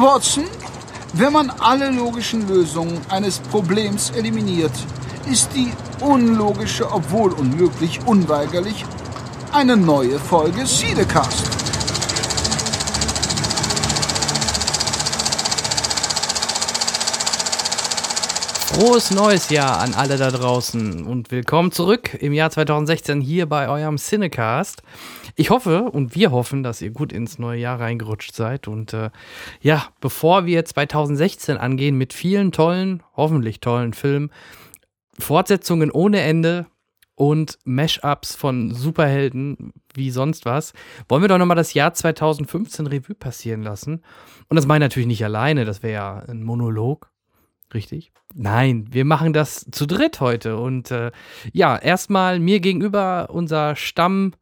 Watson, wenn man alle logischen Lösungen eines Problems eliminiert, ist die unlogische, obwohl unmöglich, unweigerlich eine neue Folge Siedecast. Frohes neues Jahr an alle da draußen und willkommen zurück im Jahr 2016 hier bei eurem Cinecast. Ich hoffe und wir hoffen, dass ihr gut ins neue Jahr reingerutscht seid. Und äh, ja, bevor wir 2016 angehen mit vielen tollen, hoffentlich tollen Filmen, Fortsetzungen ohne Ende und Mashups von Superhelden wie sonst was, wollen wir doch nochmal das Jahr 2015 Revue passieren lassen. Und das meine ich natürlich nicht alleine, das wäre ja ein Monolog. Richtig? Nein, wir machen das zu dritt heute. Und äh, ja, erstmal mir gegenüber unser Stamm.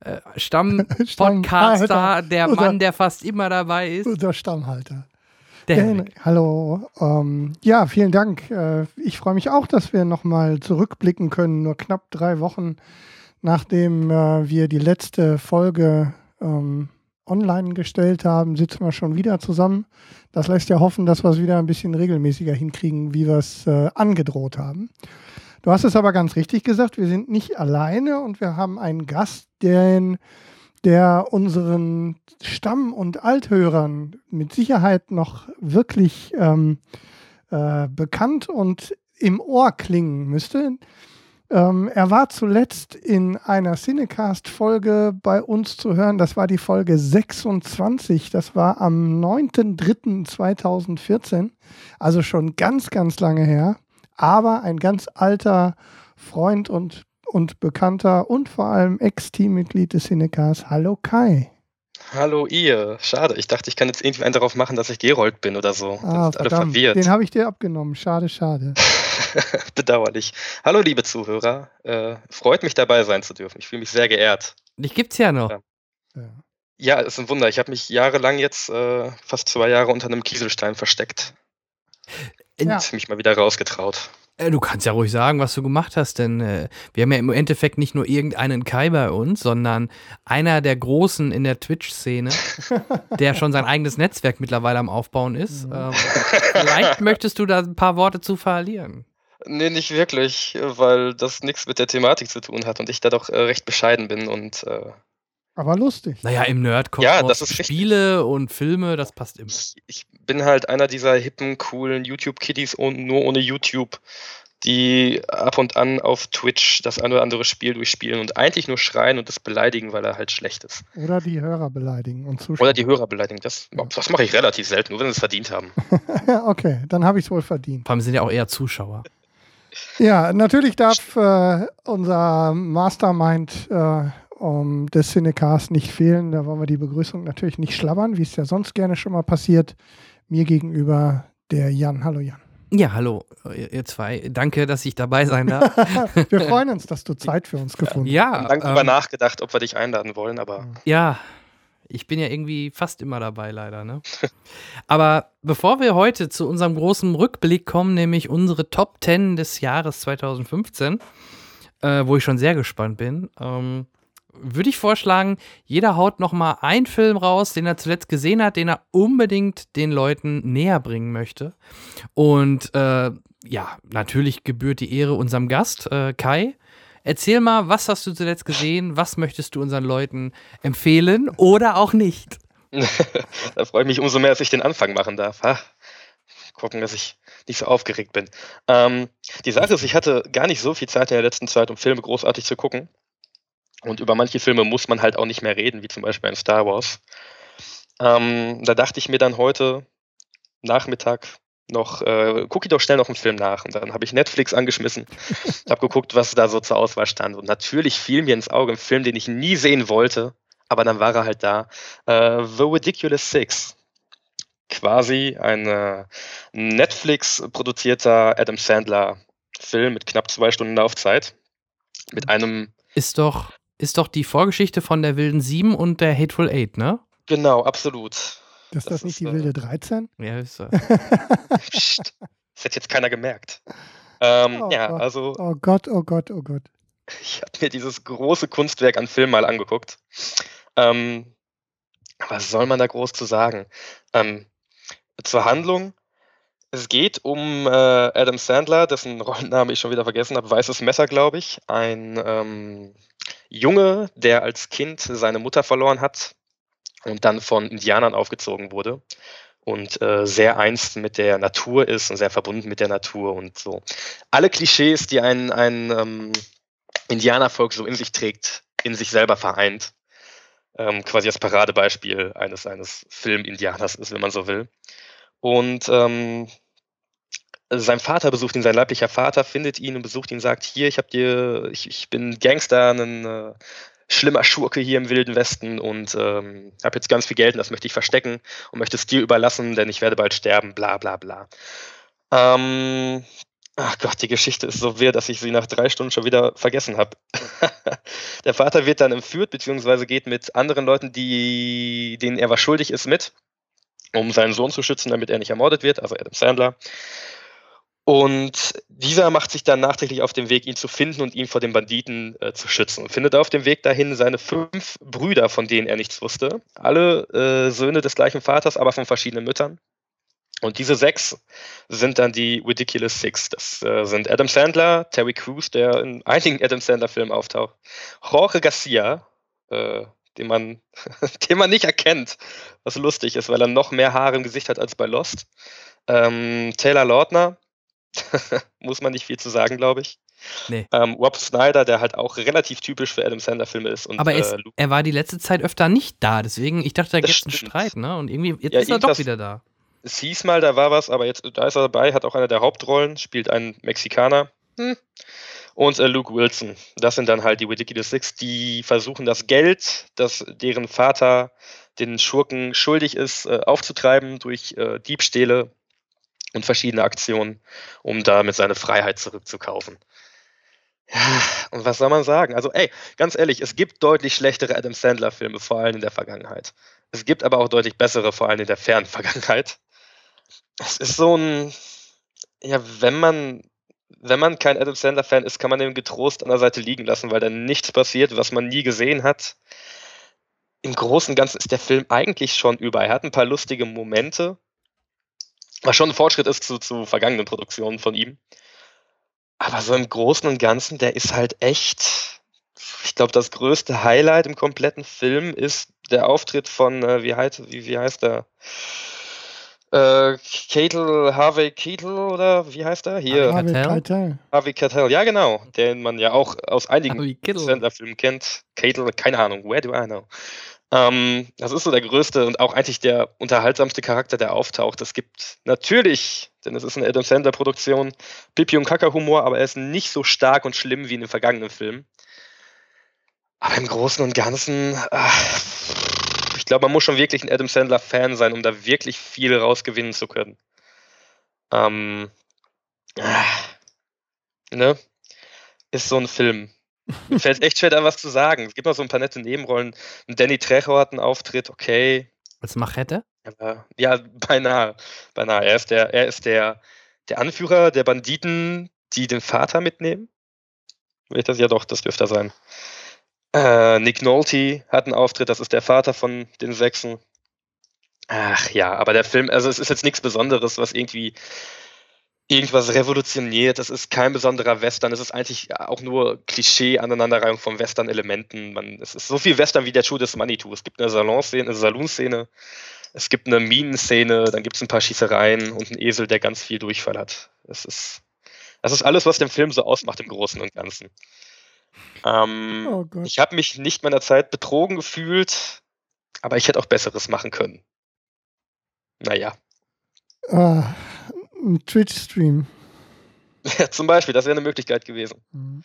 Äh, Stamm-Podcaster, der unser, Mann, der fast immer dabei ist. Unser Stammhalter. Der Äh, hallo. Ähm, ja, vielen Dank. Äh, ich freue mich auch, dass wir nochmal zurückblicken können. Nur knapp drei Wochen nachdem äh, wir die letzte Folge ähm, online gestellt haben, sitzen wir schon wieder zusammen. Das lässt ja hoffen, dass wir es wieder ein bisschen regelmäßiger hinkriegen, wie wir es äh, angedroht haben. Du hast es aber ganz richtig gesagt, wir sind nicht alleine und wir haben einen Gast, den, der unseren Stamm- und Althörern mit Sicherheit noch wirklich ähm, äh, bekannt und im Ohr klingen müsste. Ähm, er war zuletzt in einer Cinecast-Folge bei uns zu hören. Das war die Folge 26. Das war am 9.3.2014. Also schon ganz, ganz lange her. Aber ein ganz alter Freund und, und Bekannter und vor allem Ex-Teammitglied des Cinecast. Hallo Kai. Hallo ihr. Schade, ich dachte, ich kann jetzt irgendwie einen darauf machen, dass ich Gerold bin oder so. Ah, alle verdammt. verwirrt. Den habe ich dir abgenommen. Schade, schade. Bedauerlich. Hallo liebe Zuhörer. Äh, freut mich dabei sein zu dürfen. Ich fühle mich sehr geehrt. Dich gibt's ja noch. Ja. Ja. Ja, ist ein Wunder. Ich habe mich jahrelang jetzt, äh, fast zwei Jahre unter einem Kieselstein versteckt. In- Ja. Und mich mal wieder rausgetraut. Äh, Du kannst ja ruhig sagen, was du gemacht hast, denn äh, wir haben ja im Endeffekt nicht nur irgendeinen Kai bei uns, sondern einer der Großen in der Twitch-Szene, der schon sein eigenes Netzwerk mittlerweile am Aufbauen ist. Mhm. Ähm, vielleicht möchtest du da ein paar Worte zu verlieren. Nee, nicht wirklich, weil das nichts mit der Thematik zu tun hat und ich da doch äh, recht bescheiden bin und äh, Aber lustig. Naja, im Nerdkosmos Ja, das ist richtig. Spiele und Filme, das passt immer. ich, ich bin halt einer dieser hippen, coolen YouTube-Kiddies ohne, nur ohne YouTube, die ab und an auf Twitch das ein oder andere Spiel durchspielen und eigentlich nur schreien und das beleidigen, weil er halt schlecht ist. Oder die Hörer beleidigen und zuschauen. Oder die Hörer beleidigen. Das, das mache ich relativ selten, nur wenn sie es verdient haben. Ja, okay, dann habe ich es wohl verdient. Vor allem sind ja auch eher Zuschauer. Ja, natürlich darf äh, unser Mastermind äh, um, des Cinecast nicht fehlen. Da wollen wir die Begrüßung natürlich nicht schlabbern, wie es ja sonst gerne schon mal passiert. Mir gegenüber der Jan. Hallo Jan. Ja, hallo, ihr zwei. Danke, dass ich dabei sein darf. Wir freuen uns, dass du Zeit für uns gefunden ja, Haben lange drüber ähm, nachgedacht, ob wir dich einladen wollen, aber ja, ich bin ja irgendwie fast immer dabei, leider. Ne? Aber bevor wir heute zu unserem großen Rückblick kommen, nämlich unsere Top 10 des Jahres 2015, äh, wo ich schon sehr gespannt bin, ähm, würde ich vorschlagen, jeder haut noch mal einen Film raus, den er zuletzt gesehen hat, den er unbedingt den Leuten näher bringen möchte. Und äh, ja, natürlich gebührt die Ehre unserem Gast, äh, Kai. Erzähl mal, was hast du zuletzt gesehen? Was möchtest du unseren Leuten empfehlen oder auch nicht? da freue ich mich umso mehr, dass ich den Anfang machen darf. Ha? Gucken, dass ich nicht so aufgeregt bin. Ähm, die Sache ist, ich hatte gar nicht so viel Zeit in der letzten Zeit, um Filme großartig zu gucken. Und über manche Filme muss man halt auch nicht mehr reden, wie zum Beispiel ein Star Wars. Ähm, da dachte ich mir dann heute Nachmittag noch, äh, gucke ich doch schnell noch einen Film nach. Und dann habe ich Netflix angeschmissen, habe geguckt, was da so zur Auswahl stand. Und natürlich fiel mir ins Auge ein Film, den ich nie sehen wollte, aber dann war er halt da. Äh, The Ridiculous Six. Quasi ein äh, Netflix-produzierter Adam Sandler-Film mit knapp zwei Stunden Laufzeit. Mit einem, Ist doch, ist doch die Vorgeschichte von der Wilden Sieben und der Hateful Eight, ne? genau, absolut. Ist das, Das nicht ist, die äh, wilde 13? Ja, ist so. Psst, das hat jetzt keiner gemerkt. Ähm, Oh ja, Gott. also Oh Gott, oh Gott, oh Gott. ich habe mir dieses große Kunstwerk an Film mal angeguckt. Ähm, was soll man da groß zu sagen? Ähm, zur Handlung. Es geht um äh, Adam Sandler, dessen Rollenname ich schon wieder vergessen habe, Weißes Messer, glaube ich. Ein ähm, Junge, der als Kind seine Mutter verloren hat und dann von Indianern aufgezogen wurde und äh, sehr einst mit der Natur ist und sehr verbunden mit der Natur und so. Alle Klischees, die ein, ein ähm, Indianervolk so in sich trägt, in sich selber vereint. Ähm, quasi das Paradebeispiel eines, eines Film-Indianers ist, wenn man so will. Und ähm, sein Vater besucht ihn, sein leiblicher Vater findet ihn und besucht ihn, sagt, hier, ich hab dir, ich, ich bin Gangster, ein äh, schlimmer Schurke hier im Wilden Westen und ähm, habe jetzt ganz viel Geld und das möchte ich verstecken und möchte es dir überlassen, denn ich werde bald sterben, bla bla bla. Ähm, ach Gott, die Geschichte ist so wirr, dass ich sie nach drei Stunden schon wieder vergessen habe. Der Vater wird dann entführt, beziehungsweise geht mit anderen Leuten, die, denen er was schuldig ist, mit, um seinen Sohn zu schützen, damit er nicht ermordet wird, also Adam Sandler. Und dieser macht sich dann nachträglich auf den Weg, ihn zu finden und ihn vor den Banditen äh, zu schützen. Und findet auf dem Weg dahin seine fünf Brüder, von denen er nichts wusste. Alle äh, Söhne des gleichen Vaters, aber von verschiedenen Müttern. Und diese sechs sind dann die Ridiculous Six. Das äh, sind Adam Sandler, Terry Crews, der in einigen Adam Sandler-Filmen auftaucht, Jorge Garcia, äh, den man, den man nicht erkennt, was lustig ist, weil er noch mehr Haare im Gesicht hat als bei Lost. Ähm, Taylor Lautner, Muss man nicht viel zu sagen, glaube ich. Nee. Ähm, Rob Snyder, der halt auch relativ typisch für Adam Sandler-Filme ist. Und, Aber er, ist, äh, er, war die letzte Zeit öfter nicht da, deswegen, ich dachte, da gibt es einen Streit, ne? Und irgendwie, jetzt ja, ist er doch wieder da. Es hieß mal, da war was, aber jetzt, da ist er dabei, hat auch einer der Hauptrollen, spielt einen Mexikaner. Hm. Und äh, Luke Wilson. Das sind dann halt die Ridiculous Six, die versuchen, das Geld, das deren Vater den Schurken schuldig ist, äh, aufzutreiben durch äh, Diebstähle und verschiedene Aktionen, um damit seine Freiheit zurückzukaufen. Ja, und was soll man sagen? Also, ey, ganz ehrlich, es gibt deutlich schlechtere Adam Sandler-Filme, vor allem in der Vergangenheit. Es gibt aber auch deutlich bessere, vor allem in der fernen Vergangenheit. Es ist so ein, ja, wenn man, wenn man kein Adam Sandler-Fan ist, kann man den getrost an der Seite liegen lassen, weil da nichts passiert, was man nie gesehen hat. Im Großen und Ganzen ist der Film eigentlich schon über. Er hat ein paar lustige Momente, was schon ein Fortschritt ist zu, zu vergangenen Produktionen von ihm. Aber so im Großen und Ganzen, der ist halt echt, ich glaube, das größte Highlight im kompletten Film ist der Auftritt von, äh, wie, heißt, wie, wie heißt der? Äh, Ketel, Harvey Keitel oder wie heißt er? Hier. Harvey Keitel. Harvey Keitel, ja genau, den man ja auch aus einigen Sender-Filmen kennt. Keitel, keine Ahnung, where do I know? Ähm, das ist so der größte und auch eigentlich der unterhaltsamste Charakter, der auftaucht. Es gibt natürlich, denn es ist eine Adam Sandler-Produktion, Pipi und Kaka-Humor, aber er ist nicht so stark und schlimm wie in den vergangenen Filmen. Aber im Großen und Ganzen, ach, ich glaube, man muss schon wirklich ein Adam Sandler-Fan sein, um da wirklich viel rausgewinnen zu können. Ähm, ach, ne? Ist so ein Film. Mir fällt echt schwer, da was zu sagen. Es gibt noch so ein paar nette Nebenrollen. Danny Trejo hat einen Auftritt, okay. Als Machete? Aber, ja, beinahe. Beinahe. Er ist, der, er ist der, der Anführer der Banditen, die den Vater mitnehmen. Will ich das? Ja doch, das dürfte er sein. Äh, Nick Nolte hat einen Auftritt, das ist der Vater von den Sechsen. Ach ja, aber der Film, also es ist jetzt nichts Besonderes, was irgendwie irgendwas revolutioniert. Es ist kein besonderer Western. Es ist eigentlich auch nur Klischee-Aneinanderreihung von Western-Elementen. es ist so viel Western wie der Schuh des Manitou. Es gibt eine Salonszene, eine Saloon-Szene, es gibt eine Minenszene, dann gibt es ein paar Schießereien und einen Esel, der ganz viel Durchfall hat. Es ist, das ist alles, was den Film so ausmacht im Großen und Ganzen. Ähm, oh ich habe mich nicht meiner Zeit betrogen gefühlt, aber ich hätte auch Besseres machen können. Naja. Uh, ein Twitch-Stream. Ja, zum Beispiel, das wäre eine Möglichkeit gewesen. Mhm.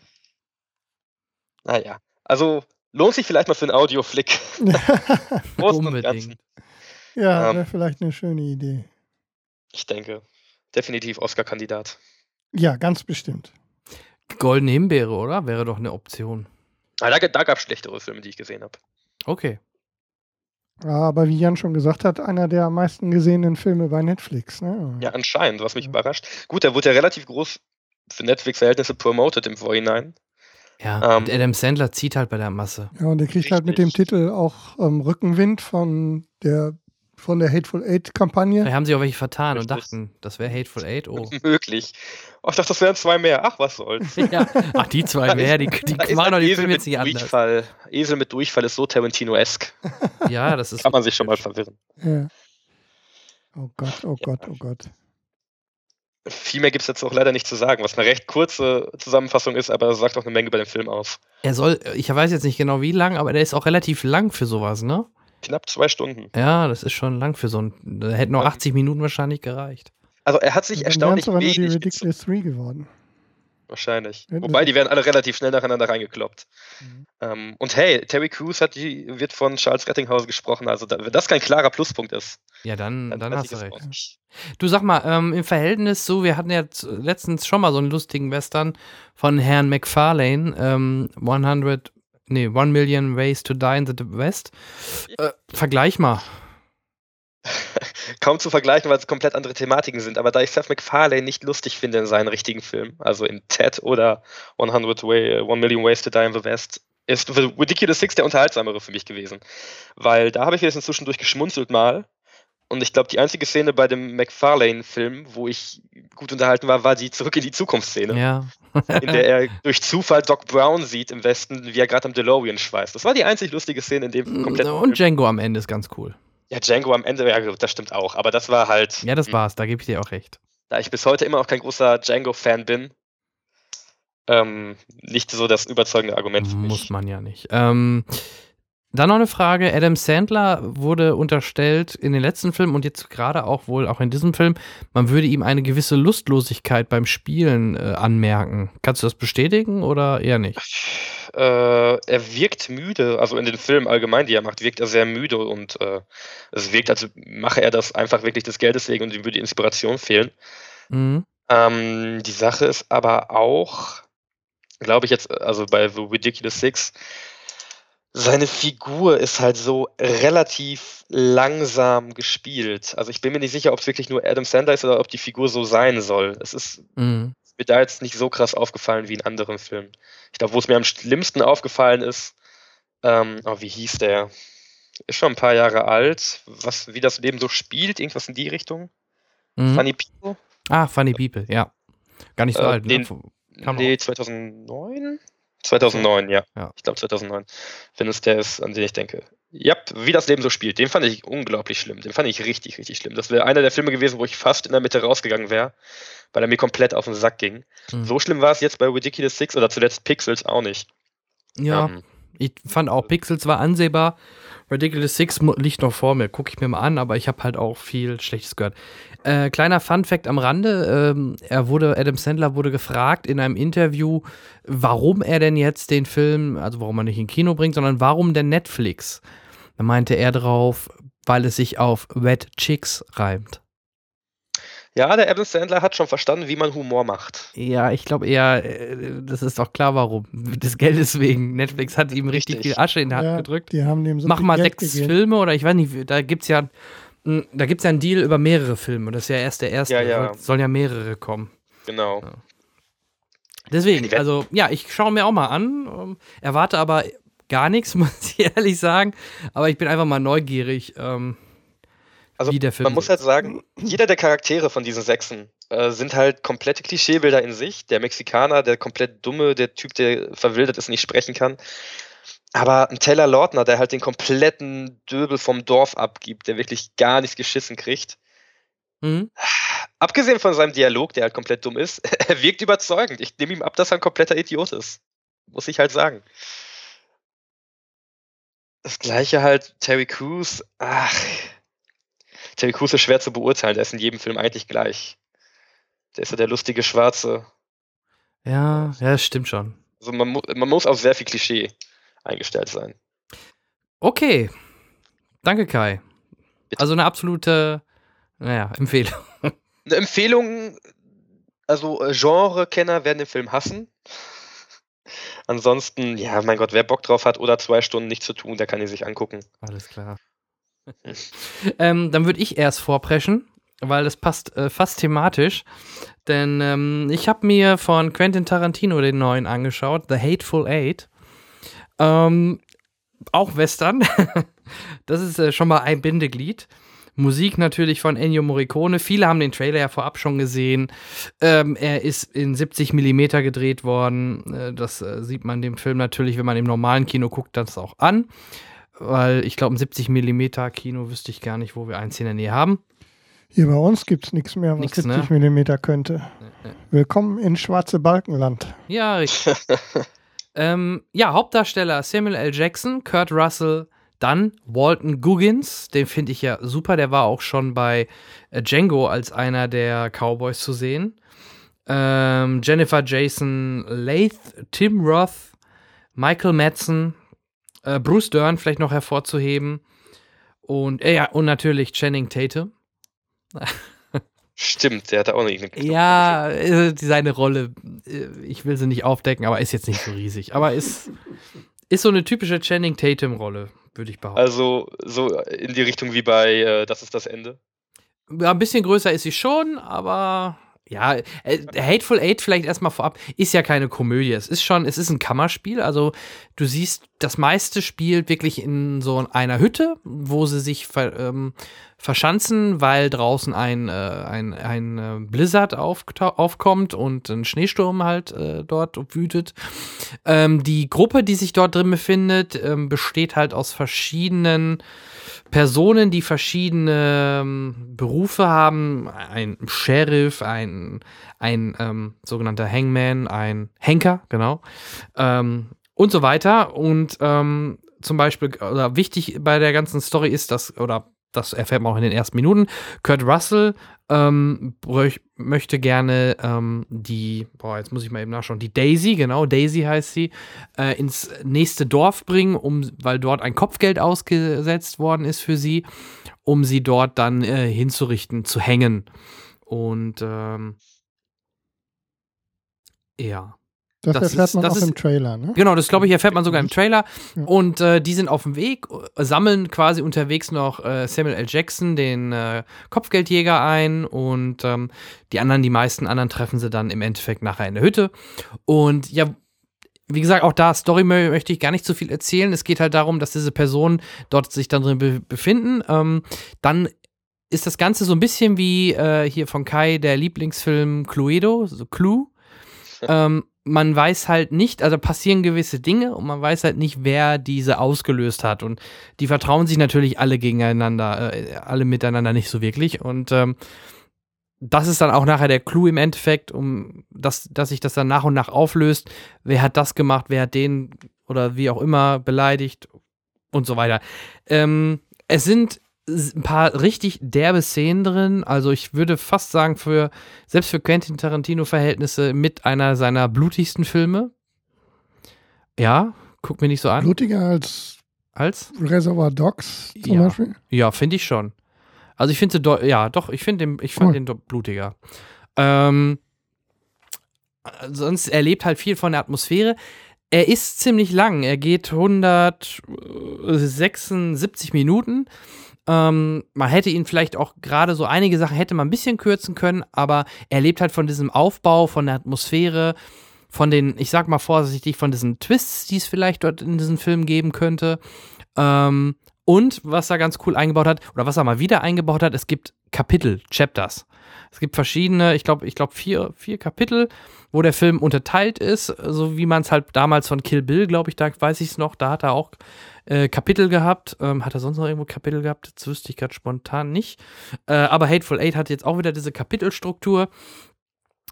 Naja, also lohnt sich vielleicht mal für einen Audio-Flick. Unbedingt. Ja, ähm, wäre vielleicht eine schöne Idee. Ich denke, definitiv Oscar-Kandidat. Ja, ganz bestimmt. Goldene Himbeere, oder? Wäre doch eine Option. Ah, da, da gab es schlechtere Filme, die ich gesehen habe. Okay. Aber wie Jan schon gesagt hat, einer der am meisten gesehenen Filme bei Netflix. Ne? Ja, anscheinend, was mich ja. überrascht. Gut, der wurde ja relativ groß für Netflix-Verhältnisse promoted im Vorhinein. Ja, ähm, und Adam Sandler zieht halt bei der Masse. Ja, und der kriegt Richtig. halt mit dem Titel auch ähm, Rückenwind von der von der Hateful Eight-Kampagne. Da haben sie auch welche vertan und Richtig. dachten, das wäre Hateful Eight. Oh. Möglich. Oh, ich dachte, das wären zwei mehr. Ach, was soll's. ja. Ach, die zwei mehr, die, die machen doch die Esel Filme mit jetzt nicht anders. Durchfall. Esel mit Durchfall ist so Tarantino-esk. Ja, das ist. Kann man sich schon mal verwirren. Ja. Oh Gott, oh Gott, oh Gott. Viel mehr gibt es jetzt auch leider nicht zu sagen, was eine recht kurze Zusammenfassung ist, aber das sagt auch eine Menge über den Film aus. Er soll, ich weiß jetzt nicht genau wie lang, aber der ist auch relativ lang für sowas, ne? Knapp zwei Stunden. Ja, das ist schon lang für so ein. Da hätten nur 80 Minuten wahrscheinlich gereicht. Also er hat sich Dann wären erstaunlich es aber nur die wenig Ridiculous 3 geworden. Wahrscheinlich. Wobei, die werden alle relativ schnell nacheinander reingekloppt. Mhm. Ähm, und hey, Terry Crews hat die, wird von Charles Rettinghausen gesprochen. Also, da, wenn das kein klarer Pluspunkt ist, Ja, dann, dann weiß hast du recht. Du sag mal, ähm, im Verhältnis so, wir hatten ja letztens schon mal so einen lustigen Western von Herrn McFarlane, ähm, 100, nee, 1 Million Ways to Die in the West. Äh, vergleich mal. Kaum zu vergleichen, weil es komplett andere Thematiken sind. Aber da ich Seth MacFarlane nicht lustig finde in seinen richtigen Filmen, also in Ted oder 100 Way, 1 Million Ways to Die in the West, ist The Ridiculous Six der unterhaltsamere für mich gewesen. Weil da habe ich jetzt zwischendurch geschmunzelt mal. Und ich glaube, die einzige Szene bei dem McFarlane-Film, wo ich gut unterhalten war, war die Zurück in die Zukunft-Szene, Ja. in der er durch Zufall Doc Brown sieht im Westen, wie er gerade am DeLorean schweißt. Das war die einzig lustige Szene in dem kompletten Und. Django am Ende ist ganz cool. Ja, Django am Ende, ja, das stimmt auch. Aber das war halt. Ja, das war's, da gebe ich dir auch recht. da ich bis heute immer noch kein großer Django-Fan bin, ähm, nicht so das überzeugende Argument für Muss mich. man ja nicht. Ähm, dann noch eine Frage. Adam Sandler wurde unterstellt in den letzten Filmen und jetzt gerade auch wohl auch in diesem Film, man würde ihm eine gewisse Lustlosigkeit beim Spielen äh, anmerken. Kannst du das bestätigen oder eher nicht? Äh, er wirkt müde, also in den Filmen allgemein, die er macht, wirkt er sehr müde und äh, es wirkt, als mache er das einfach wirklich des Geldes wegen und ihm würde die Inspiration fehlen. Mhm. Ähm, die Sache ist aber auch, glaube ich jetzt, also bei The Ridiculous Six, seine Figur ist halt so relativ langsam gespielt. Also ich bin mir nicht sicher, ob es wirklich nur Adam Sandler ist oder ob die Figur so sein soll. Es ist Mhm. mir da jetzt nicht so krass aufgefallen wie in anderen Filmen. Ich glaube, wo es mir am schlimmsten aufgefallen ist, ähm, oh, wie hieß der? Ist schon ein paar Jahre alt. Was, wie das Leben so spielt, irgendwas in die Richtung. Mhm. Funny People? Ah, Funny People, ja. Gar nicht so Äh, alt, ne? den- Kam nee, 2009? 2009, ja. Ja. Ich glaube 2009. Wenn es der ist, an den ich denke. Ja, wie das Leben so spielt. Den fand ich unglaublich schlimm. Den fand ich richtig, richtig schlimm. Das wäre einer der Filme gewesen, wo ich fast in der Mitte rausgegangen wäre, weil er mir komplett auf den Sack ging. Mhm. So schlimm war es jetzt bei Ridiculous Six oder zuletzt Pixels auch nicht. Ja, Ähm, ich fand auch Pixels war ansehbar. Ridiculous Six liegt noch vor mir, gucke ich mir mal an, aber ich habe halt auch viel Schlechtes gehört. Äh, kleiner Fun-Fact am Rande: ähm, Er wurde, Adam Sandler wurde gefragt in einem Interview, warum er denn jetzt den Film, also warum er nicht in Kino bringt, sondern warum denn Netflix? Da meinte er drauf, weil es sich auf Wet Chicks reimt. Ja, der Adam Sandler hat schon verstanden, wie man Humor macht. Ja, ich glaube eher, äh, das ist auch klar, warum. Des Geldes wegen. Netflix hat ihm richtig, Richtig. viel Asche in die Hand Ja, gedrückt. Die haben dem so Mach mal Geld sechs gegeben. Filme oder ich weiß nicht, da gibt's ja, mh, da gibt's ja einen Deal über mehrere Filme. Das ist ja erst der erste. Ja, ja. Soll- Sollen ja mehrere kommen. Genau. Deswegen, Die werden- also ja, ich schaue mir auch mal an. ähm, erwarte aber gar nichts, muss ich ehrlich sagen. Aber ich bin einfach mal neugierig, ähm, Also man muss halt sagen, jeder der Charaktere von diesen Sechsen äh, sind halt komplette Klischeebilder in sich. Der Mexikaner, der komplett dumme, der Typ, der verwildert ist, nicht sprechen kann. Aber ein Taylor Lautner, der halt den kompletten Döbel vom Dorf abgibt, der wirklich gar nichts geschissen kriegt. Mhm. Abgesehen von seinem Dialog, der halt komplett dumm ist, er wirkt überzeugend. Ich nehme ihm ab, dass er ein kompletter Idiot ist. Muss ich halt sagen. Das gleiche halt Terry Crews. Ach. Terry Crews ist schwer zu beurteilen, der ist in jedem Film eigentlich gleich. Der ist ja der lustige Schwarze. Ja, ja, das stimmt schon. Also man, mu man muss auf sehr viel Klischee eingestellt sein. Okay. Danke, Kai. Bitte. Also eine absolute, naja, Empfehlung. Eine Empfehlung, also äh, Genre-Kenner werden den Film hassen. Ansonsten, ja, mein Gott, wer Bock drauf hat oder zwei Stunden nichts zu tun, der kann ihn sich angucken. Alles klar. Ähm, dann würde ich erst vorpreschen, weil das passt äh, fast thematisch. Denn ähm, ich habe mir von Quentin Tarantino den neuen angeschaut, The Hateful Eight. Ähm, auch Western. das ist äh, schon mal ein Bindeglied. Musik natürlich von Ennio Morricone. Viele haben den Trailer ja vorab schon gesehen. Ähm, er ist in 70 mm gedreht worden. Äh, das äh, sieht man dem Film natürlich, wenn man im normalen Kino guckt, das auch an. Weil ich glaube, ein 70 mm Kino wüsste ich gar nicht, wo wir eins in der Nähe haben. Hier bei uns gibt es nichts mehr, was Nix, 70 ne? Millimeter könnte. Willkommen in Schwarze Balkenland. Ja, richtig. ähm, ja, Hauptdarsteller Samuel L. Jackson, Kurt Russell, dann Walton Goggins, den finde ich ja super, der war auch schon bei äh, Django als einer der Cowboys zu sehen. Ähm, Jennifer Jason Leith, Tim Roth, Michael Madsen, äh, Bruce Dern vielleicht noch hervorzuheben. Und, äh, ja, und natürlich Channing Tatum. Stimmt, der hat auch noch irgendeine Ja, äh, seine Rolle, äh, ich will sie nicht aufdecken, aber ist jetzt nicht so riesig. Aber ist, ist so eine typische Channing Tatum-Rolle, würde ich behaupten. Also so in die Richtung wie bei äh, Das ist das Ende. Ja, ein bisschen größer ist sie schon, aber ja, äh, Hateful Eight vielleicht erstmal vorab, ist ja keine Komödie. Es ist schon, es ist ein Kammerspiel. Also du siehst, das meiste spielt wirklich in so einer Hütte, wo sie sich ver, ähm, verschanzen, weil draußen ein, äh, ein, ein äh, Blizzard auftau- aufkommt und ein Schneesturm halt äh, dort wütet. Ähm, die Gruppe, die sich dort drin befindet, ähm, besteht halt aus verschiedenen Personen, die verschiedene ähm, Berufe haben. Ein Sheriff, ein, ein ähm, sogenannter Hangman, ein Henker, genau. Ähm, und so weiter. Und ähm, zum Beispiel, oder wichtig bei der ganzen Story ist, dass, oder das erfährt man auch in den ersten Minuten, Kurt Russell ähm, möchte gerne ähm, die, boah, jetzt muss ich mal eben nachschauen, die Daisy, genau, Daisy heißt sie, äh, ins nächste Dorf bringen, um, weil dort ein Kopfgeld ausgesetzt worden ist für sie, um sie dort dann äh, hinzurichten, zu hängen. Und ähm, ja. Das, Das erfährt ist- man das auch ist- im Trailer, ne? Genau, das glaube ich erfährt man sogar im Trailer. Ja. Und äh, die sind auf dem Weg, äh, sammeln quasi unterwegs noch äh, Samuel L. Jackson, den äh, Kopfgeldjäger, ein. Und ähm, die anderen, die meisten anderen treffen sie dann im Endeffekt nachher in der Hütte. Und ja, wie gesagt, auch da Story mö- möchte ich gar nicht so viel erzählen. Es geht halt darum, dass diese Personen dort sich dann drin be befinden. Ähm, dann ist das Ganze so ein bisschen wie äh, hier von Kai der Lieblingsfilm Cluedo, so Clue. ähm, man weiß halt nicht, also passieren gewisse Dinge und man weiß halt nicht, wer diese ausgelöst hat. Und die vertrauen sich natürlich alle gegeneinander, äh, alle miteinander nicht so wirklich. Und ähm, das ist dann auch nachher der Clou im Endeffekt, um dass, dass sich das dann nach und nach auflöst. Wer hat das gemacht, wer hat den oder wie auch immer beleidigt und so weiter. Ähm, es sind ein paar richtig derbe Szenen drin. Also ich würde fast sagen, für selbst für Quentin Tarantino-Verhältnisse mit einer seiner blutigsten Filme. Ja, guck mir nicht so an. Blutiger als Als? Reservoir Dogs zum Ja. Beispiel. Ja, finde ich schon. Also ich finde sie, do- ja, doch, ich finde den, ich fand den blutiger. Ähm, sonst er lebt halt viel von der Atmosphäre. Er ist ziemlich lang. Er geht 176 Minuten. Ähm, man hätte ihn vielleicht auch gerade so einige Sachen hätte man ein bisschen kürzen können, aber er lebt halt von diesem Aufbau, von der Atmosphäre, von den, ich sag mal vorsichtig, von diesen Twists, die es vielleicht dort in diesem Film geben könnte. Ähm, und was er ganz cool eingebaut hat, oder was er mal wieder eingebaut hat, es gibt Kapitel, Chapters. Es gibt verschiedene, ich glaube, ich glaube vier, vier Kapitel, wo der Film unterteilt ist, so wie man es halt damals von Kill Bill, glaube ich, da weiß ich es noch, da hat er auch äh, Kapitel gehabt. Ähm, hat er sonst noch irgendwo Kapitel gehabt? Das wüsste ich gerade spontan nicht. Äh, aber Hateful Eight hat jetzt auch wieder diese Kapitelstruktur.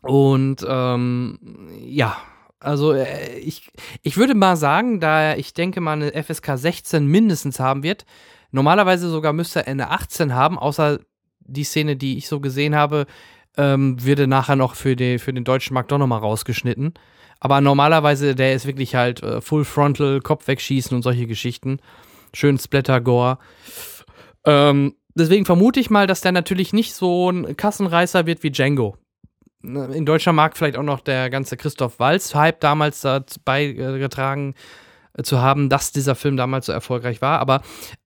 Und ähm, ja, also äh, ich, ich würde mal sagen, da ich denke mal eine FSK 16 mindestens haben wird, normalerweise sogar müsste er eine 18 haben, außer die Szene, die ich so gesehen habe, ähm, würde nachher noch für, die, für den deutschen Markt doch nochmal rausgeschnitten. Aber normalerweise, der ist wirklich halt äh, Full Frontal, Kopf wegschießen und solche Geschichten. Schön Splatter-Gore. Ähm, deswegen vermute ich mal, dass der natürlich nicht so ein Kassenreißer wird wie Django. Ne, In Deutschland mag vielleicht auch noch der ganze Christoph Waltz-Hype damals beigetragen äh, zu haben, dass dieser Film damals so erfolgreich war. Aber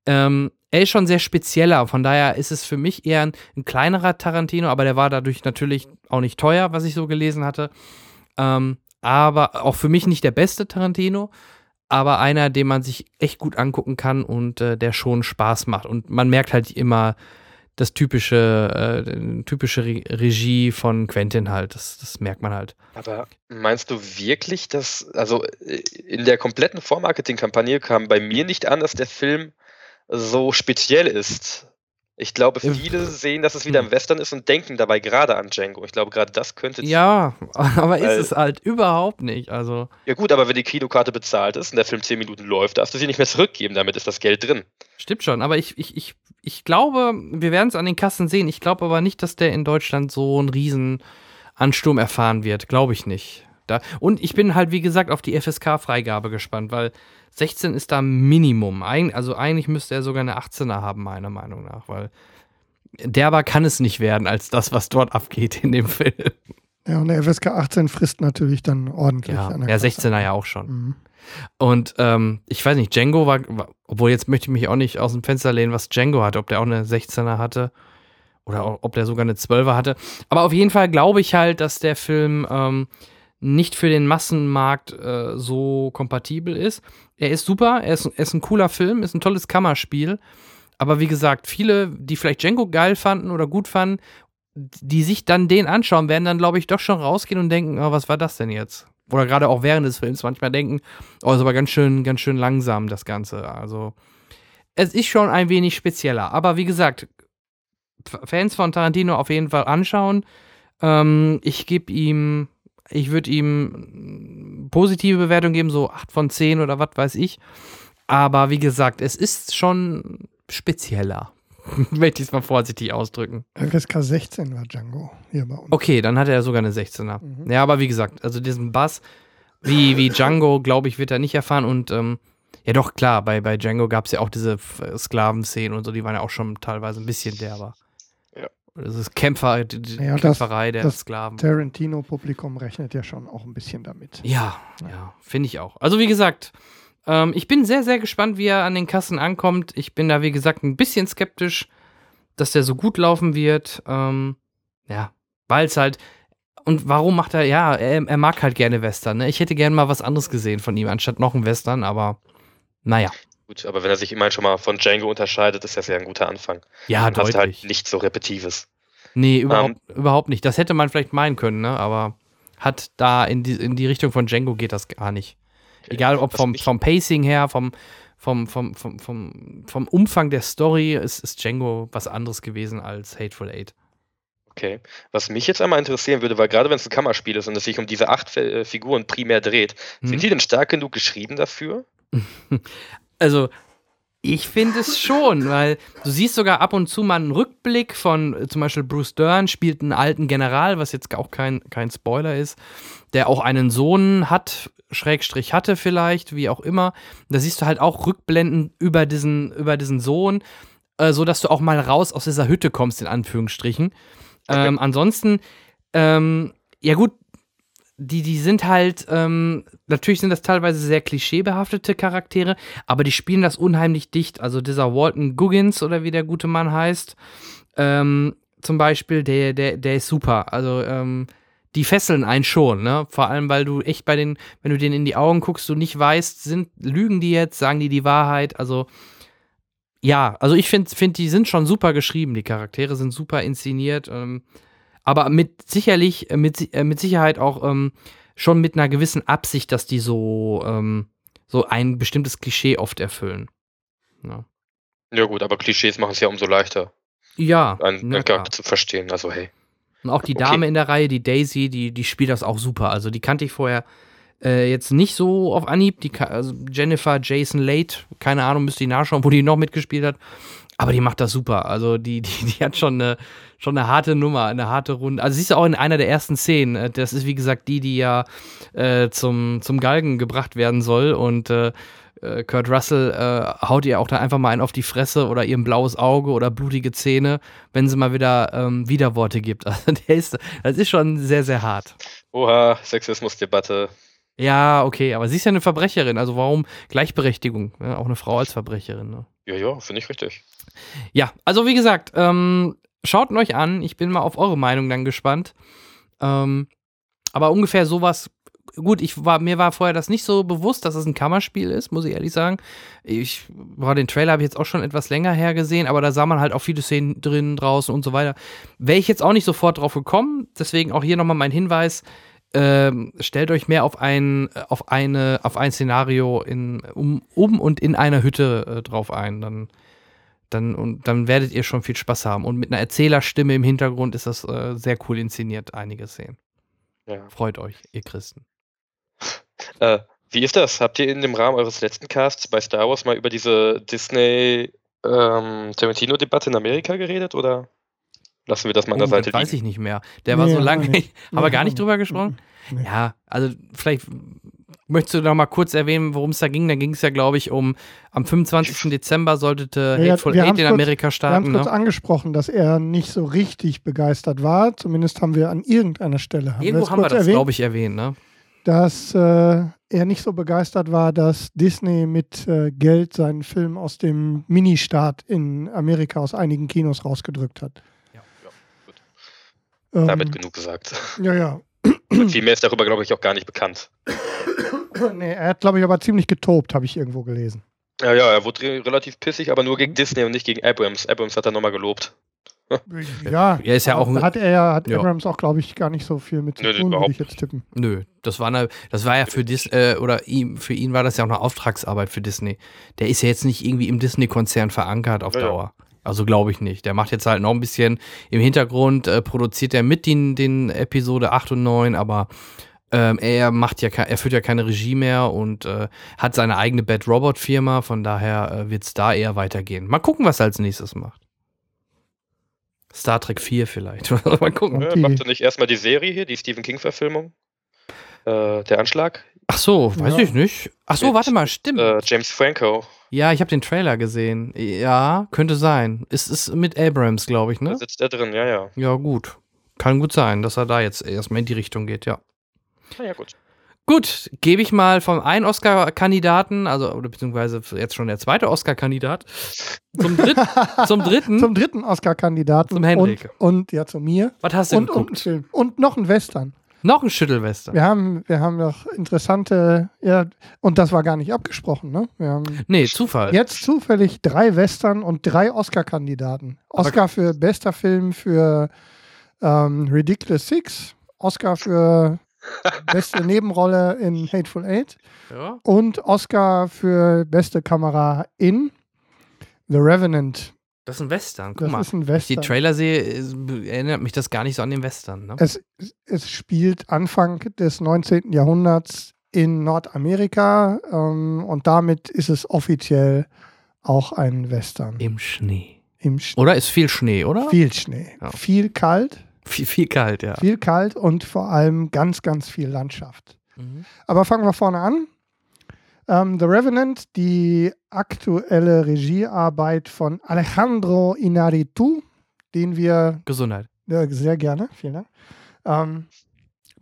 ähm, er ist schon sehr spezieller. Von daher ist es für mich eher ein, ein kleinerer Tarantino, aber der war dadurch natürlich auch nicht teuer, was ich so gelesen hatte. Ähm, aber auch für mich nicht der beste Tarantino, aber einer, den man sich echt gut angucken kann und äh, der schon Spaß macht. Und man merkt halt immer, das typische, äh, typische Re Regie von Quentin halt. Das, das merkt man halt. Aber meinst du wirklich, dass, also äh, in der kompletten Vormarketing-Kampagne kam bei mir nicht an, dass der Film so speziell ist? Ich glaube, viele sehen, dass es wieder im Western ist und denken dabei gerade an Django. Ich glaube, gerade das könnte. Ja, aber ist es halt überhaupt nicht. Also. Ja, gut, aber wenn die Kinokarte bezahlt ist und der Film 10 Minuten läuft, darfst du sie nicht mehr zurückgeben. Damit ist das Geld drin. Stimmt schon, aber ich, ich, ich, ich glaube, wir werden es an den Kassen sehen. Ich glaube aber nicht, dass der in Deutschland so einen riesen Ansturm erfahren wird. Glaube ich nicht. Da, und ich bin halt, wie gesagt, auf die FSK-Freigabe gespannt, weil 16 ist da Minimum. Eig also eigentlich müsste er sogar eine 18er haben, meiner Meinung nach, weil derber kann es nicht werden als das, was dort abgeht in dem Film. Ja, und der FSK 18 frisst natürlich dann ordentlich. Ja, der 16er ja auch schon. Mhm. Und ähm, ich weiß nicht, Django war, war, obwohl jetzt möchte ich mich auch nicht aus dem Fenster lehnen, was Django hatte, ob der auch eine 16er hatte oder ob der sogar eine 12er hatte. Aber auf jeden Fall glaube ich halt, dass der Film ähm, nicht für den Massenmarkt äh, so kompatibel ist. Er ist super, er ist, er ist ein cooler Film, ist ein tolles Kammerspiel. Aber wie gesagt, viele, die vielleicht Django geil fanden oder gut fanden, die sich dann den anschauen, werden dann, glaube ich, doch schon rausgehen und denken, oh, was war das denn jetzt? Oder gerade auch während des Films manchmal denken, oh, ist aber ganz schön, ganz schön langsam, das Ganze. Also, es ist schon ein wenig spezieller. Aber wie gesagt, Fans von Tarantino auf jeden Fall anschauen. Ähm, ich gebe ihm ich würde ihm positive Bewertung geben, so 8 von 10 oder was weiß ich. Aber wie gesagt, es ist schon spezieller. Möchte ich es mal vorsichtig ausdrücken. FSK 16 war Django hier bei uns. Okay, dann hat er sogar eine 16er. Mhm. Ja, aber wie gesagt, also diesen Bass, wie, wie Django, glaube ich, wird er nicht erfahren. Und ähm, ja, doch, klar, bei, bei Django gab es ja auch diese Sklavenszenen und so, die waren ja auch schon teilweise ein bisschen derber. Das ist Kämpfer, die, ja, Kämpferei das, der das Sklaven. Tarantino-Publikum rechnet ja schon auch ein bisschen damit. Ja, ja, ja finde ich auch. Also wie gesagt, ähm, ich bin sehr, sehr gespannt, wie er an den Kassen ankommt. Ich bin da, wie gesagt, ein bisschen skeptisch, dass der so gut laufen wird. Ähm, ja, weil es halt. Und warum macht er, ja, er, er mag halt gerne Western. Ne? Ich hätte gerne mal was anderes gesehen von ihm, anstatt noch ein Western, aber naja. Gut, aber wenn er sich immerhin schon mal von Django unterscheidet, ist das ja ein guter Anfang. Ja, Dann deutlich. halt nicht so Repetives. Nee, überhaupt, um, ähm, überhaupt nicht. Das hätte man vielleicht meinen können, ne? aber hat da in die, in die Richtung von Django geht das gar nicht. Egal ob vom, vom Pacing her, vom, vom, vom, vom, vom, vom Umfang der Story, ist, ist Django was anderes gewesen als Hateful Eight. Okay. Was mich jetzt einmal interessieren würde, weil gerade wenn es ein Kammerspiel ist und es sich um diese acht äh, Figuren primär dreht, hm. sind die denn stark genug geschrieben dafür? also ich finde es schon, weil du siehst sogar ab und zu mal einen Rückblick von äh, zum Beispiel Bruce Dern spielt einen alten General, was jetzt auch kein, kein Spoiler ist, der auch einen Sohn hat, Schrägstrich hatte vielleicht, wie auch immer. Da siehst du halt auch Rückblenden über diesen, über diesen Sohn, äh, so dass du auch mal raus aus dieser Hütte kommst, in Anführungsstrichen. Okay. Ähm, ansonsten, ähm, ja gut, die, die sind halt, ähm, natürlich sind das teilweise sehr klischeebehaftete Charaktere, aber die spielen das unheimlich dicht. Also dieser Walton Guggins oder wie der gute Mann heißt, ähm, zum Beispiel, der, der, der ist super. Also, ähm, die fesseln einen schon, ne? Vor allem, weil du echt bei den, wenn du denen in die Augen guckst, du nicht weißt, sind, lügen die jetzt, sagen die die Wahrheit? Also, ja, also ich finde, find, die sind schon super geschrieben, die Charaktere sind super inszeniert. Ähm, aber mit sicherlich, äh, mit, äh, mit Sicherheit auch ähm, schon mit einer gewissen Absicht, dass die so, ähm, so ein bestimmtes Klischee oft erfüllen. Ja, ja gut, aber Klischees machen es ja umso leichter. Ja. Einen, ja, Charakter zu verstehen, also hey. Und auch die Dame okay. in der Reihe, die Daisy, die, die spielt das auch super. Also die kannte ich vorher äh, jetzt nicht so auf Anhieb. Die, also Jennifer Jason Late, keine Ahnung, müsste ich nachschauen, wo die noch mitgespielt hat. Aber die macht das super. Also die, die, die hat schon eine, schon eine harte Nummer, eine harte Runde. Also siehst du auch in einer der ersten Szenen. Äh, das ist wie gesagt die, die ja äh, zum, zum Galgen gebracht werden soll. Und äh, äh, Kurt Russell äh, haut ihr auch da einfach mal einen auf die Fresse oder ihr ein blaues Auge oder blutige Zähne, wenn sie mal wieder ähm, Widerworte gibt. Also der ist, das ist schon sehr, sehr hart. Oha, Sexismusdebatte. Ja, okay, aber sie ist ja eine Verbrecherin, also warum Gleichberechtigung? Ja, auch eine Frau als Verbrecherin. Ne? Ja, ja, finde ich richtig. Ja, also wie gesagt, ähm, schaut euch an. Ich bin mal auf eure Meinung dann gespannt. Ähm, aber ungefähr sowas gut, ich war, mir war vorher das nicht so bewusst, dass es ein Kammerspiel ist, muss ich ehrlich sagen. Ich, boah, den Trailer habe ich jetzt auch schon etwas länger her gesehen, aber da sah man halt auch viele Szenen drin, draußen und so weiter. Wäre ich jetzt auch nicht sofort drauf gekommen, deswegen auch hier nochmal mein Hinweis. Ähm, stellt euch mehr auf ein, auf eine, auf ein Szenario in, um, um und in einer Hütte äh, drauf ein. Dann dann, und dann werdet ihr schon viel Spaß haben. Und mit einer Erzählerstimme im Hintergrund ist das äh, sehr cool inszeniert, einige Szenen. Ja. Freut euch, ihr Christen. Äh, wie ist das? Habt ihr in dem Rahmen eures letzten Casts bei Star Wars mal über diese Disney ähm, Tarantino-Debatte in Amerika geredet oder lassen wir das mal an der oh, Seite das weiß ich nicht mehr. Der war so lange, haben wir gar nicht drüber gesprochen? Nee. Ja, also vielleicht Möchtest du noch mal kurz erwähnen, worum es da ging? Da ging es ja, glaube ich, um am 25. Dezember sollte ja, Hateful Eight in Amerika kurz, starten. Wir haben kurz ne? angesprochen, dass er nicht so richtig begeistert war. Zumindest haben wir an irgendeiner Stelle haben Irgendwo wir haben wir das, glaube ich, erwähnt, ne? Dass äh, er nicht so begeistert war, dass Disney mit äh, Geld seinen Film aus dem Ministart in Amerika aus einigen Kinos rausgedrückt hat. Ja, ja gut. Ähm, Damit genug gesagt. Ja, ja. Viel mehr ist darüber, glaube ich, auch gar nicht bekannt. nee, er hat, glaube ich, aber ziemlich getobt, habe ich irgendwo gelesen. Ja, ja, er wurde relativ pissig, aber nur gegen Disney und nicht gegen Abrams. Abrams hat er nochmal gelobt. ja, er ist ja auch hat er hat ja. Abrams auch glaube ich gar nicht so viel mit zu Nö, tun, würde ich jetzt tippen. Nö, das war eine, das war ja für Disney äh, oder ihm für ihn war das ja auch eine Auftragsarbeit für Disney. Der ist ja jetzt nicht irgendwie im Disney Konzern verankert auf ja, Dauer. Also glaube ich nicht. Der macht jetzt halt noch ein bisschen im Hintergrund, äh, produziert er mit den, den Episode 8 und 9, aber ähm, er macht ja, er führt ja keine Regie mehr und äh, hat seine eigene Bad Robot Firma, von daher äh, wird es da eher weitergehen. Mal gucken, was er als nächstes macht. Star Trek 4 vielleicht. Mal gucken. Ja, macht er nicht erstmal die Serie hier, die Stephen King-Verfilmung? Äh, der Anschlag? Ach so, weiß ja. ich nicht. Ach so, Mit, warte mal, stimmt. Äh, James Franco. Ja, ich habe den Trailer gesehen. Ja, könnte sein. Ist es mit Abrams, glaube ich, ne? Da sitzt er drin, ja, ja. Ja, gut. Kann gut sein, dass er da jetzt erstmal in die Richtung geht, ja. Na ja, gut. Gut, gebe ich mal vom einen Oscar-Kandidaten, also oder beziehungsweise jetzt schon der zweite Oscar-Kandidat, zum, Dritt, zum dritten. Zum dritten Oscar-Kandidaten. Zum Henrik. Und, und, ja, zu mir. Was hast du und, geguckt? Und, Film. und noch ein Western. Noch ein Schüttelwestern. Wir haben, wir haben noch interessante, ja, und das war gar nicht abgesprochen, ne? Wir haben nee, Zufall. Jetzt zufällig drei Western und drei Oscar-Kandidaten. Oscar für bester Film für ähm, Ridiculous Six, Oscar für Beste Nebenrolle in Hateful Eight. Ja. Und Oscar für beste Kamera in The Revenant. Das ist ein Western, guck das mal. Ist ein Western. Wenn ich die Trailer sehe, erinnert mich das gar nicht so an den Western. Ne? Es, es spielt Anfang des 19. Jahrhunderts in Nordamerika ähm, und damit ist es offiziell auch ein Western. Im Schnee. Im Sch oder ist viel Schnee, oder? Viel Schnee. Ja. Viel kalt. Viel, viel kalt, ja. Viel kalt und vor allem ganz, ganz viel Landschaft. Mhm. Aber fangen wir vorne an. Ähm, The Revenant, die aktuelle Regiearbeit von Alejandro Inarritu, den wir. Gesundheit. Äh, sehr gerne, vielen Dank. Ähm,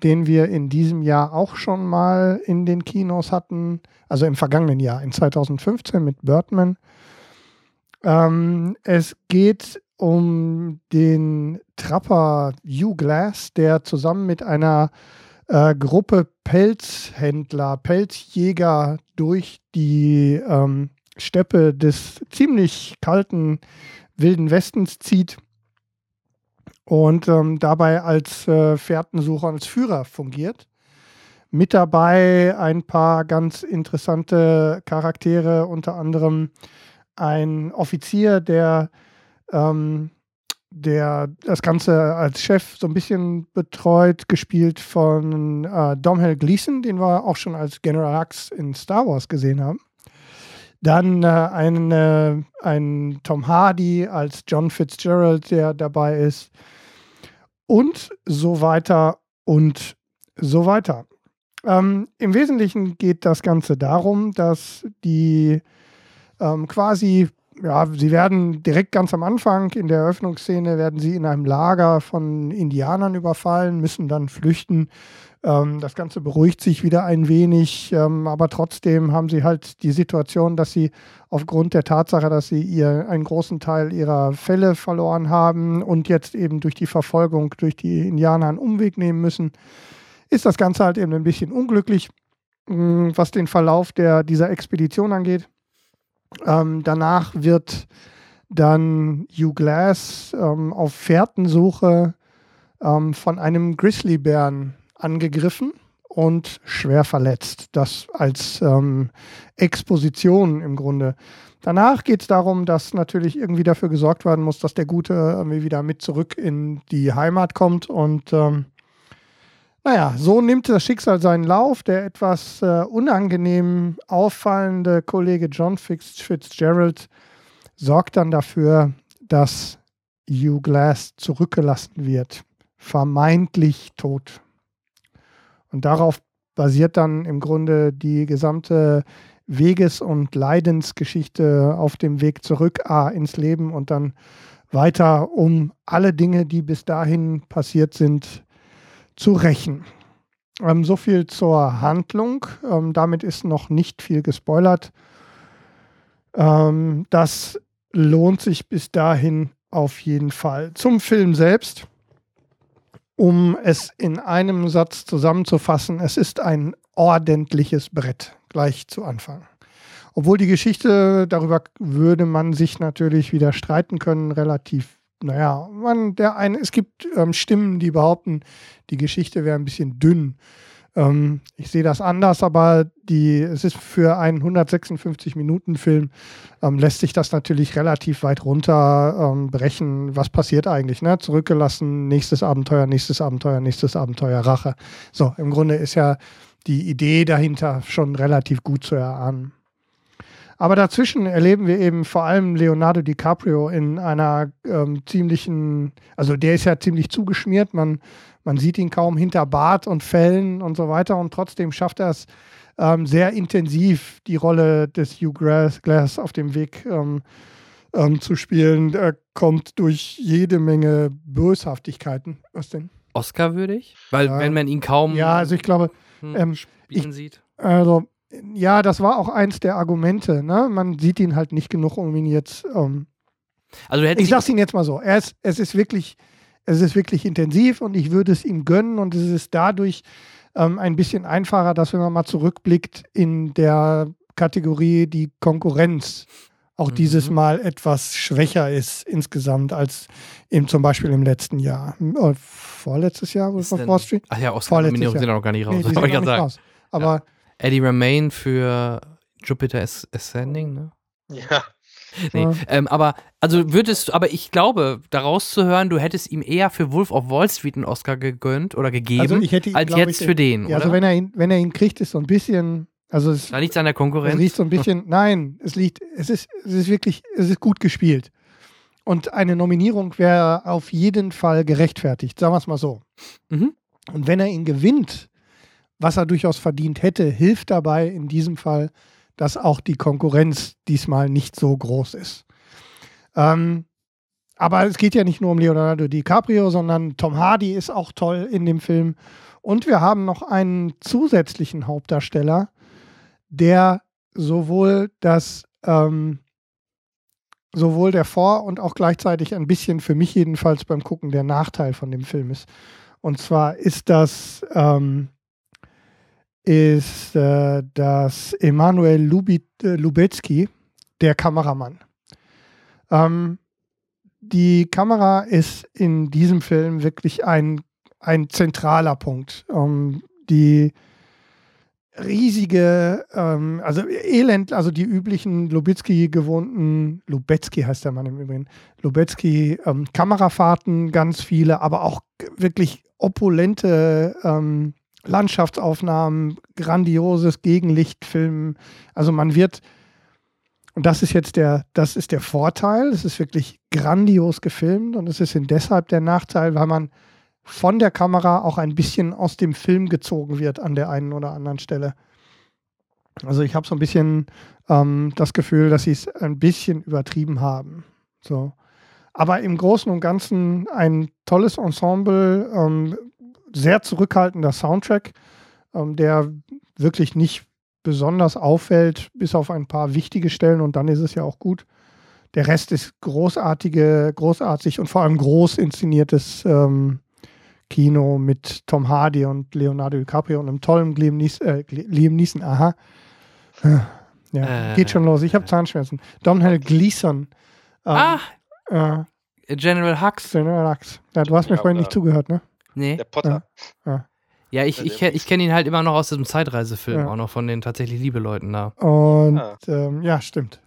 den wir in diesem Jahr auch schon mal in den Kinos hatten, also im vergangenen Jahr, in 2015 mit Birdman. Ähm, es geht um den Trapper Hugh Glass, der zusammen mit einer äh, Gruppe Pelzhändler, Pelzjäger durch die ähm, Steppe des ziemlich kalten Wilden Westens zieht und ähm, dabei als äh, Fährtensucher, als Führer fungiert. Mit dabei ein paar ganz interessante Charaktere, unter anderem ein Offizier, der ähm, der das Ganze als Chef so ein bisschen betreut, gespielt von äh, Domhnall Gleeson, den wir auch schon als General Hux in Star Wars gesehen haben. Dann äh, ein, äh, ein Tom Hardy als John Fitzgerald, der dabei ist. Und so weiter und so weiter. Ähm, Im Wesentlichen geht das Ganze darum, dass die ähm, quasi ja, sie werden direkt ganz am Anfang in der Eröffnungsszene werden sie in einem Lager von Indianern überfallen, müssen dann flüchten. Ähm, das Ganze beruhigt sich wieder ein wenig, ähm, aber trotzdem haben sie halt die Situation, dass sie aufgrund der Tatsache, dass sie ihr einen großen Teil ihrer Fälle verloren haben und jetzt eben durch die Verfolgung durch die Indianer einen Umweg nehmen müssen, ist das Ganze halt eben ein bisschen unglücklich, mh, was den Verlauf der, dieser Expedition angeht. Ähm, danach wird dann Hugh Glass ähm, auf Fährtensuche ähm, von einem Grizzlybären angegriffen und schwer verletzt. Das als ähm, Exposition im Grunde. Danach geht es darum, dass natürlich irgendwie dafür gesorgt werden muss, dass der Gute irgendwie wieder mit zurück in die Heimat kommt. Und ähm, naja, so nimmt das Schicksal seinen Lauf. Der etwas äh, unangenehm auffallende Kollege John Fitzgerald sorgt dann dafür, dass Hugh Glass zurückgelassen wird. Vermeintlich tot. Und darauf basiert dann im Grunde die gesamte Weges- und Leidensgeschichte auf dem Weg zurück A, ins Leben und dann weiter, um alle Dinge, die bis dahin passiert sind, zu rächen. Ähm, so viel zur Handlung. Ähm, damit ist noch nicht viel gespoilert. Ähm, das lohnt sich bis dahin auf jeden Fall. Zum Film selbst um es in einem Satz zusammenzufassen, es ist ein ordentliches Brett gleich zu Anfang. Obwohl die Geschichte, darüber würde man sich natürlich wieder streiten können, relativ, naja, man, der eine, es gibt ähm, Stimmen, die behaupten, die Geschichte wäre ein bisschen dünn. Ähm, ich sehe das anders, aber die, es ist für einen 156-Minuten-Film, ähm, lässt sich das natürlich relativ weit runter ähm. Was passiert eigentlich? Ne? Zurückgelassen, nächstes Abenteuer, nächstes Abenteuer, nächstes Abenteuer, Rache. So, im Grunde ist ja die Idee dahinter schon relativ gut zu erahnen. Aber dazwischen erleben wir eben vor allem Leonardo DiCaprio in einer ähm, ziemlichen, also der ist ja ziemlich zugeschmiert, man man sieht ihn kaum hinter Bart und Fellen und so weiter und trotzdem schafft er es ähm, sehr intensiv, die Rolle des Hugh Glass auf dem Weg ähm, ähm, zu spielen. Er kommt durch jede Menge Böshaftigkeiten. Was denn? Oscar-würdig? Weil, ja. wenn man ihn kaum. Ja, also ich glaube. Hm, ähm, spielen ich, sieht. Also, ja, das war auch eins der Argumente. Ne? Man sieht ihn halt nicht genug, um ihn jetzt. Ähm, also ich sag's Ihnen jetzt mal so. Er ist, es ist wirklich es ist wirklich intensiv und ich würde es ihm gönnen und es ist dadurch ähm, ein bisschen einfacher, dass wenn man mal zurückblickt in der Kategorie die Konkurrenz auch mhm. dieses Mal etwas schwächer ist insgesamt als eben zum Beispiel im letzten Jahr. Oder vorletztes Jahr, wo von Wall Street? Ach ja, Oscar-Nominierungen sind auch gar nicht raus. Nee. Aber ja. Eddie Remain für Jupiter Ascending, ne? Ja. Nee, ja. ähm, aber also würdest du, aber ich glaube, daraus zu hören, du hättest ihm eher für Wolf of Wall Street einen Oscar gegönnt oder gegeben, also ich hätte ihn, als jetzt ich, für den. Ja, oder? also wenn er ihn, wenn er ihn kriegt, ist so ein bisschen, also es da liegt an der Konkurrenz. Es liegt so ein bisschen, nein, es liegt, es ist, es ist wirklich, es ist gut gespielt. Und eine Nominierung wäre auf jeden Fall gerechtfertigt, sagen wir es mal so. Mhm. Und wenn er ihn gewinnt, was er durchaus verdient hätte, hilft dabei in diesem Fall dass auch die Konkurrenz diesmal nicht so groß ist. Ähm, aber es geht ja nicht nur um Leonardo DiCaprio, sondern Tom Hardy ist auch toll in dem Film. Und wir haben noch einen zusätzlichen Hauptdarsteller, der sowohl das ähm, sowohl der Vor- und auch gleichzeitig ein bisschen für mich jedenfalls beim Gucken der Nachteil von dem Film ist. Und zwar ist das ähm, ist äh, das Emanuel Lubit, äh, Lubetzky, der Kameramann. Ähm, die Kamera ist in diesem Film wirklich ein, ein zentraler Punkt. Ähm, die riesige, ähm, also Elend, also die üblichen Lubitzky gewohnten, Lubetzky heißt der Mann im Übrigen, Lubetzky ähm, Kamerafahrten, ganz viele, aber auch wirklich opulente ähm, Landschaftsaufnahmen, grandioses Gegenlichtfilm. Also man wird, und das ist jetzt der, das ist der Vorteil, es ist wirklich grandios gefilmt und es ist deshalb der Nachteil, weil man von der Kamera auch ein bisschen aus dem Film gezogen wird an der einen oder anderen Stelle. Also ich habe so ein bisschen ähm, das Gefühl, dass sie es ein bisschen übertrieben haben. So. Aber im Großen und Ganzen ein tolles Ensemble, ähm, sehr zurückhaltender Soundtrack, ähm, der wirklich nicht besonders auffällt, bis auf ein paar wichtige Stellen und dann ist es ja auch gut. Der Rest ist großartige, großartig und vor allem groß inszeniertes ähm, Kino mit Tom Hardy und Leonardo DiCaprio und einem tollen Liam Neeson, äh, Liam Neeson aha. Ja, Äh. geht schon los. Ich habe Zahnschmerzen. Domhnall Gleeson. Ähm, ah, äh, General Hux. General Hux. Ja, du hast mir vorhin nicht zugehört, ne? Nee. Der Potter. Ja, ich, ich, kenn- ich kenne ihn halt immer noch aus diesem Zeitreisefilm, Ja. auch noch von den tatsächlich Liebe-Leuten da. Und Ah. ähm, ja, stimmt.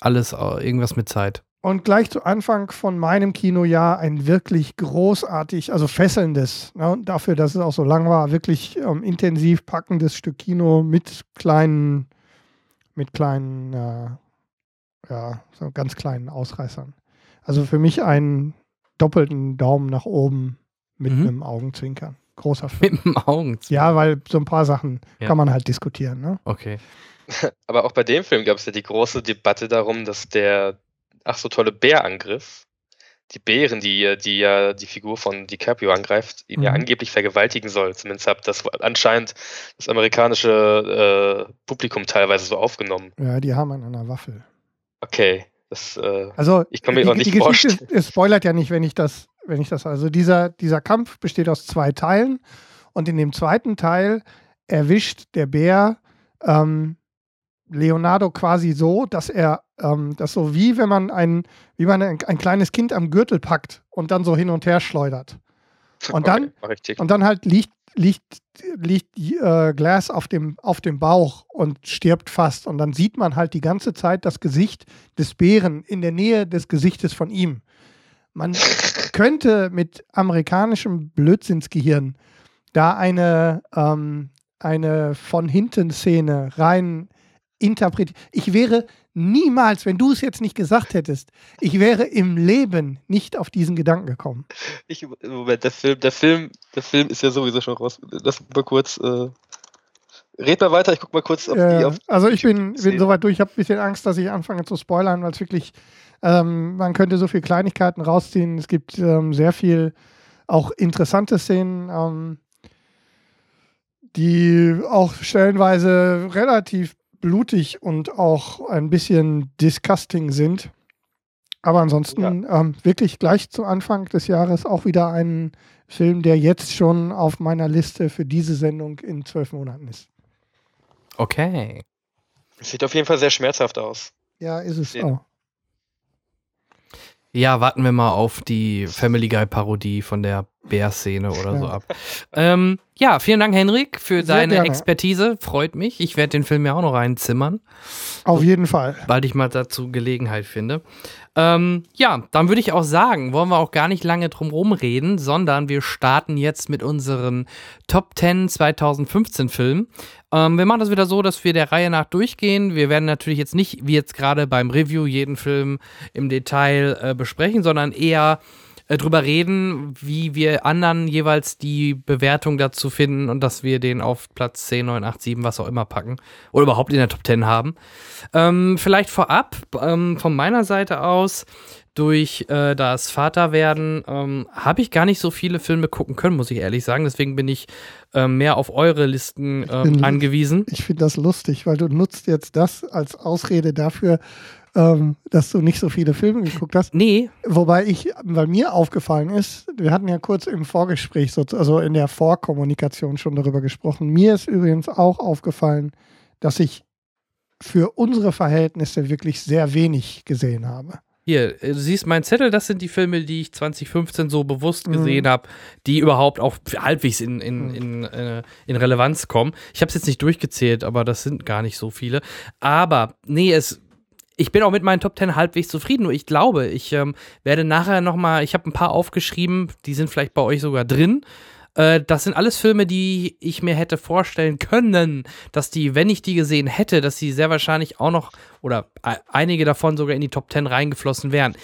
Alles irgendwas mit Zeit. Und gleich zu Anfang von meinem Kinojahr ein wirklich großartig, also fesselndes, ne, und dafür, dass es auch so lang war, wirklich ähm, intensiv packendes Stück Kino mit kleinen, mit kleinen, äh, ja, so ganz kleinen Ausreißern. Also für mich einen doppelten Daumen nach oben mit Mhm. einem Augenzwinkern. Großer Film. Mit dem Augen. Ja, weil so ein paar Sachen Ja. kann man halt diskutieren. Ne? Okay. Aber auch bei dem Film gab es ja die große Debatte darum, dass der ach so tolle Bärangriff, die Bären, die, die ja die Figur von DiCaprio angreift, ihn ja Mhm. angeblich vergewaltigen soll. Zumindest hat das anscheinend das amerikanische äh, Publikum teilweise so aufgenommen. Ja, die haben an einer Waffel. Okay, das äh, Also Ich kann mir die, auch nicht die Geschichte vorstellen. es spoilert ja nicht, wenn ich das, wenn ich das. Also dieser, dieser Kampf besteht aus zwei Teilen und in dem zweiten Teil erwischt der Bär ähm, Leonardo quasi so, dass er ähm, das so wie wenn man ein, wie man ein, ein kleines Kind am Gürtel packt und dann so hin und her schleudert. Und dann, okay, ich täglich. und dann halt liegt, liegt, liegt äh, Glass auf dem, auf dem Bauch und stirbt fast. Und dann sieht man halt die ganze Zeit das Gesicht des Bären in der Nähe des Gesichtes von ihm. Man könnte mit amerikanischem Blödsinnsgehirn da eine, ähm, eine von hinten Szene rein interpretieren. Ich wäre niemals, wenn du es jetzt nicht gesagt hättest, ich wäre im Leben nicht auf diesen Gedanken gekommen. Ich, Moment, der Film, der Film, der Film ist ja sowieso schon raus. Lass mal kurz. Äh, red mal weiter, ich guck mal kurz auf die. Äh, Auf, also ich bin, bin soweit durch. Ich habe ein bisschen Angst, dass ich anfange zu spoilern, weil es wirklich, ähm, man könnte so viele Kleinigkeiten rausziehen. Es gibt ähm, sehr viel auch interessante Szenen, ähm, die auch stellenweise relativ blutig und auch ein bisschen disgusting sind. Aber ansonsten ähm, wirklich gleich zu Anfang des Jahres auch wieder ein Film, der jetzt schon auf meiner Liste für diese Sendung in zwölf Monaten ist. Okay. sieht auf jeden Fall sehr schmerzhaft aus. Ja, ist es Sehen. auch. Ja, warten wir mal auf die Family Guy Parodie von der Bär-Szene oder so ab. Ähm, ja, vielen Dank, Henrik, für Sehr deine gerne. Expertise. Freut mich. Ich werde den Film ja auch noch reinzimmern, Auf jeden Fall. bald ich mal dazu Gelegenheit finde. Ähm, ja, dann würde ich auch sagen, wollen wir auch gar nicht lange drum rumreden, sondern wir starten jetzt mit unseren Top 10 2015 Filmen. Ähm, wir machen das wieder so, dass wir der Reihe nach durchgehen. Wir werden natürlich jetzt nicht, wie jetzt gerade beim Review, jeden Film im Detail äh, besprechen, sondern eher äh, drüber reden, wie wir anderen jeweils die Bewertung dazu finden und dass wir den auf Platz 10, 9, 8, 7, was auch immer packen oder überhaupt in der Top 10 haben. Ähm, vielleicht vorab ähm, von meiner Seite aus durch äh, das Vaterwerden ähm, habe ich gar nicht so viele Filme gucken können, muss ich ehrlich sagen. Deswegen bin ich ähm, mehr auf eure Listen ähm, bin- angewiesen. Ich finde das lustig, weil du nutzt jetzt das als Ausrede dafür, ähm, dass du nicht so viele Filme geguckt hast. Nee, Wobei ich, weil mir aufgefallen ist, wir hatten ja kurz im Vorgespräch, so, also in der Vorkommunikation schon darüber gesprochen. Mir ist übrigens auch aufgefallen, dass ich für unsere Verhältnisse wirklich sehr wenig gesehen habe. Hier, äh, du siehst meinen Zettel, das sind die Filme, die ich 2015 so bewusst Mhm. gesehen habe, die überhaupt auch halbwegs in, in, Mhm. in, äh, in Relevanz kommen. Ich habe es jetzt nicht durchgezählt, aber das sind gar nicht so viele. Aber, nee, es. Ich bin auch mit meinen Top 10 halbwegs zufrieden, nur ich glaube, ich ähm, werde nachher nochmal, ich habe ein paar aufgeschrieben, die sind vielleicht bei euch sogar drin. Äh, das sind alles Filme, die ich mir hätte vorstellen können, dass die, wenn ich die gesehen hätte, dass sie sehr wahrscheinlich auch noch oder e- einige davon sogar in die Top 10 reingeflossen wären.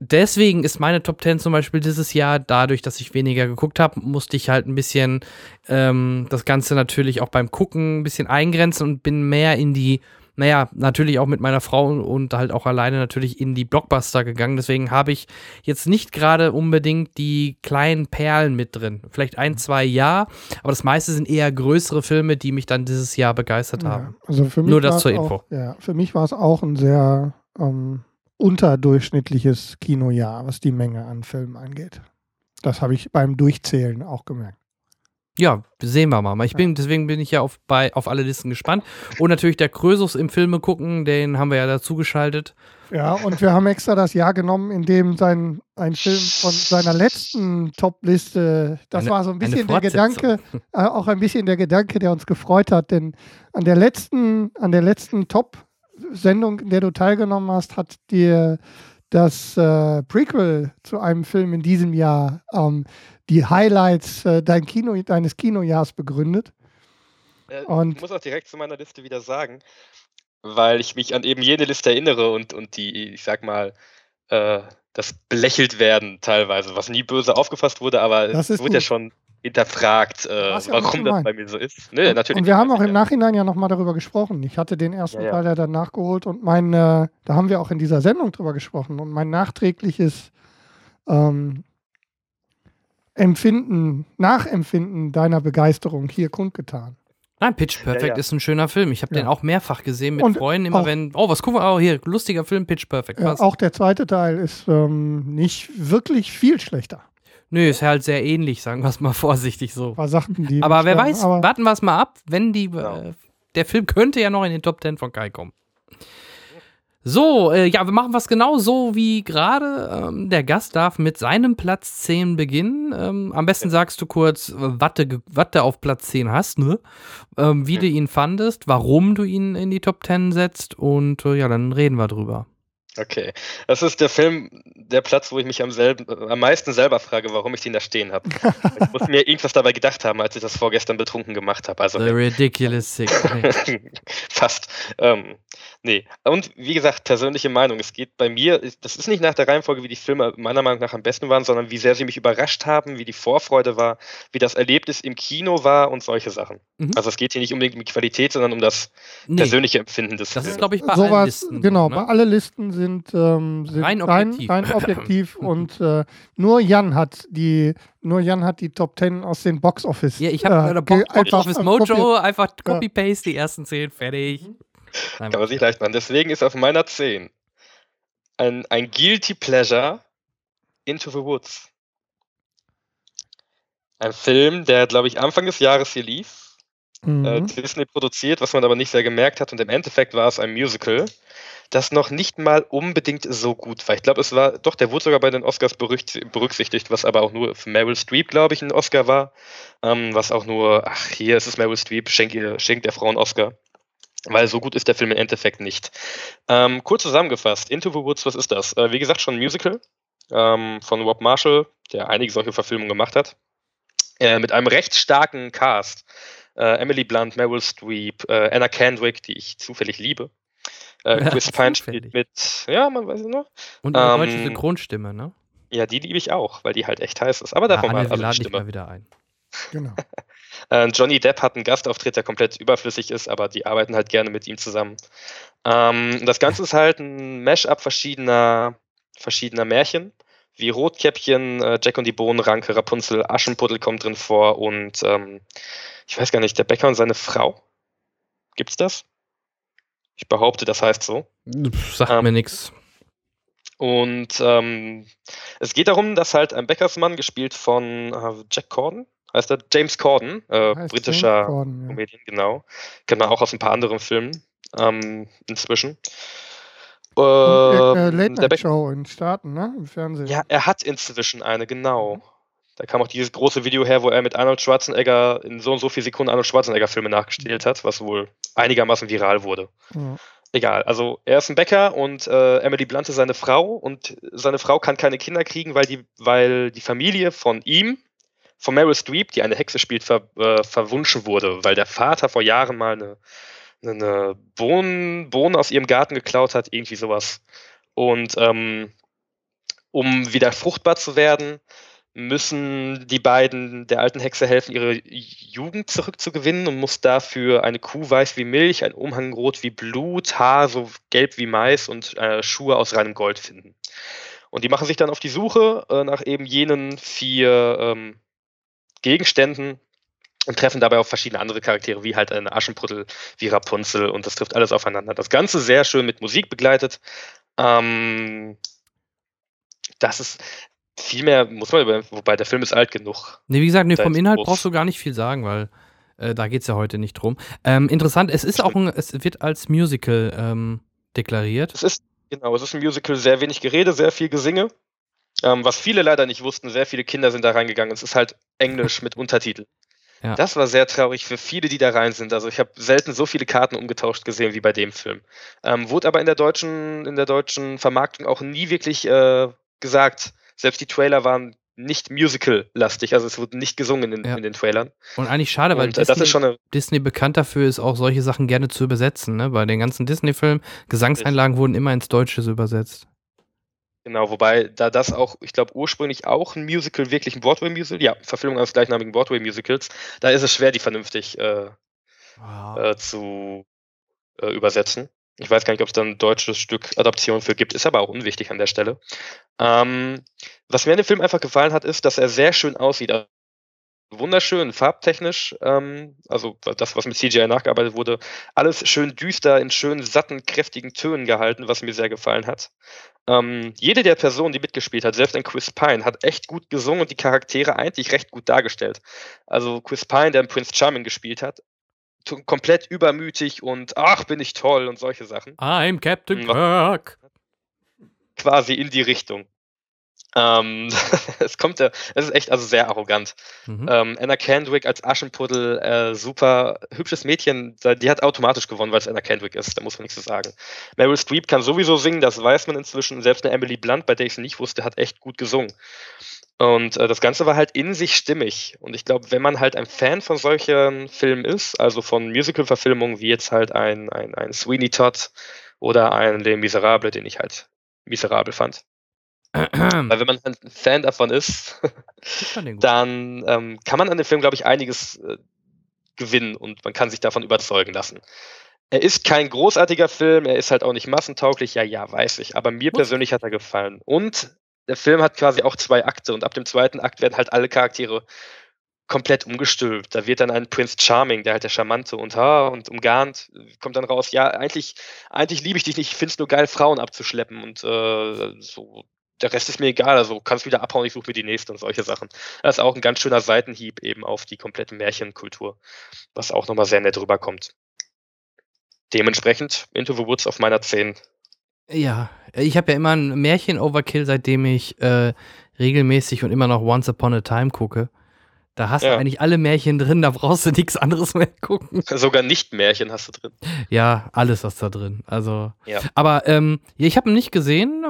Deswegen ist meine Top 10 zum Beispiel dieses Jahr, dadurch, dass ich weniger geguckt habe, musste ich halt ein bisschen ähm, das Ganze natürlich auch beim Gucken ein bisschen eingrenzen und bin mehr in die, naja, natürlich auch mit meiner Frau und halt auch alleine natürlich in die Blockbuster gegangen. Deswegen habe ich jetzt nicht gerade unbedingt die kleinen Perlen mit drin. Vielleicht ein, zwei ja, aber das meiste sind eher größere Filme, die mich dann dieses Jahr begeistert Ja, haben. also für mich Nur das zur auch, Info. Ja, für mich war es auch ein sehr ähm, unterdurchschnittliches Kinojahr, was die Menge an Filmen angeht. Das habe ich beim Durchzählen auch gemerkt. Ja, sehen wir mal. Ich bin, deswegen bin ich ja auf, bei, auf alle Listen gespannt. Und natürlich der Krösus im Filme gucken, den haben wir ja dazu geschaltet. Ja, und wir haben extra das Jahr genommen, in dem sein, ein Film von seiner letzten Top-Liste, das Eine- war so ein bisschen der. Gedanke, äh, auch ein bisschen der Gedanke, der uns gefreut hat, denn an der letzten, an der letzten Top-Sendung, in der du teilgenommen hast, hat dir das äh, Prequel zu einem Film in diesem Jahr ähm, die Highlights äh, dein Kino, deines Kinojahrs begründet. Äh, Und- ich muss auch direkt zu meiner Liste wieder sagen, weil ich mich an eben jene Liste erinnere und, und die, ich sag mal, äh, das belächelt werden teilweise, was nie böse aufgefasst wurde, aber es wurde ja gut. schon hinterfragt, äh, ja warum das bei mir so ist. Nee, natürlich. Und wir haben auch im ja. Nachhinein ja nochmal darüber gesprochen. Ich hatte den ersten Ja, ja. Teil ja dann nachgeholt und mein, äh, da haben wir auch in dieser Sendung drüber gesprochen und mein nachträgliches ähm, Empfinden, Nachempfinden deiner Begeisterung hier kundgetan. Nein, Pitch Perfect ja. ist ein schöner Film. Ich habe Ja. den auch mehrfach gesehen mit Und Freunden, immer auch- wenn, oh, was gucken wir, oh, hier, lustiger Film, Pitch Perfect. Ja, passt. auch der zweite Teil ist ähm, nicht wirklich viel schlechter. Nö, ist halt sehr ähnlich, sagen wir es mal vorsichtig so. Was sagten die? Aber wer Ja, weiß, aber warten wir es mal ab, wenn die, Genau. äh, der Film könnte ja noch in den Top 10 von Kai kommen. So, äh, ja, wir machen was genau so wie gerade. Ähm, der Gast darf mit seinem Platz 10 beginnen. Ähm, am besten sagst du kurz, äh, was du, ge- was du auf Platz 10 hast, ne? Ähm, wie Mhm. du ihn fandest, warum du ihn in die Top 10 setzt und äh, ja, dann reden wir drüber. Okay. Das ist der Film, der Platz, wo ich mich am, selben, äh, am meisten selber frage, warum ich den da stehen habe. ich muss mir irgendwas dabei gedacht haben, als ich das vorgestern betrunken gemacht habe. Also The Ridiculous Six. Nee. Fast. Ähm, nee. Und wie gesagt, persönliche Meinung. Es geht bei mir, das ist nicht nach der Reihenfolge, wie die Filme meiner Meinung nach am besten waren, sondern wie sehr sie mich überrascht haben, wie die Vorfreude war, wie das Erlebnis im Kino war und solche Sachen. Mhm. Also es geht hier nicht unbedingt um die Qualität, sondern um das Nee, persönliche Empfinden des das ist, Films. glaube ich, bei allen sowas, Listen. genau, so, bei ne? alle Listen sind, ähm, sind Rein rein, objektiv. rein objektiv und äh, nur Jan hat die nur Jan hat die Top 10 aus den Box Office. Ja, ich habe äh, Box einfach, Office Mojo, einfach Ja. Copy-Paste, die ersten 10, fertig. Nein, Kann man sich leicht machen. Deswegen ist auf meiner 10 ein, ein Guilty Pleasure Into the Woods. Ein Film, der, glaube ich, Anfang des Jahres hier lief. Äh, Mhm. Disney produziert, was man aber nicht sehr gemerkt hat. Und im Endeffekt war es ein Musical, das noch nicht mal unbedingt so gut war. Ich glaube, es war, doch, der wurde sogar bei den Oscars berücksichtigt, was aber auch nur für Meryl Streep, glaube ich, ein Oscar war. Ähm, was auch nur, ach, hier ist es Meryl Streep, schenkt, ihr, schenkt der Frau einen Oscar. Weil so gut ist der Film im Endeffekt nicht. Ähm, kurz zusammengefasst, Into the Woods, was ist das? Äh, wie gesagt, schon ein Musical ähm, von Rob Marshall, der einige solche Verfilmungen gemacht hat. Äh, mit einem recht starken Cast. Äh, Emily Blunt, Meryl Streep, äh, Anna Kendrick, die ich zufällig liebe. Äh, Ja, Chris Pine zufällig. spielt mit, ja, man weiß es noch. Und eine ähm, deutsche Synchronstimme, ne? Ja, die liebe ich auch, weil die halt echt heiß ist. Aber Ja, davon Anne, mal, wir also die laden dich mal wieder ein. Genau. Äh, Johnny Depp hat einen Gastauftritt, der komplett überflüssig ist, aber die arbeiten halt gerne mit ihm zusammen. Ähm, das Ganze ist halt ein Mash-up verschiedener, verschiedener Märchen, wie Rotkäppchen, äh, Jack und die Bohnenranke, Rapunzel, Aschenputtel kommt drin vor und ähm, ich weiß gar nicht, der Bäcker und seine Frau. Gibt's das? Ich behaupte, das heißt so. Sagt Ähm, mir nix. Und ähm, es geht darum, dass halt ein Bäckersmann, gespielt von äh, Jack Corden, heißt er, James Corden, äh, britischer James Corden, ja. Comedian, genau. Kennt man auch aus ein paar anderen Filmen ähm, inzwischen. Äh, Ähm, Late der Night Show in Staaten, ne? Im Fernsehen. ja, er hat inzwischen eine, genau. Da kam auch dieses große Video her, wo er mit Arnold Schwarzenegger in so und so viel Sekunden Arnold Schwarzenegger-Filme nachgestellt hat, was wohl einigermaßen viral wurde. Ja. Egal, also er ist ein Bäcker und äh, Emily Blunt ist seine Frau und seine Frau kann keine Kinder kriegen, weil die, weil die Familie von ihm, von Meryl Streep, die eine Hexe spielt, ver, äh, verwunschen wurde, weil der Vater vor Jahren mal eine, eine Bohnen, Bohnen aus ihrem Garten geklaut hat, irgendwie sowas. Und ähm, um wieder fruchtbar zu werden, müssen die beiden der alten Hexe helfen, ihre Jugend zurückzugewinnen und muss dafür eine Kuh weiß wie Milch, ein Umhang rot wie Blut, Haar so gelb wie Mais und äh, Schuhe aus reinem Gold finden. Und die machen sich dann auf die Suche äh, nach eben jenen vier ähm, Gegenständen und treffen dabei auf verschiedene andere Charaktere, wie halt eine Aschenputtel, wie Rapunzel und das trifft alles aufeinander. Das Ganze sehr schön mit Musik begleitet. Ähm, das ist, viel mehr muss man über, wobei der Film ist alt genug. Nee, wie gesagt, nee, vom Inhalt brauchst du gar nicht viel sagen, weil äh, da geht es ja heute nicht drum. Ähm, interessant, es ist auch ein, es wird als Musical ähm, deklariert. Es ist, genau, es ist ein Musical, sehr wenig Gerede, sehr viel Gesinge. Ähm, was viele leider nicht wussten, sehr viele Kinder sind da reingegangen. Es ist halt Englisch mit Untertitel. Ja. Das war sehr traurig für viele, die da rein sind. Also ich habe selten so viele Karten umgetauscht gesehen wie bei dem Film. Ähm, wurde aber in der deutschen, in der deutschen Vermarktung auch nie wirklich äh, gesagt. Selbst die Trailer waren nicht musical-lastig, also es wurde nicht gesungen in, Ja. in den Trailern. Und eigentlich schade, weil Und äh, das Disney, ist schon Disney bekannt dafür ist, auch solche Sachen gerne zu übersetzen. Ne? Bei den ganzen Disney-Filmen, Gesangseinlagen wurden immer ins Deutsche so übersetzt. Genau, wobei da das auch, ich glaube, ursprünglich auch ein Musical, wirklich ein Broadway-Musical, ja, Verfilmung eines gleichnamigen Broadway-Musicals, da ist es schwer, die vernünftig äh, äh, zu äh, übersetzen. Ich weiß gar nicht, ob es da ein deutsches Stück Adaption für gibt, ist aber auch unwichtig an der Stelle. Ähm, was mir an dem Film einfach gefallen hat, ist, dass er sehr schön aussieht. Wunderschön, farbtechnisch, ähm, also das, was mit CGI nachgearbeitet wurde, alles schön düster, in schönen, satten, kräftigen Tönen gehalten, was mir sehr gefallen hat. Ähm, jede der Personen, die mitgespielt hat, selbst ein Chris Pine, hat echt gut gesungen und die Charaktere eigentlich recht gut dargestellt. Also Chris Pine, der Prince Charming gespielt hat, komplett übermütig und ach, bin ich toll und solche Sachen. I'm Captain Kirk. Quasi in die Richtung. Ähm, es kommt ja, es ist echt also sehr arrogant. Mhm. Ähm, Anna Kendrick als Aschenputtel, äh, super hübsches Mädchen, die hat automatisch gewonnen, weil es Anna Kendrick ist, da muss man nichts zu sagen. Meryl Streep kann sowieso singen, das weiß man inzwischen. Selbst eine Emily Blunt, bei der ich es nicht wusste, hat echt gut gesungen. Und äh, das Ganze war halt in sich stimmig. Und ich glaube, wenn man halt ein Fan von solchen Filmen ist, also von Musical-Verfilmungen, wie jetzt halt ein, ein, ein Sweeney Todd oder ein Les Miserables, den ich halt miserabel fand. Weil wenn man ein Fan davon ist, dann ähm, kann man an dem Film, glaube ich, einiges äh, gewinnen und man kann sich davon überzeugen lassen. Er ist kein großartiger Film, er ist halt auch nicht massentauglich, ja, ja, weiß ich, aber mir persönlich hat er gefallen. Und der Film hat quasi auch zwei Akte und ab dem zweiten Akt werden halt alle Charaktere komplett umgestülpt. Da wird dann ein Prince Charming, der halt der Charmante und ha und umgarnt, kommt dann raus, ja, eigentlich, eigentlich liebe ich dich nicht, ich finde es nur geil, Frauen abzuschleppen und äh, so, der Rest ist mir egal, also kannst wieder abhauen, ich suche mir die nächste und solche Sachen. Das ist auch ein ganz schöner Seitenhieb eben auf die komplette Märchenkultur, was auch nochmal sehr nett rüberkommt. Dementsprechend Into the Woods auf meiner 10. Ja, ich habe ja immer ein Märchen-Overkill, seitdem ich äh, regelmäßig und immer noch Once Upon a Time gucke. Da hast Ja. du eigentlich alle Märchen drin, da brauchst du nichts anderes mehr gucken. Sogar Nicht-Märchen hast du drin. Ja, alles was da drin. Also, Ja. aber ähm, ich habe ihn nicht gesehen.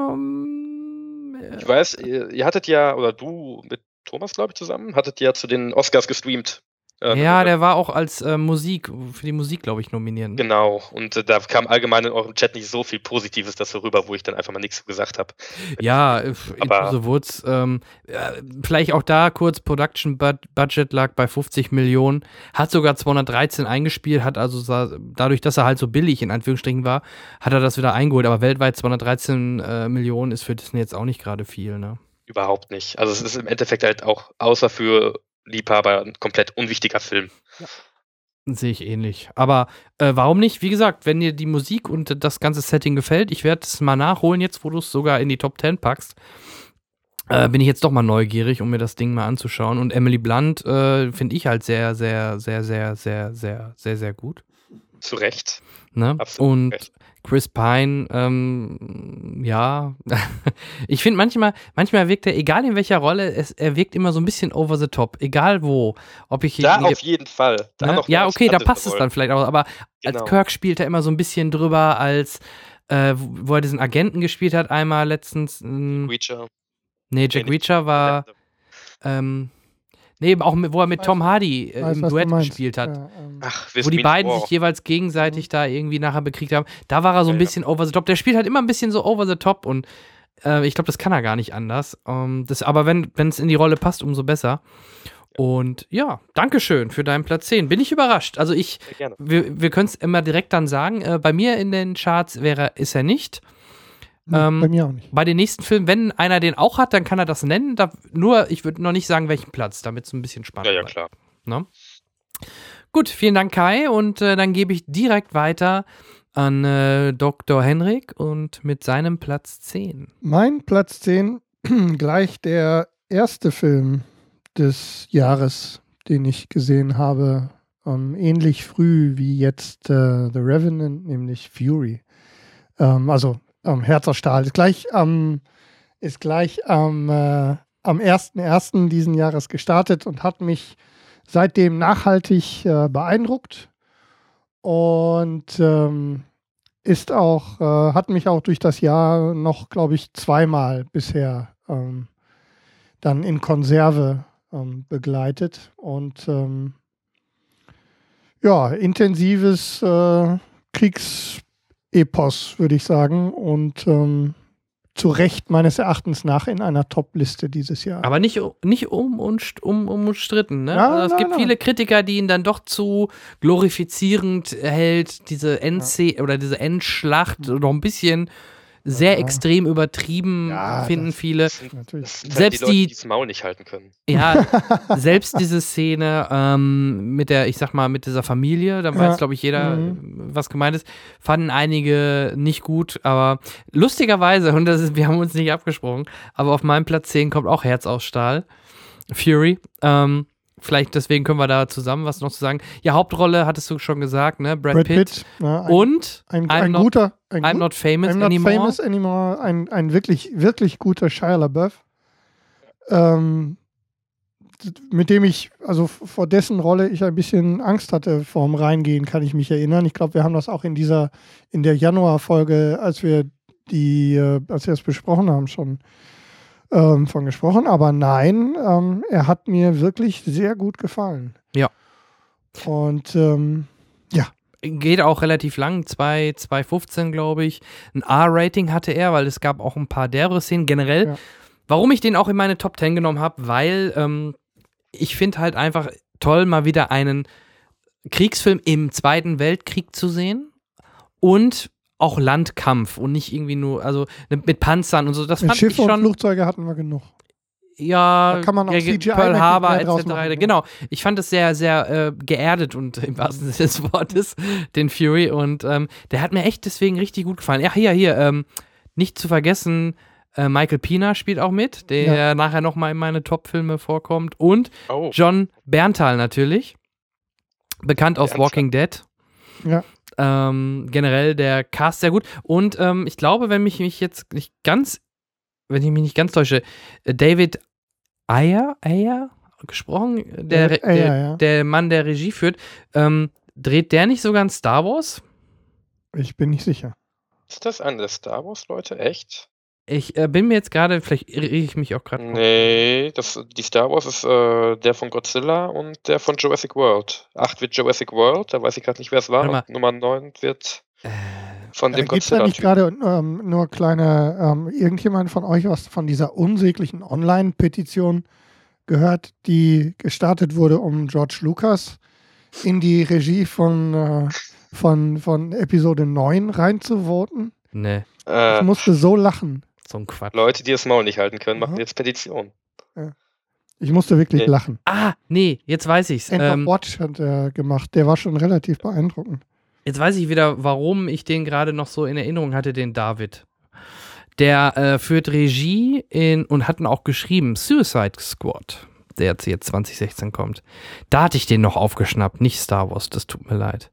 Äh, Ich weiß, ihr, ihr hattet ja, oder du mit Thomas, glaube ich, zusammen, hattet ja zu den Oscars gestreamt. Äh, ja, der war auch als äh, Musik, für die Musik, glaube ich, nominiert. Genau, und äh, da kam allgemein in eurem Chat nicht so viel Positives dazu rüber, wo ich dann einfach mal nichts gesagt habe. Ja, äh, Aber- the Woods. Ähm, äh, vielleicht auch da kurz, Production Bud Budget lag bei 50 Millionen, hat sogar 213 eingespielt, hat also dadurch, dass er halt so billig in Anführungsstrichen war, hat er das wieder eingeholt. Aber weltweit 213 äh, Millionen ist für Disney jetzt auch nicht gerade viel, ne? Überhaupt nicht. Also es ist im Endeffekt halt auch, außer für Liebhaber, ein komplett unwichtiger Film. Sehe ich ähnlich. Aber äh, warum nicht? Wie gesagt, wenn dir die Musik und das ganze Setting gefällt, ich werde es mal nachholen, jetzt wo du es sogar in die Top 10 packst. Äh, bin ich jetzt doch mal neugierig, um mir das Ding mal anzuschauen. Und Emily Blunt äh, finde ich halt sehr, sehr, sehr, sehr, sehr, sehr, sehr, sehr gut. Zu Recht. Ne? Absolut Und recht. Chris Pine, ähm, ja, ich finde manchmal, manchmal wirkt er, egal in welcher Rolle, es, er wirkt immer so ein bisschen over the top, egal wo. Ob ich Da auf jeden Fall. Da Ne? Ja, okay, da passt es dann vielleicht auch. Aber Genau. als Kirk spielt er immer so ein bisschen drüber, als äh, wo er diesen Agenten gespielt hat, einmal letztens. ähm, Reacher. nee, Jack Reacher war. Ähm, nee, auch mit, wo er mit Weiß- Tom Hardy äh, Weiß, im Duett gespielt hat. Ja, ähm, Ach, Wo die beiden sich jeweils gegenseitig da irgendwie nachher bekriegt haben. Da war er so ein Ja, ja. bisschen over the top. Der spielt halt immer ein bisschen so over the top und äh, ich glaube, das kann er gar nicht anders. Ähm, das, aber wenn es in die Rolle passt, umso besser. Und ja, Dankeschön für deinen Platz 10. Bin ich überrascht. Also ich, wir, wir können es immer direkt dann sagen. Äh, bei mir in den Charts wäre, ist er nicht. Nee, ähm, bei mir auch nicht. Bei den nächsten Filmen, wenn einer den auch hat, dann kann er das nennen. Da, nur, ich würde noch nicht sagen, welchen Platz, damit es ein bisschen spannend Ja, ja, bleibt. klar. Ne? Gut, vielen Dank, Kai. Und äh, dann gebe ich direkt weiter an äh, Dr. Henrik und mit seinem Platz 10. Mein Platz 10 gleich der erste Film des Jahres, den ich gesehen habe, ähm, ähnlich früh wie jetzt äh, The Revenant, nämlich Fury. Ähm, also ähm, aus Stahl. Ist gleich, ähm, ist gleich am, äh, am 1.1. diesen Jahres gestartet und hat mich seitdem nachhaltig äh, beeindruckt und ähm, ist auch, äh, hat mich auch durch das Jahr noch, glaube ich, zweimal bisher ähm, dann in Konserve ähm, begleitet und ähm, ja, intensives äh, Kriegsepos, würde ich sagen. Und ähm, zu Recht meines Erachtens nach in einer Top-Liste dieses Jahr. Aber nicht, nicht um, um, umstritten, ne? Ja, also es nein, gibt nein. viele Kritiker, die ihn dann doch zu glorifizierend hält, diese NC oder diese Endschlacht noch ein bisschen sehr Ja. extrem übertrieben Ja, finden das- viele. Das sind, Natürlich. das sind Selbst halt die Leute, die- die das Maul nicht halten können. Ja, selbst diese Szene ähm, mit der, ich sag mal, mit dieser Familie, da weiß, Ja. glaube ich, jeder, Mhm. was gemeint ist, fanden einige nicht gut, aber lustigerweise, und das ist, wir haben uns nicht abgesprochen, aber auf meinem Platz 10 kommt auch Herz aus Stahl, Fury. Ähm, vielleicht deswegen können wir da zusammen was noch zu sagen. Ja, Hauptrolle hattest du schon gesagt, ne? Brad, Brad Pitt. Pitt, ja, ein, Und ein, I'm ein not- guter, ein I'm gut- not famous I'm not anymore. famous anymore, ein, ein wirklich, wirklich guter Shia LaBeouf, ähm, mit dem ich, also vor dessen Rolle ich ein bisschen Angst hatte vorm Reingehen, kann ich mich erinnern. Ich glaube, wir haben das auch in dieser, in der Januarfolge, als wir die, äh, als wir es besprochen haben, schon ähm, von gesprochen. Aber nein, ähm, er hat mir wirklich sehr gut gefallen. Ja. Und ähm, geht auch relativ lang, 2, 2,15 glaube ich. Ein R-Rating hatte er, weil es gab auch ein paar derbe Szenen generell. Ja. Warum ich den auch in meine Top 10 genommen habe, weil ähm, ich finde halt einfach toll, mal wieder einen Kriegsfilm im Zweiten Weltkrieg zu sehen und auch Landkampf und nicht irgendwie nur, also ne, mit Panzern und so. Das mit fand Schiffe ich und schon. Flugzeuge hatten wir genug. Ja, Da kann man auch ja, CGI Pearl mehr Harbor etc. machen, ne? Genau. Ich fand es sehr, sehr äh, geerdet und im wahrsten Sinne des Wortes, den Fury. Und ähm, der hat mir echt deswegen richtig gut gefallen. Ja, hier, hier, ähm, nicht zu vergessen, äh, Michael Pina spielt auch mit, der Ja. nachher nochmal in meine Top-Filme vorkommt. Und Oh, John Berntal natürlich. Bekannt aus Berntal. Walking Dead. Ja. Ähm, generell der Cast sehr gut. Und ähm, ich glaube, wenn mich, mich jetzt nicht ganz, wenn ich mich nicht ganz täusche, äh, David Ayer, Ayer gesprochen, der, David der, Ayer, ja. der Mann, der Regie führt, ähm, dreht der nicht sogar ein Star Wars? Ich bin nicht sicher. ist das eine der Star Wars-Leute? Echt? Ich äh, bin mir jetzt gerade, vielleicht irre ich mich auch gerade. Nee, das, die Star Wars ist äh, der von Godzilla und der von Jurassic World. 8 wird Jurassic World, da weiß ich gerade nicht, wer es war. Nummer 9 wird Äh, von dem Gibt es da nicht gerade ähm, nur kleine, ähm, irgendjemand von euch was von dieser unsäglichen Online-Petition gehört, die gestartet wurde, um George Lucas in die Regie von, äh, von, von Episode 9 reinzuvoten? ne, Ich Äh, musste so lachen. So ein Quatsch. Leute, die das Maul nicht halten können, machen Mhm. jetzt Petition. Ich musste wirklich Nee. lachen. Ah, nee, jetzt weiß ich's. End Ähm, of Watch hat er gemacht. Der war schon relativ beeindruckend. Jetzt weiß ich wieder, warum ich den gerade noch so in Erinnerung hatte, den David. Der äh, führt Regie in und hat ihn auch geschrieben, Suicide Squad, der jetzt 2016 kommt. Da hatte ich den noch aufgeschnappt, nicht Star Wars, das tut mir leid.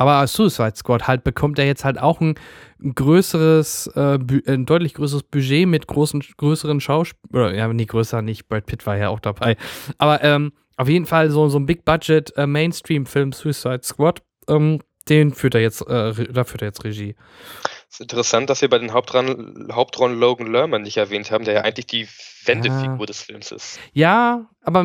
Aber Suicide Squad halt bekommt er jetzt halt auch ein größeres, äh, ein deutlich größeres Budget mit großen, größeren Schauspielern, ja, nicht größer, nicht, Brad Pitt war ja auch dabei. Aber ähm, auf jeden Fall so, so ein Big Budget äh, Mainstream-Film Suicide Squad, ähm, den führt er jetzt, äh, da führt er jetzt Regie. Es ist interessant, dass wir bei den Hauptrollen, Hauptrollen Logan Lerman nicht erwähnt haben, der ja eigentlich die Wendefigur des Films ist. Ja, aber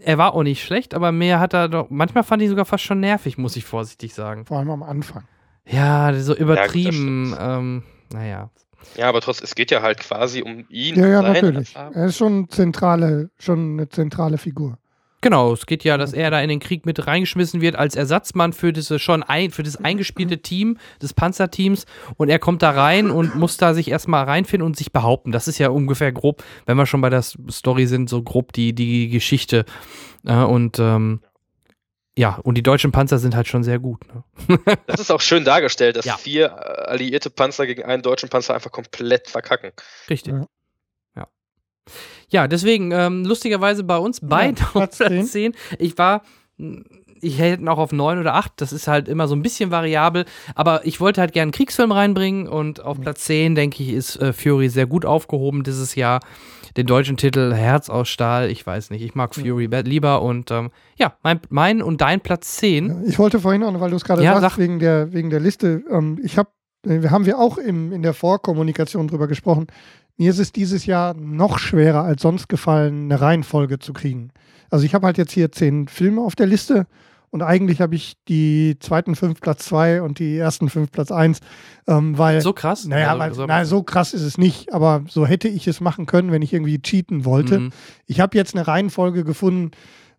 er war auch nicht schlecht, aber mehr hat er doch, manchmal fand ich ihn sogar fast schon nervig, muss ich vorsichtig sagen. Vor allem am Anfang. Ja, so übertrieben, stimmt. ähm, naja. Ja, aber trotzdem, es geht ja halt quasi um ihn. Ja, ja, seine natürlich. Erfahrung. Er ist schon zentrale, schon eine zentrale Figur. Genau, es geht ja, dass er da in den Krieg mit reingeschmissen wird als Ersatzmann für diese schon ein, für das eingespielte Team des Panzerteams und er kommt da rein und muss da sich erstmal reinfinden und sich behaupten. Das ist ja ungefähr grob, wenn wir schon bei der Story sind, so grob die, die Geschichte. Äh, und ähm, ja, und die deutschen Panzer sind halt schon sehr gut. Ne? Das ist auch schön dargestellt, dass Ja. vier äh, alliierte Panzer gegen einen deutschen Panzer einfach komplett verkacken. Richtig. Ja. Ja, deswegen, ähm, lustigerweise bei uns beide Ja, Platz Platz 10. Ich war, ich hätte auch auf 9 oder 8, das ist halt immer so ein bisschen variabel, aber ich wollte halt gerne einen Kriegsfilm reinbringen und auf Platz 10, denke ich, ist äh, Fury sehr gut aufgehoben dieses Jahr. Den deutschen Titel Herz aus Stahl, ich weiß nicht, ich mag Fury be- lieber und ähm, ja, mein, mein und dein Platz 10. Ich wollte vorhin auch, noch, weil du es gerade Ja, sagst, sag. wegen der, wegen der Liste, ähm, ich habe, wir haben wir auch im, in der Vorkommunikation drüber gesprochen. Mir ist es dieses Jahr noch schwerer als sonst gefallen, eine Reihenfolge zu kriegen. Also ich habe halt jetzt hier zehn Filme auf der Liste und eigentlich habe ich die zweiten fünf Platz zwei und die ersten fünf Platz eins, ähm, weil So krass. naja, Also, weil, so- so krass ist es nicht, aber so hätte ich es machen können, wenn ich irgendwie cheaten wollte. Mhm. Ich habe jetzt eine Reihenfolge gefunden,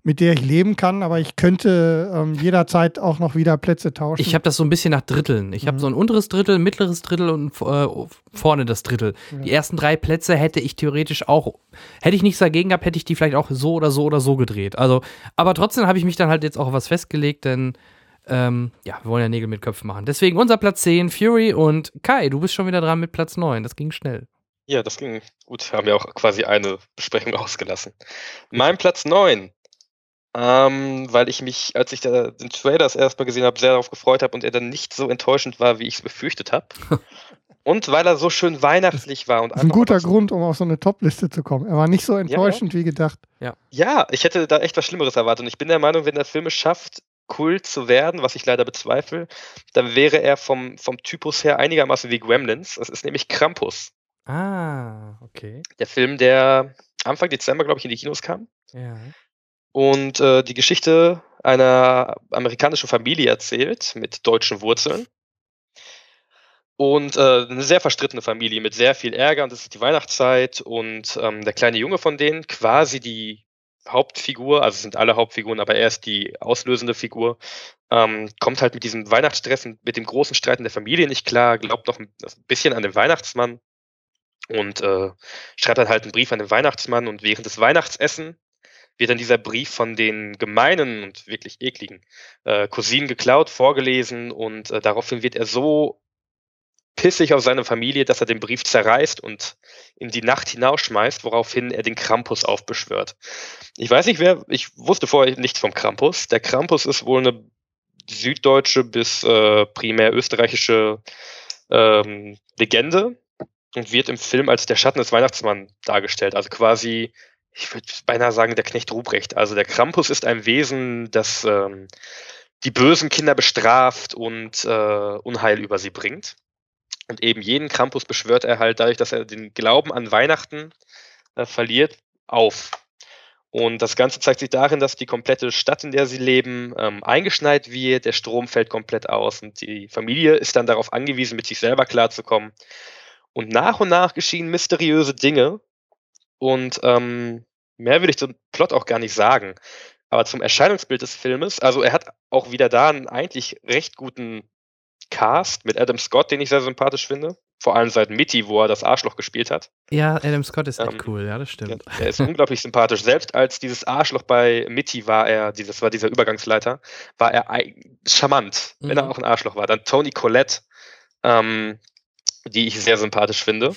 mit der ich leben kann, aber ich könnte ähm, jederzeit auch noch wieder Plätze tauschen. Ich habe das so ein bisschen nach Dritteln. Ich habe Mhm. so ein unteres Drittel, mittleres Drittel und äh, vorne das Drittel. Die ersten drei Plätze hätte ich theoretisch auch, hätte ich nichts dagegen gehabt, hätte ich die vielleicht auch so oder so oder so gedreht. Also, aber trotzdem habe ich mich dann halt jetzt auch was festgelegt, denn ähm, ja, wir wollen ja Nägel mit Köpfen machen. Deswegen unser Platz 10, Fury und Kai, du bist schon wieder dran mit Platz 9. Das ging schnell. Ja, das ging gut. Haben wir auch quasi eine Besprechung ausgelassen. Mein Platz 9. Ähm, weil ich mich, als ich da den Trailer das erstmal gesehen habe, sehr darauf gefreut habe und er dann nicht so enttäuschend war, wie ich es befürchtet habe. und weil er so schön weihnachtlich war und das ist ein guter Grund, um auf so eine Top-Liste zu kommen. Er war nicht so enttäuschend wie gedacht. Ja, ich hätte da echt was Schlimmeres erwartet. Und ich bin der Meinung, wenn der Film es schafft, Kult zu werden, was ich leider bezweifle, dann wäre er vom, vom Typus her einigermaßen wie Gremlins. Das ist nämlich Krampus. Ah, okay. Der Film, der Anfang Dezember, glaube ich, in die Kinos kam. Ja. Und äh, die Geschichte einer amerikanischen Familie erzählt mit deutschen Wurzeln. Und äh, eine sehr verstrittene Familie mit sehr viel Ärger und es ist die Weihnachtszeit und ähm, der kleine Junge von denen, quasi die Hauptfigur, also sind alle Hauptfiguren, aber er ist die auslösende Figur, ähm, kommt halt mit diesem Weihnachtsstress und mit dem großen Streit in der Familie nicht klar, glaubt noch ein, ein bisschen an den Weihnachtsmann und äh, schreibt dann halt einen Brief an den Weihnachtsmann und während des Weihnachtsessen wird dann dieser Brief von den gemeinen und wirklich ekligen äh, Cousinen geklaut, vorgelesen und äh, daraufhin wird er so pissig auf seine Familie, dass er den Brief zerreißt und in die Nacht hinausschmeißt, woraufhin er den Krampus aufbeschwört. Ich weiß nicht, wer, ich wusste vorher nichts vom Krampus. Der Krampus ist wohl eine süddeutsche bis äh, primär österreichische ähm, Legende und wird im Film als der Schatten des Weihnachtsmanns dargestellt. Also quasi ich würde beinahe sagen, der Knecht Ruprecht. Also der Krampus ist ein Wesen, das ähm, die bösen Kinder bestraft und äh, Unheil über sie bringt. Und eben jeden Krampus beschwört er halt dadurch, dass er den Glauben an Weihnachten äh, verliert, auf. Und das Ganze zeigt sich darin, dass die komplette Stadt, in der sie leben, ähm, eingeschneit wird, der Strom fällt komplett aus und die Familie ist dann darauf angewiesen, mit sich selber klarzukommen. Und nach und nach geschehen mysteriöse Dinge, und ähm, mehr will ich zum Plot auch gar nicht sagen. Aber zum Erscheinungsbild des Filmes, also er hat auch wieder da einen eigentlich recht guten Cast mit Adam Scott, den ich sehr sympathisch finde. Vor allem seit Mitty, wo er das Arschloch gespielt hat. Ja, Adam Scott ist echt Ähm, cool, ja, das stimmt. er ist unglaublich sympathisch. Selbst als dieses Arschloch bei Mitty war er, dieses war dieser Übergangsleiter, war er charmant, wenn er Mhm. auch ein Arschloch war. Dann Tony Collette, ähm, die ich sehr sympathisch finde.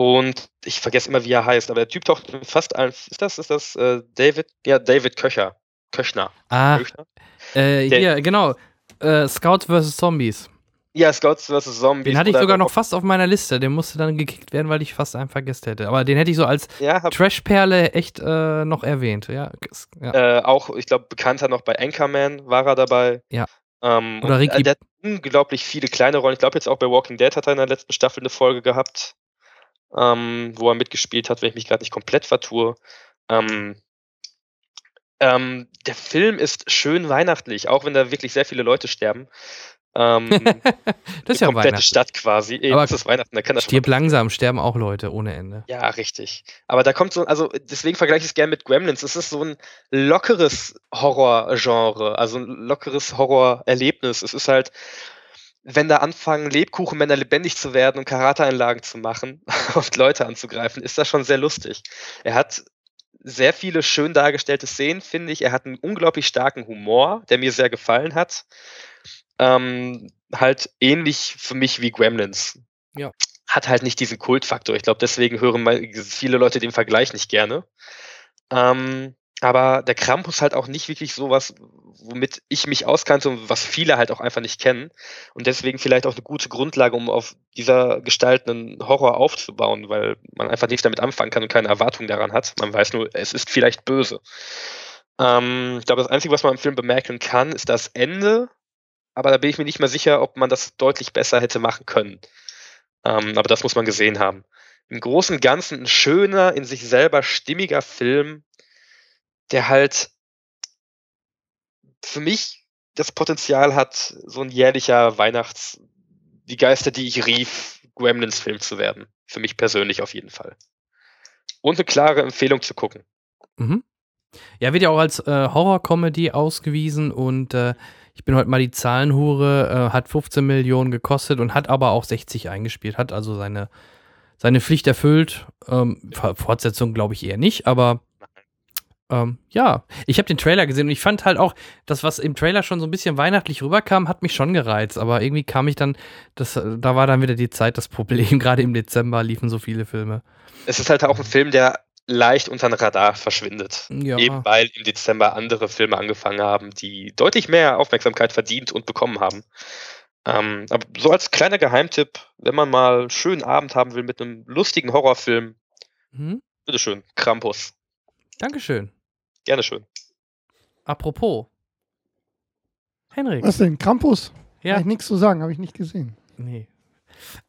Und ich vergesse immer, wie er heißt, aber der Typ taucht in fast allen. Ist das, ist das äh, David? Ja, David Köcher. Köchner. Ah, Köchner? äh, der- hier, genau. Äh, Scouts vs. Zombies. Ja, Scouts vs. Zombies. Den hatte ich sogar noch fast auf meiner Liste. Der musste dann gekickt werden, weil ich fast einen vergessen hätte. Aber den hätte ich so als Ja, Trash-Perle echt äh, noch erwähnt. Ja, ja. äh, auch, ich glaube, bekannter noch bei Anchorman war er dabei. Ja. Ähm, Oder und, Ricky- äh, der hat unglaublich viele kleine Rollen. Ich glaube, jetzt auch bei Walking Dead hat er in der letzten Staffel eine Folge gehabt, ähm, wo er mitgespielt hat, wenn ich mich gerade nicht komplett vertue. Ähm, ähm, der Film ist schön weihnachtlich, auch wenn da wirklich sehr viele Leute sterben. Ähm, das ist ja komplette Weihnachten. Stadt quasi. Eben, Aber es ist Weihnachten, da kann das Stirb langsam, sterben auch Leute ohne Ende. ja, richtig. Aber da kommt so, also deswegen vergleiche ich es gerne mit Gremlins. Es ist so ein lockeres Horrorgenre, also ein lockeres Horrorerlebnis. Es ist halt, wenn da anfangen, Lebkuchenmänner lebendig zu werden und Karateeinlagen zu machen und Leute anzugreifen, ist das schon sehr lustig. Er hat sehr viele schön dargestellte Szenen, finde ich. Er hat einen unglaublich starken Humor, der mir sehr gefallen hat. Ähm, halt ähnlich für mich wie Gremlins. Ja. hat halt nicht diesen Kultfaktor. Ich glaube, deswegen hören viele Leute den Vergleich nicht gerne. Ähm, aber der Krampus halt auch nicht wirklich sowas, womit ich mich auskannte und was viele halt auch einfach nicht kennen. Und deswegen vielleicht auch eine gute Grundlage, um auf dieser Gestalt einen Horror aufzubauen, weil man einfach nichts damit anfangen kann und keine Erwartung daran hat. Man weiß nur, es ist vielleicht böse. Ähm, ich glaube, das Einzige, was man im Film bemerken kann, ist das Ende. Aber da bin ich mir nicht mehr sicher, ob man das deutlich besser hätte machen können. Ähm, aber das muss man gesehen haben. Im Großen und Ganzen ein schöner, in sich selber stimmiger Film, der halt für mich das Potenzial hat, so ein jährlicher Weihnachts-, die Geister, die ich rief, Gremlins-Film zu werden. Für mich persönlich auf jeden Fall. Und eine klare Empfehlung zu gucken. Mhm. Ja, wird ja auch als äh, Horror-Comedy ausgewiesen und äh, ich bin heute mal die Zahlenhure, äh, hat 15 Millionen gekostet und hat aber auch 60 eingespielt, hat also seine, seine Pflicht erfüllt. Ähm, Fortsetzung glaube ich eher nicht, aber ähm, ja, ich habe den Trailer gesehen und ich fand halt auch, das, was im Trailer schon so ein bisschen weihnachtlich rüberkam, hat mich schon gereizt. Aber irgendwie kam ich dann, das, da war dann wieder die Zeit das Problem. Gerade im Dezember liefen so viele Filme. Es ist halt auch ein Film, der leicht unter den Radar verschwindet. Ja. Eben weil im Dezember andere Filme angefangen haben, die deutlich mehr Aufmerksamkeit verdient und bekommen haben. Ähm, aber so als kleiner Geheimtipp, wenn man mal einen schönen Abend haben will mit einem lustigen Horrorfilm, mhm. bitteschön, Krampus. Dankeschön. Gerne schön. Apropos. Henrik. Was denn? Krampus? Ja. Kann ich nichts zu sagen, habe ich nicht gesehen. Nee.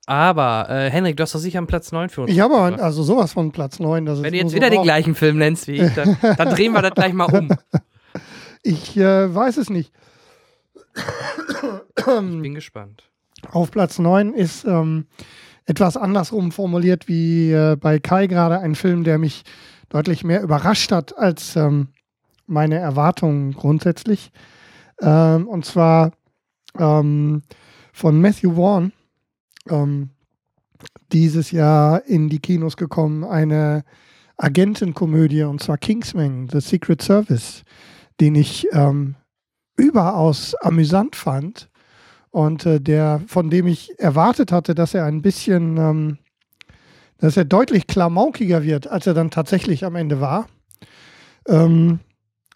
Aber, äh, Henrik, du hast doch sicher einen Platz 9 für uns. Ich habe also sowas von Platz 9. Wenn du jetzt so wieder den gleichen Film nennst wie ich, dann, dann drehen wir das gleich mal um. Ich äh, weiß es nicht. Ich bin gespannt. Auf Platz 9 ist ähm, etwas andersrum formuliert wie äh, bei Kai gerade ein Film, der mich deutlich mehr überrascht hat als ähm, meine Erwartungen grundsätzlich. Ähm, und zwar ähm, von Matthew Vaughn ähm, dieses Jahr in die Kinos gekommen, eine Agentenkomödie und zwar Kingsman, The Secret Service, den ich ähm, überaus amüsant fand und äh, der, von dem ich erwartet hatte, dass er ein bisschen ähm, dass er deutlich klamaukiger wird, als er dann tatsächlich am Ende war. Ähm,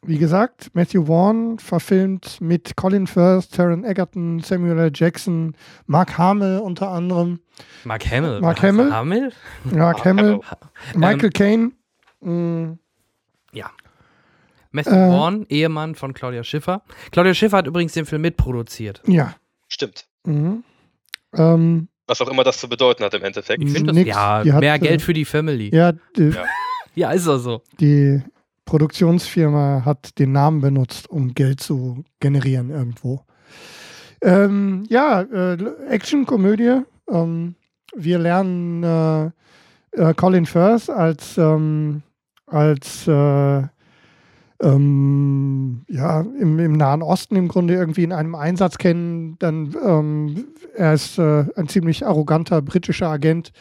wie gesagt, Matthew Vaughn verfilmt mit Colin Firth, Taron Egerton, Samuel L. Jackson, Mark Hamill unter anderem. Mark Hamill? Mark Hamill? Hamill? Mark Hamill. Michael Caine. Mm. Ja. Matthew äh, Vaughn, Ehemann von Claudia Schiffer. Claudia Schiffer hat übrigens den Film mitproduziert. Ja. Stimmt. Mhm. Ähm, was auch immer das zu bedeuten hat im Endeffekt. Ich finde das, ja, mehr hat, Geld für die Family. Ja, die, ja. ja, ist auch so. Die Produktionsfirma hat den Namen benutzt, um Geld zu generieren irgendwo. Ähm, ja, äh, Action-Komödie. Ähm, wir lernen äh, äh, Colin Firth als, ähm, als äh, ähm, ja, im, im, Nahen Osten im Grunde irgendwie in einem Einsatz kennen. Dann ähm, er ist äh, ein ziemlich arroganter britischer Agent,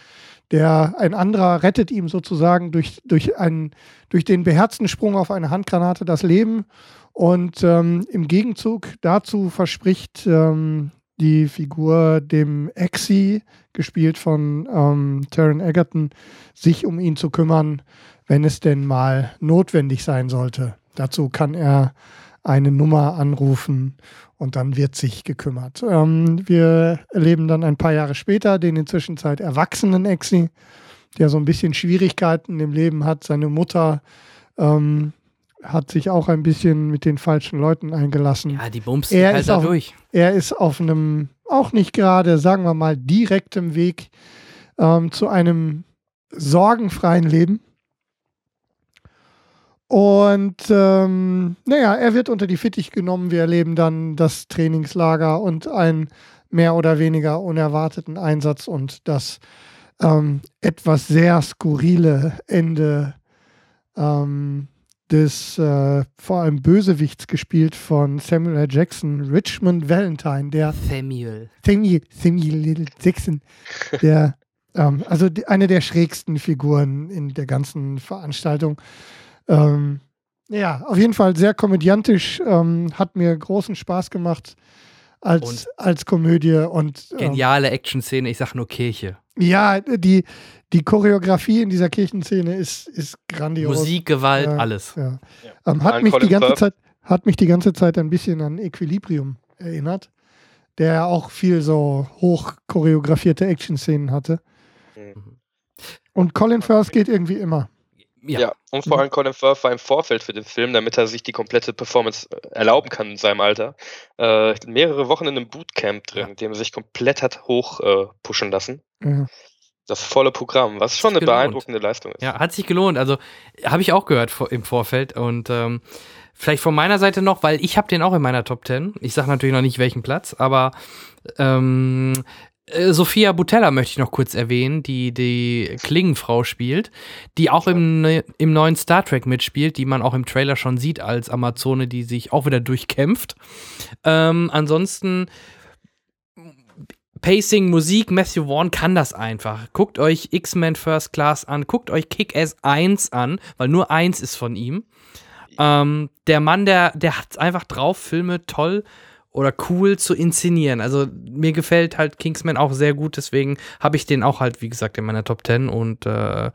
der ein anderer rettet ihm sozusagen durch, durch, einen, durch den beherzten Sprung auf eine Handgranate das Leben. Und ähm, im Gegenzug dazu verspricht ähm, die Figur dem Exi, gespielt von ähm, Taron Egerton, sich um ihn zu kümmern, wenn es denn mal notwendig sein sollte. Dazu kann er eine Nummer anrufen und dann wird sich gekümmert. Ähm, wir erleben dann ein paar Jahre später den inzwischen Zeit erwachsenen Exi, der so ein bisschen Schwierigkeiten im Leben hat. Seine Mutter ähm, hat sich auch ein bisschen mit den falschen Leuten eingelassen. Ja, die bumst er halt ist auf, durch. Er ist auf einem auch nicht gerade, sagen wir mal, direktem Weg ähm, zu einem sorgenfreien Leben. Und ähm, naja, er wird unter die Fittich genommen. Wir erleben dann das Trainingslager und einen mehr oder weniger unerwarteten Einsatz und das ähm, etwas sehr skurrile Ende ähm, des äh, vor allem Bösewichts gespielt von Samuel L. Jackson, Richmond Valentine, der Samuel. Samuel, Samuel Jackson, der ähm, also die, eine der schrägsten Figuren in der ganzen Veranstaltung. Ähm, ja, auf jeden Fall sehr komödiantisch, ähm, hat mir großen Spaß gemacht als, als Komödie und ähm, geniale Action-Szene, ich sag nur Kirche. Ja, die, die Choreografie in dieser Kirchenszene ist, ist grandios. Musik, Gewalt, Ja. alles. Ja. Ja. Ähm, hat, mich die ganze. Zeit, hat mich die ganze Zeit ein bisschen an Equilibrium erinnert, der ja auch viel so hoch choreografierte Action-Szenen hatte. Mhm. Und Colin Firth geht irgendwie immer. Ja. Ja. und vor allem Colin Firth war im Vorfeld für den Film, damit er sich die komplette Performance äh, erlauben kann in seinem Alter, äh, mehrere Wochen in einem Bootcamp drin, in dem er sich komplett hat hoch äh, pushen lassen. Ja. Das volle Programm, was schon eine gelohnt. beeindruckende Leistung ist. Ja, hat sich gelohnt. Also habe ich auch gehört vor, im Vorfeld und ähm, vielleicht von meiner Seite noch, weil ich habe den auch in meiner Top 10. Ich sage natürlich noch nicht welchen Platz, aber ähm, äh, Sophia Butella möchte ich noch kurz erwähnen, die die Klingenfrau spielt, die auch im, im neuen Star Trek mitspielt, die man auch im Trailer schon sieht als Amazone, die sich auch wieder durchkämpft. Ähm, ansonsten Pacing, Musik, Matthew Vaughn kann das einfach. Guckt euch X-Men First Class an, guckt euch Kick-Ass 1 an, weil nur eins ist von ihm. Ähm, der Mann, der, der hat einfach drauf, Filme toll oder cool zu inszenieren. Also mir gefällt halt Kingsman auch sehr gut, deswegen habe ich den auch halt, wie gesagt, in meiner Top 10 und äh,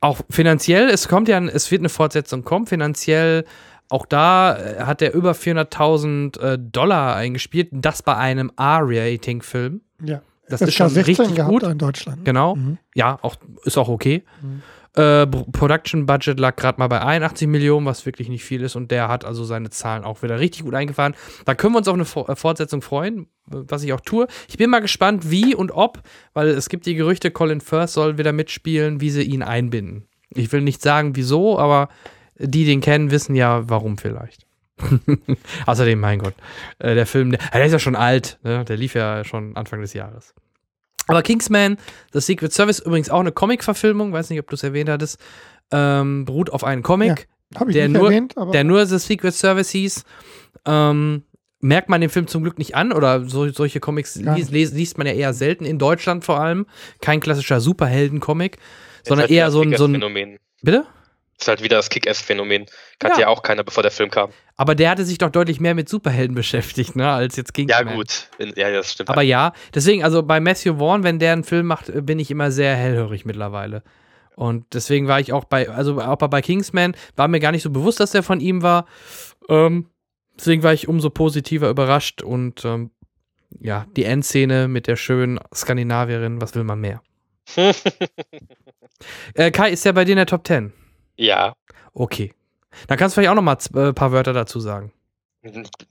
auch finanziell, es kommt ja, es wird eine Fortsetzung kommen, finanziell auch da äh, hat er über 400.000 äh, Dollar eingespielt, das bei einem R-Rating-Film. Ja. Das FSK ist schon 16 richtig gehabt gut. in Deutschland. Genau. Mhm. Ja, auch, ist auch okay. Mhm. Äh, Pro- Production Budget lag gerade mal bei 81 Millionen, was wirklich nicht viel ist. Und der hat also seine Zahlen auch wieder richtig gut eingefahren. Da können wir uns auf eine For- äh, Fortsetzung freuen, was ich auch tue. Ich bin mal gespannt, wie und ob, weil es gibt die Gerüchte, Colin Firth soll wieder mitspielen, wie sie ihn einbinden. Ich will nicht sagen, wieso, aber die den kennen, wissen ja, warum vielleicht. Außerdem, mein Gott, äh, der Film, der, der ist ja schon alt, ne? der lief ja schon Anfang des Jahres. Aber Kingsman, The Secret Service, übrigens auch eine Comic-Verfilmung, weiß nicht, ob du es erwähnt hattest, ähm, beruht auf einem Comic, ich Der nicht nur- erwähnt, aber der nur The Secret Service hieß. Ähm, merkt man den Film zum Glück nicht an oder so, solche Comics liest, liest, man ja eher selten in Deutschland vor allem. Kein klassischer Superhelden-Comic, sondern halt eher so ein, so ein. Kick-Ass-Phänomen. Bitte? Ist halt wieder das Kick-Ass-Phänomen. Kannte Ja. ja. auch keiner, bevor der Film kam. Aber der hatte sich doch deutlich mehr mit Superhelden beschäftigt, ne, als jetzt Ja, Kingsman. gut. Ja, das stimmt. Aber ja, deswegen, also bei Matthew Vaughn, wenn der einen Film macht, äh, bin ich immer sehr hellhörig mittlerweile. Und deswegen war ich auch bei, also auch bei- bei Kingsman, war mir gar nicht so bewusst, dass der von ihm war. Ähm, deswegen war ich umso positiver überrascht und ähm, ja, die Endszene mit der schönen Skandinavierin, was will man mehr? Äh, Kai, ist der bei dir in der Top 10? Ja. Okay. Dann kannst du vielleicht auch noch mal z- äh, ein paar Wörter dazu sagen.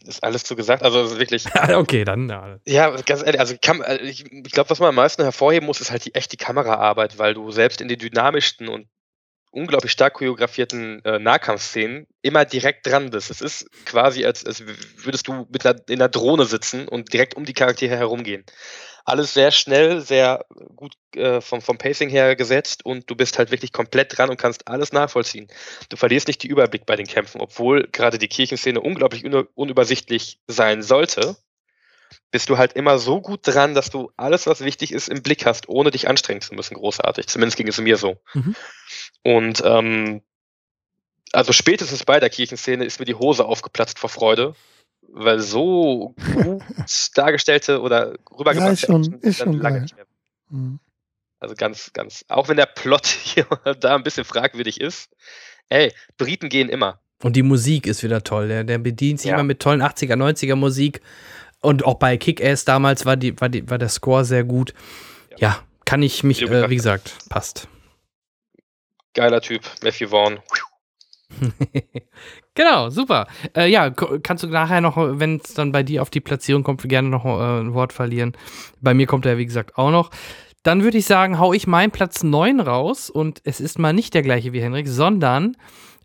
Ist alles zu gesagt. Also wirklich. okay, dann ja. Ja, ganz ehrlich, also äh, ich, ich glaube, was man am meisten hervorheben muss, ist halt die echte Kameraarbeit, weil du selbst in den dynamischsten und unglaublich stark choreografierten äh, Nahkampfszenen immer direkt dran bist. Es ist quasi, als, als würdest du mit einer, in einer Drohne sitzen und direkt um die Charaktere herumgehen. Alles sehr schnell, sehr gut äh, vom, vom Pacing her gesetzt und du bist halt wirklich komplett dran und kannst alles nachvollziehen. Du verlierst nicht den Überblick bei den Kämpfen, obwohl gerade die Kirchenszene unglaublich un unübersichtlich sein sollte bist du halt immer so gut dran, dass du alles, was wichtig ist, im Blick hast, ohne dich anstrengen zu müssen. Großartig. Zumindest ging es mir so. Mhm. Und ähm, also spätestens bei der Kirchenszene ist mir die Hose aufgeplatzt vor Freude, weil so gut dargestellte oder rübergebrachte Ja, ist schon- ist schon lange geil. nicht mehr. Mhm. Also ganz, ganz, auch wenn der Plot hier da ein bisschen fragwürdig ist, ey, Briten gehen immer. Und die Musik ist wieder toll. Der, der bedient sich Ja. immer mit tollen 80er, 90er Musik. Und auch bei Kick-Ass damals war, die, war, die, war der Score sehr gut. Ja, kann ich mich, äh, gesagt wie gesagt, passt. Geiler Typ, Matthew Vaughn. genau, super. Äh, ja, kannst du nachher noch, wenn es dann bei dir auf die Platzierung kommt, gerne noch äh, ein Wort verlieren. Bei mir kommt er, wie gesagt, auch noch. Dann würde ich sagen, hau ich meinen Platz 9 raus und es ist mal nicht der gleiche wie Henrik, sondern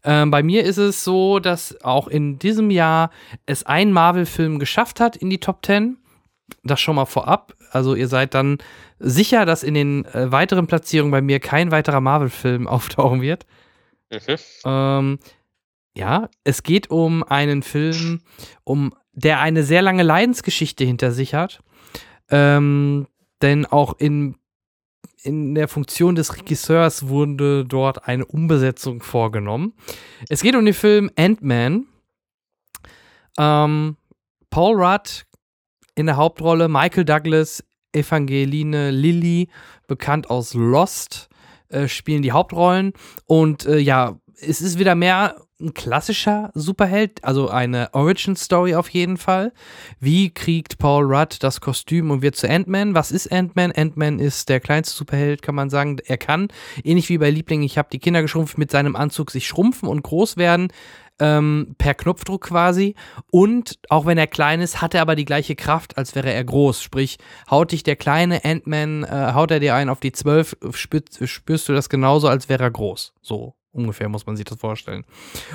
ähm, bei mir ist es so, dass auch in diesem Jahr es ein Marvel-Film geschafft hat in die Top 10. Das schon mal vorab. Also ihr seid dann sicher, dass in den äh, weiteren Platzierungen bei mir kein weiterer Marvel-Film auftauchen wird. Mhm. Ähm, ja, es geht um einen Film, um der eine sehr lange Leidensgeschichte hinter sich hat. Ähm, denn auch in, in der Funktion des Regisseurs wurde dort eine Umbesetzung vorgenommen. Es geht um den Film Ant-Man. Ähm, Paul Rudd in der Hauptrolle, Michael Douglas Evangeline Lilly, bekannt aus Lost, äh, spielen die Hauptrollen. Und äh, ja, es ist wieder mehr ein klassischer Superheld, also eine Origin-Story auf jeden Fall. Wie kriegt Paul Rudd das Kostüm und wird zu Ant-Man? Was ist Ant-Man? Ant-Man ist der kleinste Superheld, kann man sagen. Er kann, ähnlich wie bei Liebling, ich habe die Kinder geschrumpft, mit seinem Anzug sich schrumpfen und groß werden. Ähm, per Knopfdruck quasi. Und auch wenn er klein ist, hat er aber die gleiche Kraft, als wäre er groß. Sprich, haut dich der kleine Ant-Man, äh, haut er dir einen auf die 12, spürst, spürst du das genauso, als wäre er groß. So Ungefähr muss man sich das vorstellen.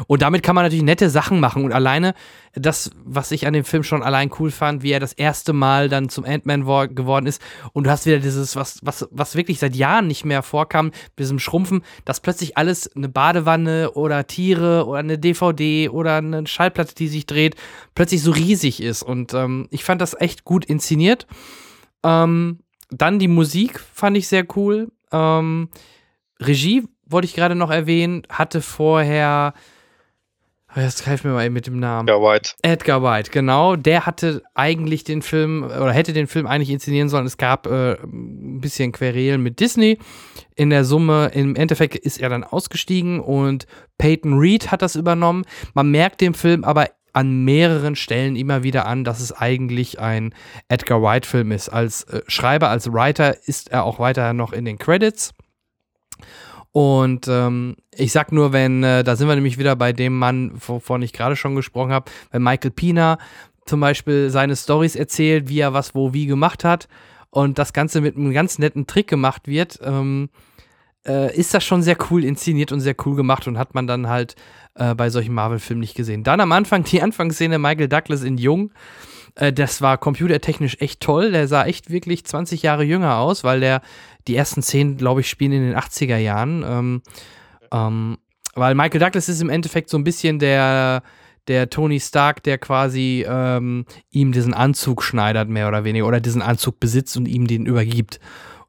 Und damit kann man natürlich nette Sachen machen. Und alleine das, was ich an dem Film schon allein cool fand, wie er das erste Mal dann zum Ant-Man geworden ist. Und du hast wieder dieses, was, was, was wirklich seit Jahren nicht mehr vorkam, diesem Schrumpfen, dass plötzlich alles eine Badewanne oder Tiere oder eine DVD oder eine Schallplatte, die sich dreht, plötzlich so riesig ist. Und ähm, ich fand das echt gut inszeniert. Ähm, dann die Musik fand ich sehr cool. Ähm, Regie wollte ich gerade noch erwähnen, hatte vorher, oh, jetzt greif mir mal eben mit dem Namen. Edgar White. Edgar White, genau. Der hatte eigentlich den Film oder hätte den Film eigentlich inszenieren sollen. Es gab äh, ein bisschen Querelen mit Disney. In der Summe, im Endeffekt ist er dann ausgestiegen und Peyton Reed hat das übernommen. Man merkt dem Film aber an mehreren Stellen immer wieder an, dass es eigentlich ein Edgar White-Film ist. Als äh, Schreiber, als Writer ist er auch weiterhin noch in den Credits. Und ähm, ich sag nur, wenn, äh, da sind wir nämlich wieder bei dem Mann, wovon ich gerade schon gesprochen habe, wenn Michael Pina zum Beispiel seine Stories erzählt, wie er was wo wie gemacht hat und das Ganze mit einem ganz netten Trick gemacht wird, ähm, äh, ist das schon sehr cool inszeniert und sehr cool gemacht und hat man dann halt äh, bei solchen Marvel-Filmen nicht gesehen. Dann am Anfang die Anfangsszene Michael Douglas in Jung. Äh, das war computertechnisch echt toll. Der sah echt wirklich 20 Jahre jünger aus, weil der die ersten zehn, glaube ich, spielen in den 80er Jahren. Ähm, ähm, weil Michael Douglas ist im Endeffekt so ein bisschen der, der Tony Stark, der quasi ähm, ihm diesen Anzug schneidert, mehr oder weniger, oder diesen Anzug besitzt und ihm den übergibt.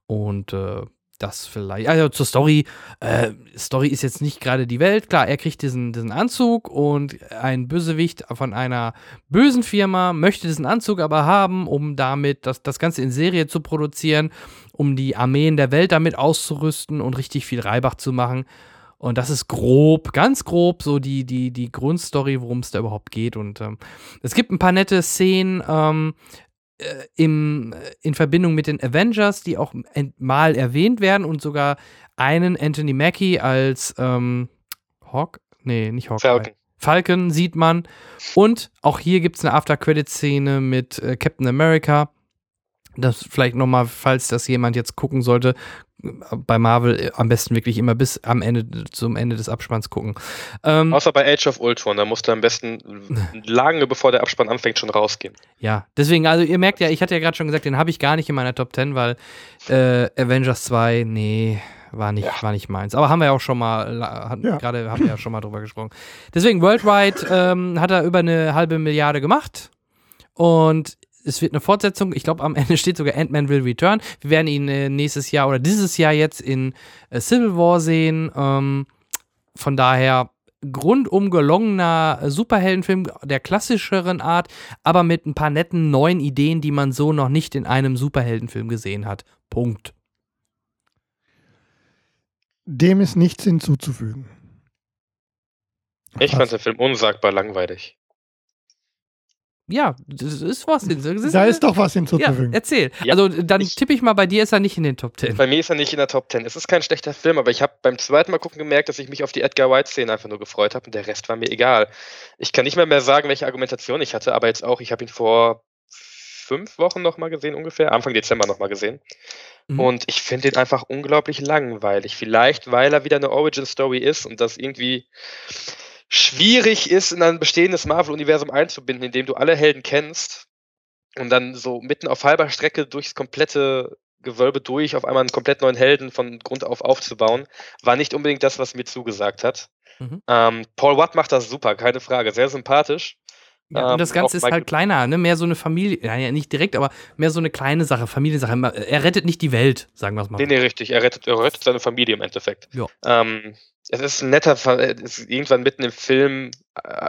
Und äh, das vielleicht. Also zur Story. Äh, Story ist jetzt nicht gerade die Welt. Klar, er kriegt diesen, diesen Anzug und ein Bösewicht von einer bösen Firma möchte diesen Anzug aber haben, um damit das, das Ganze in Serie zu produzieren, um die Armeen der Welt damit auszurüsten und richtig viel Reibach zu machen. Und das ist grob, ganz grob, so die, die, die Grundstory, worum es da überhaupt geht. Und ähm, es gibt ein paar nette Szenen. Ähm, äh, im, äh, in Verbindung mit den Avengers, die auch mal erwähnt werden und sogar einen Anthony Mackie als ähm, Hawk, nee, nicht Hawk. Falcon. Falcon sieht man. Und auch hier gibt es eine After-Credit-Szene mit äh, Captain America. Das vielleicht nochmal, falls das jemand jetzt gucken sollte, bei Marvel äh, am besten wirklich immer bis am Ende, zum Ende des Abspanns gucken. Ähm, Außer bei Age of Ultron, da musst du am besten lange bevor der Abspann anfängt schon rausgehen. Ja, deswegen, also ihr merkt ja, ich hatte ja gerade schon gesagt, den habe ich gar nicht in meiner Top 10, weil äh, Avengers 2, nee, war nicht, ja. war nicht meins. Aber haben wir ja auch schon mal, ja. gerade haben wir ja schon mal drüber gesprochen. Deswegen, Worldwide ähm, hat er über eine halbe Milliarde gemacht. Und es wird eine Fortsetzung. Ich glaube, am Ende steht sogar Ant-Man will return. Wir werden ihn äh, nächstes Jahr oder dieses Jahr jetzt in äh, Civil War sehen. Ähm, von daher rundum gelungener Superheldenfilm der klassischeren Art, aber mit ein paar netten neuen Ideen, die man so noch nicht in einem Superheldenfilm gesehen hat. Punkt. Dem ist nichts hinzuzufügen. Ich fand den Film unsagbar langweilig ja, das ist was. Ist, da ist doch was hinzuzufügen. Ja, erzähl. Ja, also dann tippe ich mal, bei dir ist er nicht in den Top 10. Bei mir ist er nicht in der Top 10. Es ist kein schlechter Film, aber ich habe beim zweiten Mal gucken gemerkt, dass ich mich auf die Edgar White-Szene einfach nur gefreut habe und der Rest war mir egal. Ich kann nicht mehr mehr sagen, welche Argumentation ich hatte, aber jetzt auch, ich habe ihn vor fünf Wochen nochmal gesehen ungefähr, Anfang Dezember nochmal gesehen. Mhm. Und ich finde ihn einfach unglaublich langweilig. Vielleicht, weil er wieder eine Origin-Story ist und das irgendwie schwierig ist, in ein bestehendes Marvel-Universum einzubinden, indem du alle Helden kennst und dann so mitten auf halber Strecke durchs komplette Gewölbe durch auf einmal einen komplett neuen Helden von Grund auf aufzubauen, war nicht unbedingt das, was mir zugesagt hat. Mhm. Ähm, Paul Watt macht das super, keine Frage, sehr sympathisch. Ja, und ähm, das Ganze ist halt kleiner, ne? Mehr so eine Familie, ja, nicht direkt, aber mehr so eine kleine Sache, Familiensache. Er rettet nicht die Welt, sagen wir es mal. Nee, nee, richtig. Er rettet, er rettet seine Familie im Endeffekt. Ja. Ähm, es ist ein netter, Ver- es ist irgendwann mitten im Film, äh,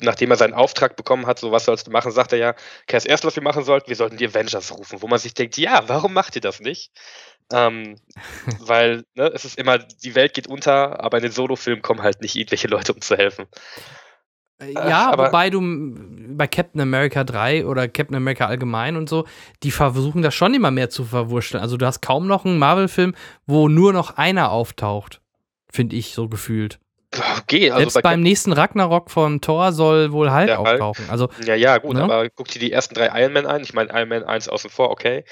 nachdem er seinen Auftrag bekommen hat, so was sollst du machen, sagt er ja, okay, das erste, was wir machen sollten, wir sollten die Avengers rufen, wo man sich denkt, ja, warum macht ihr das nicht? Ähm, weil ne, es ist immer, die Welt geht unter, aber in den Solo-Filmen kommen halt nicht irgendwelche Leute, um zu helfen. Äh, Ja, aber- wobei du bei Captain America 3 oder Captain America allgemein und so, die versuchen das schon immer mehr zu verwurschteln. Also du hast kaum noch einen Marvel-Film, wo nur noch einer auftaucht. Finde ich so gefühlt. Okay, also Selbst bei beim nächsten Ragnarok von Thor soll wohl Hulk Der Hulk. auftauchen. Also Ja, ja, gut, Ne? aber guck dir die ersten drei Iron Man ein. Ich meine, Iron Man 1 außen vor, okay.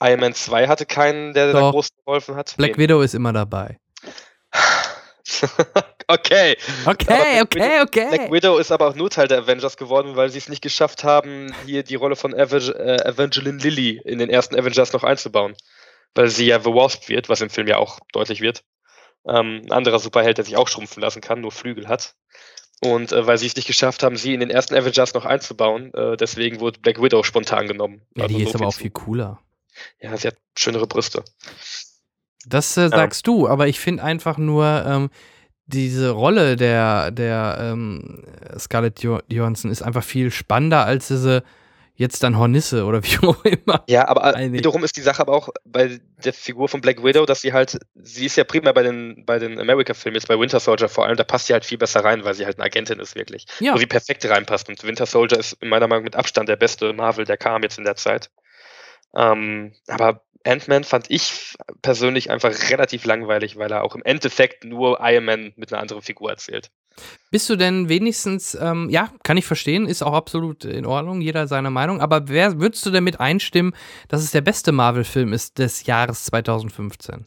Iron Man 2 hatte keinen, der da Doch. groß geholfen hat. Black Wen? Widow ist immer dabei. okay. Okay, okay, okay. Black Widow ist aber auch nur Teil der Avengers geworden, weil sie es nicht geschafft haben, hier die Rolle von Eve äh, Evangeline Lilly in den ersten Avengers noch einzubauen. Weil sie ja The Wasp wird, was im Film ja auch deutlich wird. Ähm, ein anderer Superheld, der sich auch schrumpfen lassen kann, nur Flügel hat. Und äh, weil sie es nicht geschafft haben, sie in den ersten Avengers noch einzubauen, äh, deswegen wurde Black Widow spontan genommen. Ja, Also die so ist aber auch viel cooler. Ja, sie hat schönere Brüste. Das äh, sagst du, aber ich finde einfach nur ähm, diese Rolle der, der ähm, Scarlett Jo- Johansson ist einfach viel spannender als diese jetzt dann Hornisse oder wie auch immer. Ja, aber äh, Einig. wiederum ist die Sache aber auch bei der Figur von Black Widow, dass sie halt, sie ist ja primär bei den, bei den America-Filmen, jetzt bei Winter Soldier vor allem, da passt sie halt viel besser rein, weil sie halt eine Agentin ist, wirklich. Ja, Wo sie perfekt reinpasst. Und Winter Soldier ist in meiner Meinung mit Abstand der beste Marvel, der kam jetzt in der Zeit. Ähm, aber Ant-Man fand ich persönlich einfach relativ langweilig, weil er auch im Endeffekt nur Iron Man mit einer anderen Figur erzählt. Bist du denn wenigstens, ähm, ja, kann ich verstehen, ist auch absolut in Ordnung, jeder seine Meinung, aber wer würdest du denn mit einstimmen, dass es der beste Marvel-Film ist des Jahres 2015?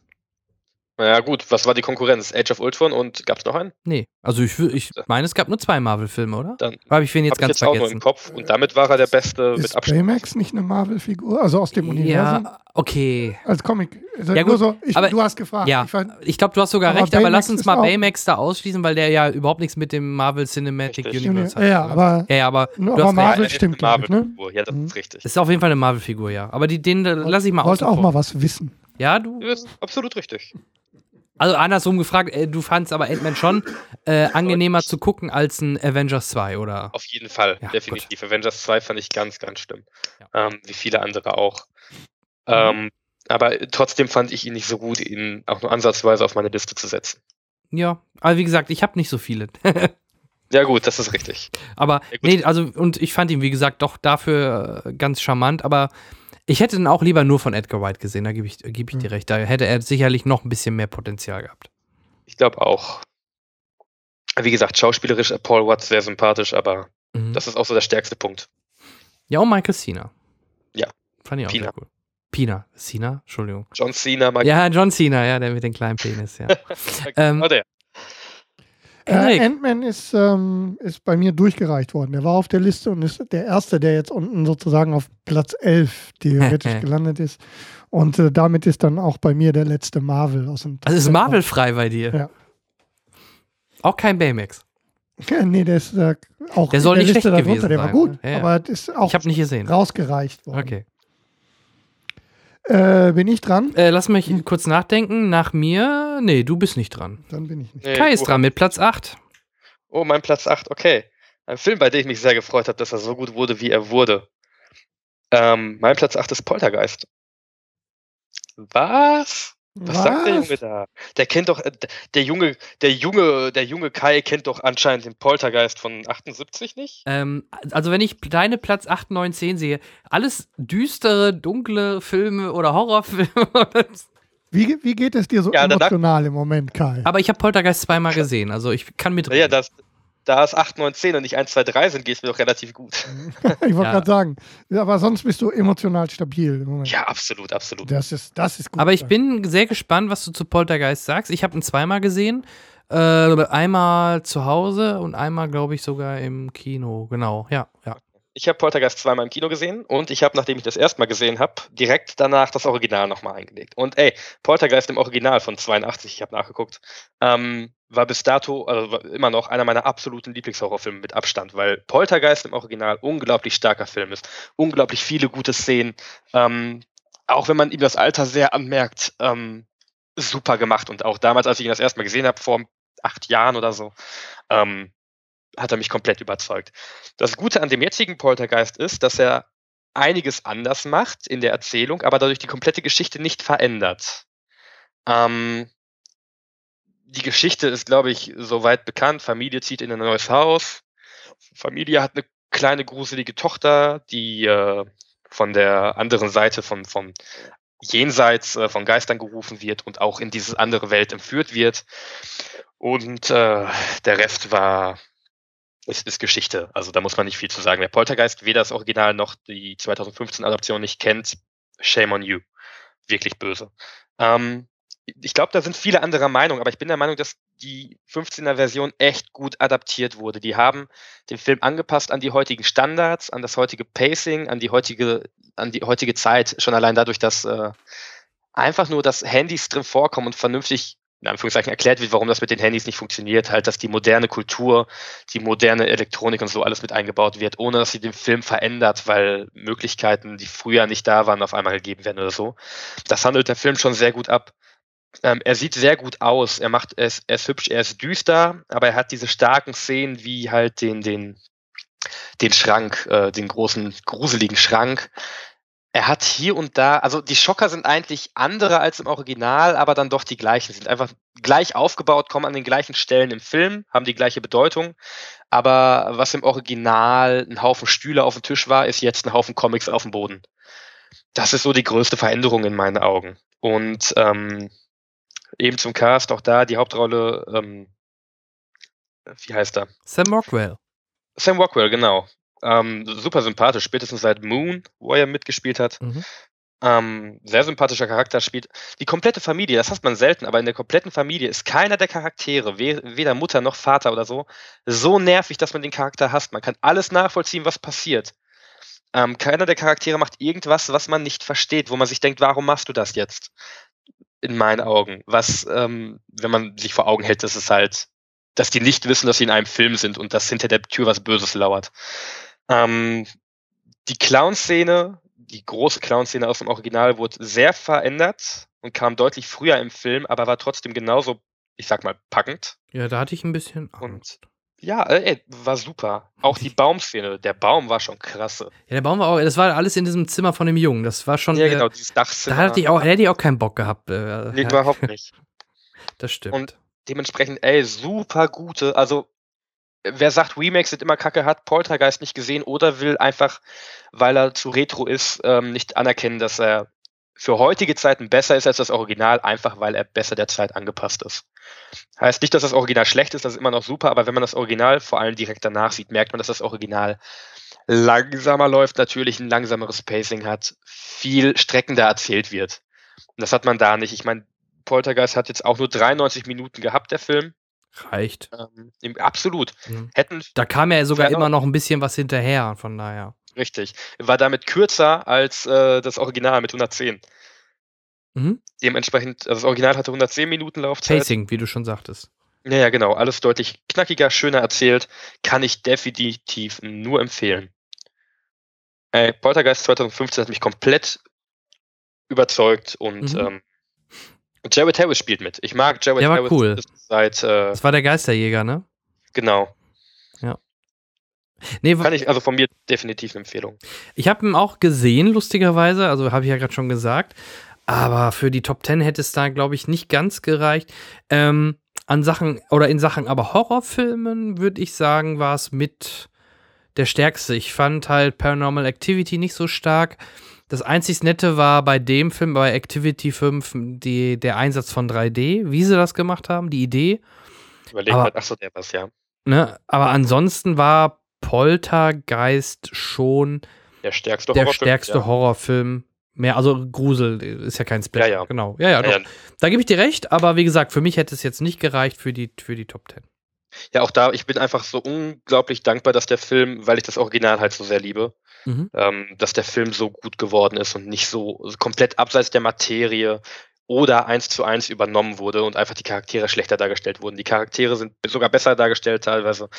Naja, gut, was war die Konkurrenz? Age of Ultron und gab's noch einen? Nee, also ich, ich meine, es gab nur zwei Marvel-Filme, oder? Dann Habe ich wen jetzt Hab ich ganz jetzt auch nur vergessen? im Kopf und damit war er der Beste mit Ist Abstand. Baymax nicht eine Marvel-Figur? Also aus dem Universum? Ja, okay. Als Comic. Also Ja, nur gut, so, ich, aber- du hast gefragt. Ja, Ich ich glaube, du hast sogar Aber recht, aber Baymax lass uns mal Baymax da ausschließen, weil der ja überhaupt nichts mit dem Marvel Cinematic Richtig. Universe hat. ja, aber ja, ja, aber Nur du aber hast Marvel- recht. stimmt, ich, ne? Marvel-Figur. Ja, das Mhm. ist richtig. Ist auf jeden Fall eine Marvel-Figur, ja. Aber die, den äh, lass ich mal wollte außen auch mal was wissen. Ja, du? Das ist absolut richtig. Also andersrum gefragt, äh, du fandst aber Ant-Man schon äh, angenehmer zu gucken als ein Avengers 2, oder? Auf jeden Fall, Ja, definitiv. Avengers 2 fand ich ganz, ganz schlimm. Ja. Ähm, wie viele andere auch. Mhm. Ähm, aber trotzdem fand ich ihn nicht so gut, ihn auch nur ansatzweise auf meine Liste zu setzen. Ja, aber wie gesagt, ich habe nicht so viele. Ja, gut, das ist richtig. aber Ja, gut. nee, also und ich fand ihn wie gesagt doch dafür äh, ganz charmant, aber ich hätte ihn auch lieber nur von Edgar White gesehen, da gebe ich, geb ich dir recht. Da hätte er sicherlich noch ein bisschen mehr Potenzial gehabt. Ich glaube auch. Wie gesagt, schauspielerisch Paul Watts sehr sympathisch, aber Mhm. das ist auch so der stärkste Punkt. Ja, und Michael Cena. Ja. Fand ich auch Pina. sehr cool. Pina. Cena? Entschuldigung. John Cena, Michael Ja, John Cena, ja, der mit dem kleinen Penis, ja. ähm, oh, der. Äh, Ant-Man ist, ähm, ist bei mir durchgereicht worden. Der war auf der Liste und ist der Erste, der jetzt unten sozusagen auf Platz 11 theoretisch gelandet ist. Und äh, damit ist dann auch bei mir der letzte Marvel aus dem also ist Marvel frei bei dir? Ja. Auch kein Baymax. Ja, nee, der ist äh, auch Der soll in nicht Liste schlecht darunter. gewesen Der war sein, gut, ne? Ja, ja. aber ist auch Ich habe nicht gesehen. rausgereicht worden. Okay. Äh, bin ich dran? Äh, lass mich kurz nachdenken. Nach mir. Nee, du bist nicht dran. Dann bin ich nicht. Nee, Kai ist dran mit Platz 8. Oh, mein Platz 8, okay. Ein Film, bei dem ich mich sehr gefreut habe, dass er so gut wurde, wie er wurde. Ähm, mein Platz 8 ist Poltergeist. Was? Was, sagt der Junge da? Der kennt doch, äh, der Junge, der Junge, der junge Kai kennt doch anscheinend den Poltergeist von 78 nicht? Ähm, also, wenn ich deine Platz 8, 9, 10 sehe, alles düstere, dunkle Filme oder Horrorfilme. Wie, wie geht es dir so Ja, danach- emotional im Moment, Kai? Aber ich habe Poltergeist zweimal gesehen. Also, ich kann mit. Naja, das, da es 8, 9, 10 und nicht 1, 2, 3 sind, geht es mir doch relativ gut. ich wollte Ja. gerade sagen. Aber sonst bist du emotional stabil im Moment. Ja, absolut, absolut. Das ist, das ist gut. Aber ich bin sehr gespannt, was du zu Poltergeist sagst. Ich habe ihn zweimal gesehen. Äh, einmal zu Hause und einmal, glaube ich, sogar im Kino. Genau, ja, ja. Ich habe Poltergeist zweimal im Kino gesehen und ich habe, nachdem ich das erstmal gesehen habe, direkt danach das Original nochmal eingelegt. Und ey, Poltergeist im Original von 82, ich habe nachgeguckt, ähm, war bis dato, also immer noch einer meiner absoluten Lieblingshorrorfilme mit Abstand, weil Poltergeist im Original unglaublich starker Film ist. Unglaublich viele gute Szenen. Ähm, auch wenn man ihm das Alter sehr anmerkt, ähm, super gemacht. Und auch damals, als ich ihn das erste Mal gesehen habe, vor acht Jahren oder so, ähm, hat er mich komplett überzeugt. Das Gute an dem jetzigen Poltergeist ist, dass er einiges anders macht in der Erzählung, aber dadurch die komplette Geschichte nicht verändert. Ähm, die Geschichte ist, glaube ich, soweit bekannt. Familie zieht in ein neues Haus. Familie hat eine kleine gruselige Tochter, die äh, von der anderen Seite von, von jenseits äh, von Geistern gerufen wird und auch in diese andere Welt entführt wird. Und äh, der Rest war ist, ist Geschichte. Also da muss man nicht viel zu sagen. Wer Poltergeist weder das Original noch die 2015 Adaption nicht kennt, shame on you. Wirklich böse. Ähm, ich glaube, da sind viele andere Meinungen, aber ich bin der Meinung, dass die 15er Version echt gut adaptiert wurde. Die haben den Film angepasst an die heutigen Standards, an das heutige Pacing, an die heutige, an die heutige Zeit. Schon allein dadurch, dass äh, einfach nur, dass Handys drin vorkommen und vernünftig in Anführungszeichen erklärt wird, warum das mit den Handys nicht funktioniert, halt, dass die moderne Kultur, die moderne Elektronik und so alles mit eingebaut wird, ohne dass sie den Film verändert, weil Möglichkeiten, die früher nicht da waren, auf einmal gegeben werden oder so. Das handelt der Film schon sehr gut ab. Ähm, er sieht sehr gut aus. Er macht, ist, er ist hübsch, er ist düster, aber er hat diese starken Szenen wie halt den, den, den Schrank, äh, den großen, gruseligen Schrank. Er hat hier und da, also die Schocker sind eigentlich andere als im Original, aber dann doch die gleichen, sind einfach gleich aufgebaut, kommen an den gleichen Stellen im Film, haben die gleiche Bedeutung. Aber was im Original ein Haufen Stühle auf dem Tisch war, ist jetzt ein Haufen Comics auf dem Boden. Das ist so die größte Veränderung in meinen Augen. Und ähm, eben zum Cast, auch da die Hauptrolle, ähm, wie heißt er? Sam Rockwell. Sam Rockwell, genau. Ähm, super sympathisch, spätestens seit Moon, wo er mitgespielt hat. Mhm. Ähm, sehr sympathischer Charakter spielt. Die komplette Familie, das hat man selten, aber in der kompletten Familie ist keiner der Charaktere, weder Mutter noch Vater oder so, so nervig, dass man den Charakter hasst. Man kann alles nachvollziehen, was passiert. Ähm, keiner der Charaktere macht irgendwas, was man nicht versteht, wo man sich denkt, warum machst du das jetzt? In meinen Augen. Was, ähm, wenn man sich vor Augen hält, dass es halt, dass die nicht wissen, dass sie in einem Film sind und dass hinter der Tür was Böses lauert. Ähm, die Clown-Szene, die große Clown-Szene aus dem Original, wurde sehr verändert und kam deutlich früher im Film, aber war trotzdem genauso, ich sag mal, packend. Ja, da hatte ich ein bisschen Angst. Und ja, äh, ey, war super. Auch die Baumszene, der Baum war schon krasse. Ja, der Baum war auch, das war alles in diesem Zimmer von dem Jungen. Das war schon. Ja, äh, genau, dieses Dachzimmer. Da hatte ich auch, hätte ich auch keinen Bock gehabt. Äh, nee, überhaupt nicht. Das stimmt. Und dementsprechend, ey, super gute. Also, wer sagt, Remakes sind immer kacke, hat Poltergeist nicht gesehen oder will einfach, weil er zu retro ist, ähm, nicht anerkennen, dass er für heutige Zeiten besser ist als das Original, einfach weil er besser der Zeit angepasst ist. Heißt nicht, dass das Original schlecht ist, das ist immer noch super, aber wenn man das Original vor allem direkt danach sieht, merkt man, dass das Original langsamer läuft, natürlich ein langsameres Pacing hat, viel streckender erzählt wird. Und das hat man da nicht. Ich meine, Poltergeist hat jetzt auch nur 93 Minuten gehabt, der Film. Reicht. Ähm, absolut. Mhm. Hätten da kam ja sogar immer noch ein bisschen was hinterher, von daher. Richtig. War damit kürzer als äh, das Original mit 110. Mhm. Dementsprechend, also das Original hatte 110 Minuten Laufzeit. Pacing, wie du schon sagtest. Ja, ja, genau. Alles deutlich knackiger, schöner erzählt. Kann ich definitiv nur empfehlen. Ey, Poltergeist 2015 hat mich komplett überzeugt und mhm. ähm, Jared Harris spielt mit. Ich mag Jared Harris cool. seit. Äh, das war der Geisterjäger, ne? Genau. Nee, Kann ich, also von mir definitiv eine Empfehlung. Ich habe ihn auch gesehen, lustigerweise, also habe ich ja gerade schon gesagt. Aber für die Top 10 hätte es da, glaube ich, nicht ganz gereicht. Ähm, an Sachen, oder in Sachen aber Horrorfilmen, würde ich sagen, war es mit der stärkste. Ich fand halt Paranormal Activity nicht so stark. Das einzig Nette war bei dem Film, bei Activity 5, die, der Einsatz von 3D, wie sie das gemacht haben, die Idee. Überlegen wir, achso, der was, ja. Ne, aber ansonsten war Poltergeist schon der stärkste der Horrorfilm. Stärkste ja. Horrorfilm. Mehr, also Grusel ist ja kein Splash. Ja, ja. Genau. Ja, ja, ja, Da gebe ich dir recht, aber wie gesagt, für mich hätte es jetzt nicht gereicht für die, für die Top 10. Ja, auch da, ich bin einfach so unglaublich dankbar, dass der Film, weil ich das Original halt so sehr liebe, mhm. ähm, dass der Film so gut geworden ist und nicht so komplett abseits der Materie oder eins zu eins übernommen wurde und einfach die Charaktere schlechter dargestellt wurden. Die Charaktere sind sogar besser dargestellt teilweise.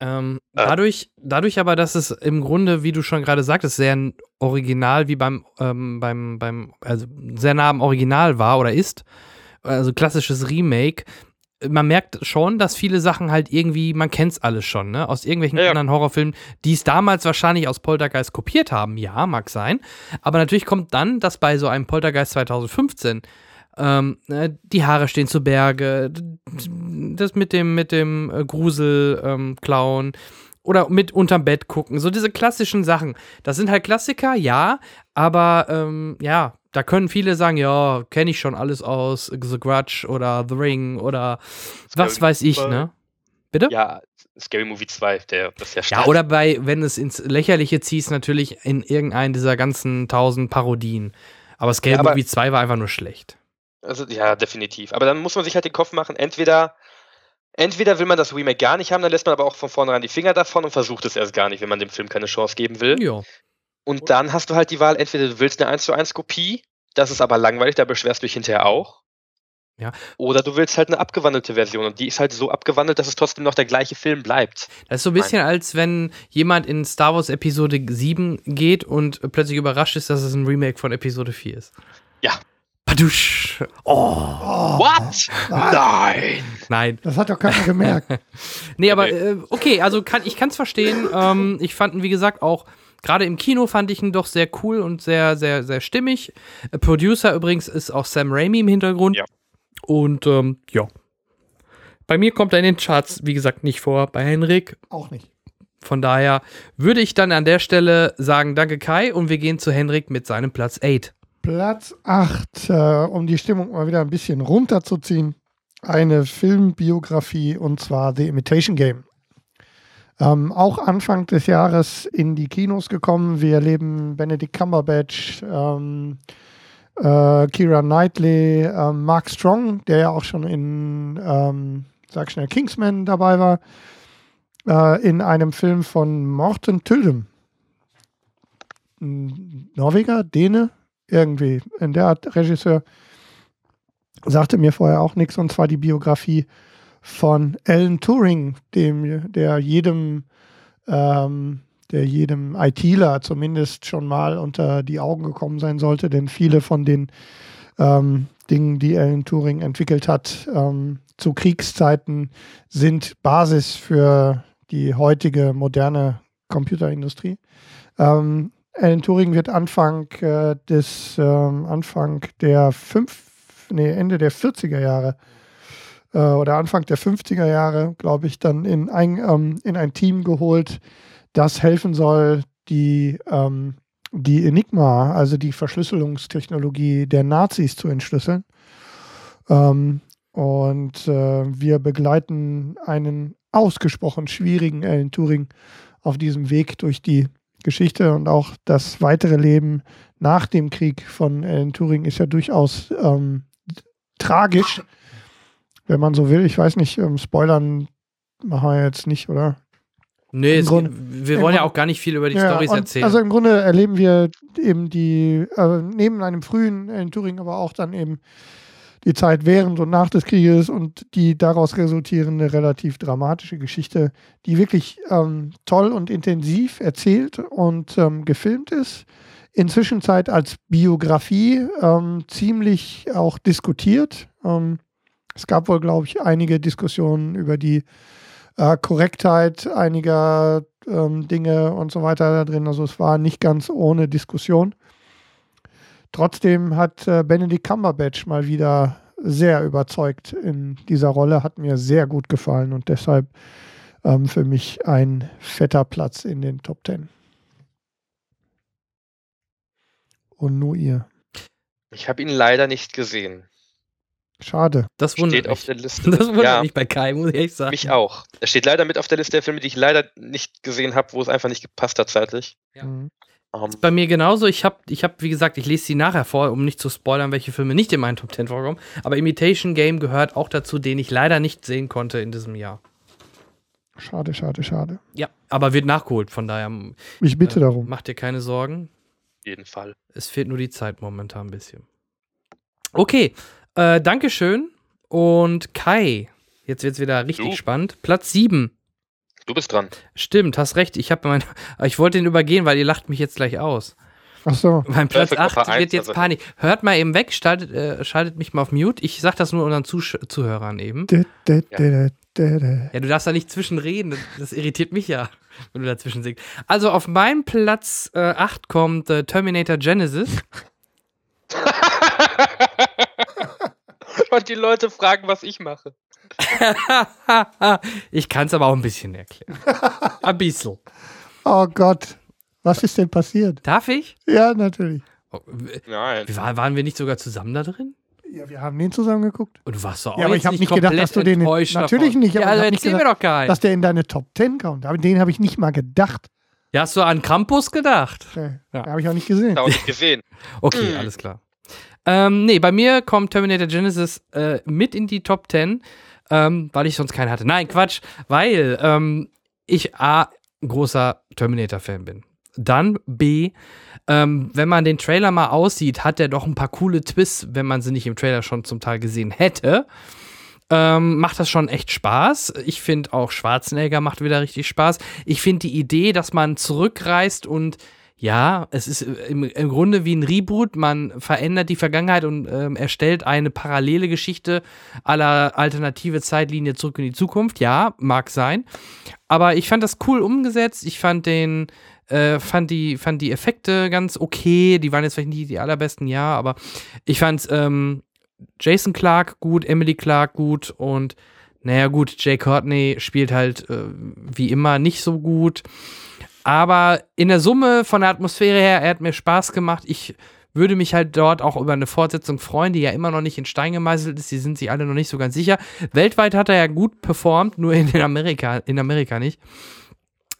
Ähm, dadurch, dadurch aber, dass es im Grunde, wie du schon gerade sagtest, sehr original wie beim, ähm, beim, beim, also sehr nah am Original war oder ist, also klassisches Remake, man merkt schon, dass viele Sachen halt irgendwie, man kennt es alles schon, ne? Aus irgendwelchen ja. anderen Horrorfilmen, die es damals wahrscheinlich aus Poltergeist kopiert haben. Ja, mag sein. Aber natürlich kommt dann, dass bei so einem Poltergeist 2015 ähm, ne, die Haare stehen zu Berge, das mit dem, mit dem äh, Grusel ähm, klauen oder mit unterm Bett gucken. So diese klassischen Sachen. Das sind halt Klassiker, ja, aber ähm, ja, da können viele sagen, ja, kenne ich schon alles aus The Grudge oder The Ring oder was Scary weiß ich, ne? Bitte? Ja, Scary Movie 2, der, das ist ja Ja, stark. oder bei, wenn es ins Lächerliche ziehst, natürlich in irgendeinen dieser ganzen tausend Parodien. Aber Scary Ja, aber- Movie 2 war einfach nur schlecht. Also, ja, definitiv. Aber dann muss man sich halt den Kopf machen, entweder, entweder will man das Remake gar nicht haben, dann lässt man aber auch von vornherein die Finger davon und versucht es erst gar nicht, wenn man dem Film keine Chance geben will. Ja. Und dann hast du halt die Wahl, entweder du willst eine 1 zu 1 Kopie, das ist aber langweilig, da beschwerst du dich hinterher auch. Ja. Oder du willst halt eine abgewandelte Version und die ist halt so abgewandelt, dass es trotzdem noch der gleiche Film bleibt. Das ist so ein bisschen, als wenn jemand in Star Wars Episode 7 geht und plötzlich überrascht ist, dass es ein Remake von Episode 4 ist. Ja. Padusch. Oh. What? Nein! Nein. Das hat doch keiner gemerkt. Nee, aber Okay. äh, okay, also kann, ich kann es verstehen. Ähm, ich fand, ihn, wie gesagt, auch gerade im Kino fand ich ihn doch sehr cool und sehr, sehr, sehr stimmig. Äh, Producer übrigens ist auch Sam Raimi im Hintergrund. Ja. Und ähm, ja. Bei mir kommt er in den Charts, wie gesagt, nicht vor. Bei Henrik. Auch nicht. Von daher würde ich dann an der Stelle sagen, danke Kai und wir gehen zu Henrik mit seinem Platz 8. Platz 8, äh, um die Stimmung mal wieder ein bisschen runterzuziehen. Eine Filmbiografie und zwar The Imitation Game. Ähm, auch Anfang des Jahres in die Kinos gekommen. Wir erleben Benedict Cumberbatch, ähm, äh, Kira Knightley, ähm, Mark Strong, der ja auch schon in, ähm, sag schnell, Kingsman dabei war, äh, in einem Film von Morten. Ein Norweger, Däne, irgendwie in der Art Regisseur. Sagte mir vorher auch nichts, und zwar die Biografie von Alan Turing, dem, der jedem, ähm, der jedem ITler zumindest schon mal unter die Augen gekommen sein sollte, denn viele von den ähm, Dingen, die Alan Turing entwickelt hat, ähm, zu Kriegszeiten sind Basis für die heutige moderne Computerindustrie. Ähm, Alan Turing wird Anfang äh, des ähm, Anfang der fünf, nee, Ende der 40er Jahre äh, oder Anfang der 50er Jahre, glaube ich, dann in ein, ähm, in ein Team geholt, das helfen soll, die, ähm, die Enigma, also die Verschlüsselungstechnologie der Nazis zu entschlüsseln. Ähm, und äh, wir begleiten einen ausgesprochen schwierigen Alan Turing auf diesem Weg durch die Geschichte und auch das weitere Leben nach dem Krieg von Alan Turing ist ja durchaus ähm, tragisch, wenn man so will. Ich weiß nicht, ähm, Spoilern machen wir jetzt nicht, oder? Nee, es, Grunde- wir wollen ja auch gar nicht viel über die Ja, Storys erzählen. Also im Grunde erleben wir eben die, äh, neben einem frühen Alan Turing, aber auch dann eben die Zeit während und nach des Krieges und die daraus resultierende relativ dramatische Geschichte, die wirklich ähm, toll und intensiv erzählt und ähm, gefilmt ist. Inzwischen Zeit als Biografie ähm, ziemlich auch diskutiert. Ähm, es gab wohl, glaube ich, einige Diskussionen über die äh, Korrektheit einiger ähm, Dinge und so weiter da drin. Also es war nicht ganz ohne Diskussion. Trotzdem hat äh, Benedict Cumberbatch mal wieder sehr überzeugt in dieser Rolle, hat mir sehr gut gefallen und deshalb ähm, für mich ein fetter Platz in den Top Ten. Und nur ihr. Ich habe ihn leider nicht gesehen. Schade. das wundert Steht auf mich. der Liste. Das wundert ja, mich bei Kai, muss ich sagen. mich auch. Er steht leider mit auf der Liste der Filme, die ich leider nicht gesehen habe, wo es einfach nicht gepasst hat zeitlich. Ja. Mhm. Ähm, Bei mir genauso. Ich habe, ich hab, wie gesagt, ich lese sie nachher vor, um nicht zu spoilern, welche Filme nicht in meinen Top 10 vorkommen. Aber Imitation Game gehört auch dazu, den ich leider nicht sehen konnte in diesem Jahr. Schade, schade, schade. Ja, aber wird nachgeholt, von daher Ich bitte äh, darum. macht dir keine Sorgen. auf jeden Fall. Es fehlt nur die Zeit momentan ein bisschen. Okay, äh, Dankeschön. Und Kai, jetzt wird's wieder richtig Du. spannend. Platz 7. Du bist dran. Stimmt, hast recht. Ich habe mein, ich wollte den übergehen, weil ihr lacht mich jetzt gleich aus. Ach so. Mein Platz Perfect 8 Opfer wird 1, jetzt also- Panik. Hört mal eben weg, schaltet, äh, schaltet mich mal auf Mute. Ich sag das nur unseren Zusch Zuhörern eben. Dä. Ja, du darfst da nicht zwischenreden. Das, das irritiert mich ja, wenn du dazwischen singst. Also auf meinem Platz äh, 8 kommt äh, Terminator Genesis. Und die Leute fragen, was ich mache. ich kann es aber auch ein bisschen erklären. Ein bisschen. Oh Gott. Was ist denn passiert? Darf ich? Ja, natürlich. Oh, Nein. war, waren wir nicht sogar zusammen da drin? Ja, wir haben den zusammen geguckt. Und du warst doch auch Ja, aber jetzt ich hab nicht gedacht, dass du den natürlich davon. nicht, aber Ja, ich also hab nicht erzähl mir doch gar Dass der in deine Top 10 kommt. Aber den habe ich nicht mal gedacht. Ja, hast du an Krampus gedacht? Nee, Ja. Habe ich auch nicht gesehen. Auch nicht gesehen. Okay, Mm. alles klar. Ähm, nee, bei mir kommt Terminator Genesis äh, mit in die Top 10, ähm, weil ich sonst keinen hatte. Nein, Quatsch, weil ähm, ich A, großer Terminator-Fan bin. Dann B, ähm, wenn man den Trailer mal aussieht, hat er doch ein paar coole Twists, wenn man sie nicht im Trailer schon zum Teil gesehen hätte. Ähm, macht das schon echt Spaß. Ich finde auch Schwarzenegger macht wieder richtig Spaß. Ich finde die Idee, dass man zurückreist und ja, es ist äh, im, im Grunde wie ein Reboot. Man verändert die Vergangenheit und ähm, erstellt eine parallele Geschichte aller alternative Zeitlinie zurück in die Zukunft. Ja, mag sein. Aber ich fand das cool umgesetzt. Ich fand den, äh, fand die, fand die Effekte ganz okay. Die waren jetzt vielleicht nicht die allerbesten, ja, aber ich fand ähm, Jason Clark gut, Emily Clark gut und naja gut, Jay Courtney spielt halt äh, wie immer nicht so gut. Aber in der Summe von der Atmosphäre her, er hat mir Spaß gemacht. Ich würde mich halt dort auch über eine Fortsetzung freuen, die ja immer noch nicht in Stein gemeißelt ist. Die sind sich alle noch nicht so ganz sicher. Weltweit hat er ja gut performt, nur in Amerika, in Amerika nicht.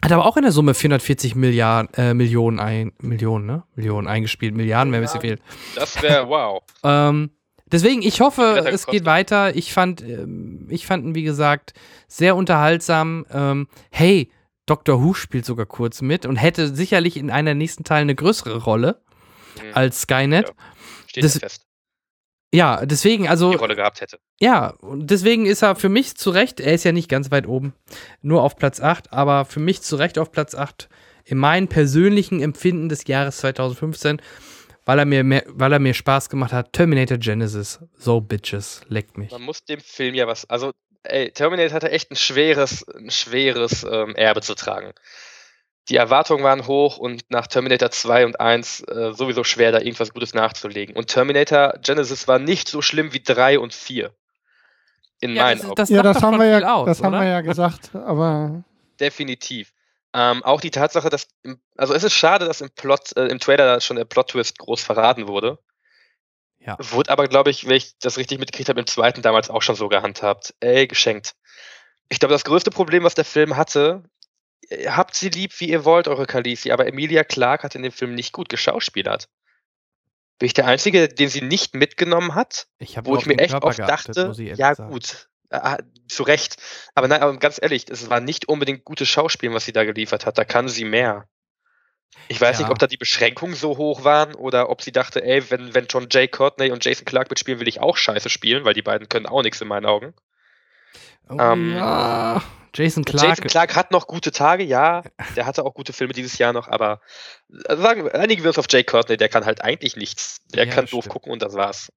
Hat aber auch in der Summe 440 Milliarden, äh, Millionen, ein, Millionen, ne? Millionen eingespielt. Milliarden wäre ein bisschen viel. Das wäre wow. Ähm, deswegen, ich hoffe, es geht weiter. Ich fand, ähm, ich fand ihn, wie gesagt, sehr unterhaltsam. Ähm, hey, Doctor Who spielt sogar kurz mit und hätte sicherlich in einer nächsten Teilen eine größere Rolle Mhm. als Skynet. Steht das- ja fest. Ja, deswegen, also, Die Rolle gehabt hätte. ja, und deswegen ist er für mich zu Recht, er ist ja nicht ganz weit oben, nur auf Platz 8, aber für mich zu Recht auf Platz 8 in meinem persönlichen Empfinden des Jahres 2015, weil er mir, mehr, weil er mir Spaß gemacht hat. Terminator Genesis, so Bitches, leckt mich. Man muss dem Film ja was. Also, ey, Terminator hatte echt ein schweres, ein schweres ähm, Erbe zu tragen. Die Erwartungen waren hoch und nach Terminator 2 und 1 äh, sowieso schwer, da irgendwas Gutes nachzulegen. Und Terminator Genesis war nicht so schlimm wie 3 und 4. In meinen Augen. das ja, das haben wir ja, aus, das haben wir ja gesagt, aber Definitiv. Ähm, auch die Tatsache, dass, im, also es ist schade, dass im Plot, äh, im Trailer schon der Plot-Twist groß verraten wurde. Ja. Wurde aber, glaube ich, wenn ich das richtig mitgekriegt habe, im zweiten damals auch schon so gehandhabt. Ey, geschenkt. Ich glaube, das größte Problem, was der Film hatte, ihr habt sie lieb, wie ihr wollt, eure Khaleesi, aber Emilia Clarke hat in dem Film nicht gut geschauspielert. Bin ich der Einzige, den sie nicht mitgenommen hat? Ich wo ich mir echt Körper oft geachtet, dachte, ja sagen. gut, ah, zu Recht. Aber nein, aber ganz ehrlich, es war nicht unbedingt gutes Schauspiel, was sie da geliefert hat. Da kann sie mehr. Ich weiß Ja. nicht, ob da die Beschränkungen so hoch waren oder ob sie dachte, ey, wenn, wenn schon Jay Courtney und Jason Clark mitspielen, will ich auch scheiße spielen, weil die beiden können auch nichts in meinen Augen. Oh, Ähm, ja. Jason Clark. Jason Clark hat noch gute Tage, ja. Der hatte auch gute Filme dieses Jahr noch, aber äh, sagen wir, einigen wir uns auf Jay Courtney, der kann halt eigentlich nichts. Der Ja, kann das doof stimmt. gucken und das war's.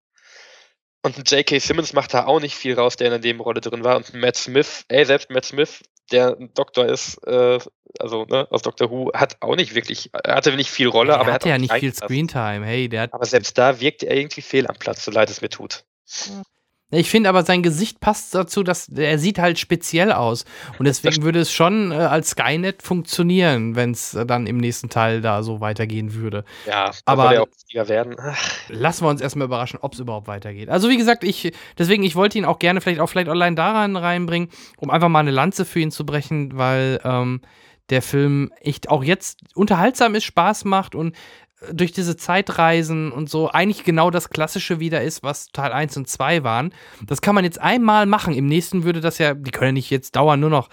Und ein J.K. Simmons macht da auch nicht viel raus, der in der Nebenrolle drin war. Und Matt Smith, ey, selbst Matt Smith, der ein Doktor ist, äh, also ne, aus Doctor Who, hat auch nicht wirklich, er hatte nicht viel Rolle, der aber er hatte hat ja nicht viel. Screentime. Hey, der hat Aber selbst da wirkt er irgendwie fehl am Platz, so leid es mir tut. Ich finde aber, sein Gesicht passt dazu, dass er sieht halt speziell aus. Und deswegen würde es schon äh, als Skynet funktionieren, wenn es äh, dann im nächsten Teil da so weitergehen würde. Ja, Aber- er auch wichtiger werden. Ach, Lassen wir uns erstmal überraschen, ob es überhaupt weitergeht. Also wie gesagt, ich, deswegen, ich wollte ihn auch gerne vielleicht auch vielleicht online daran reinbringen, um einfach mal eine Lanze für ihn zu brechen, weil ähm, der Film echt auch jetzt unterhaltsam ist, Spaß macht und durch diese Zeitreisen und so eigentlich genau das Klassische wieder ist, was Teil 1 und 2 waren. Das kann man jetzt einmal machen. Im nächsten würde das ja, die können ja nicht jetzt dauernd nur noch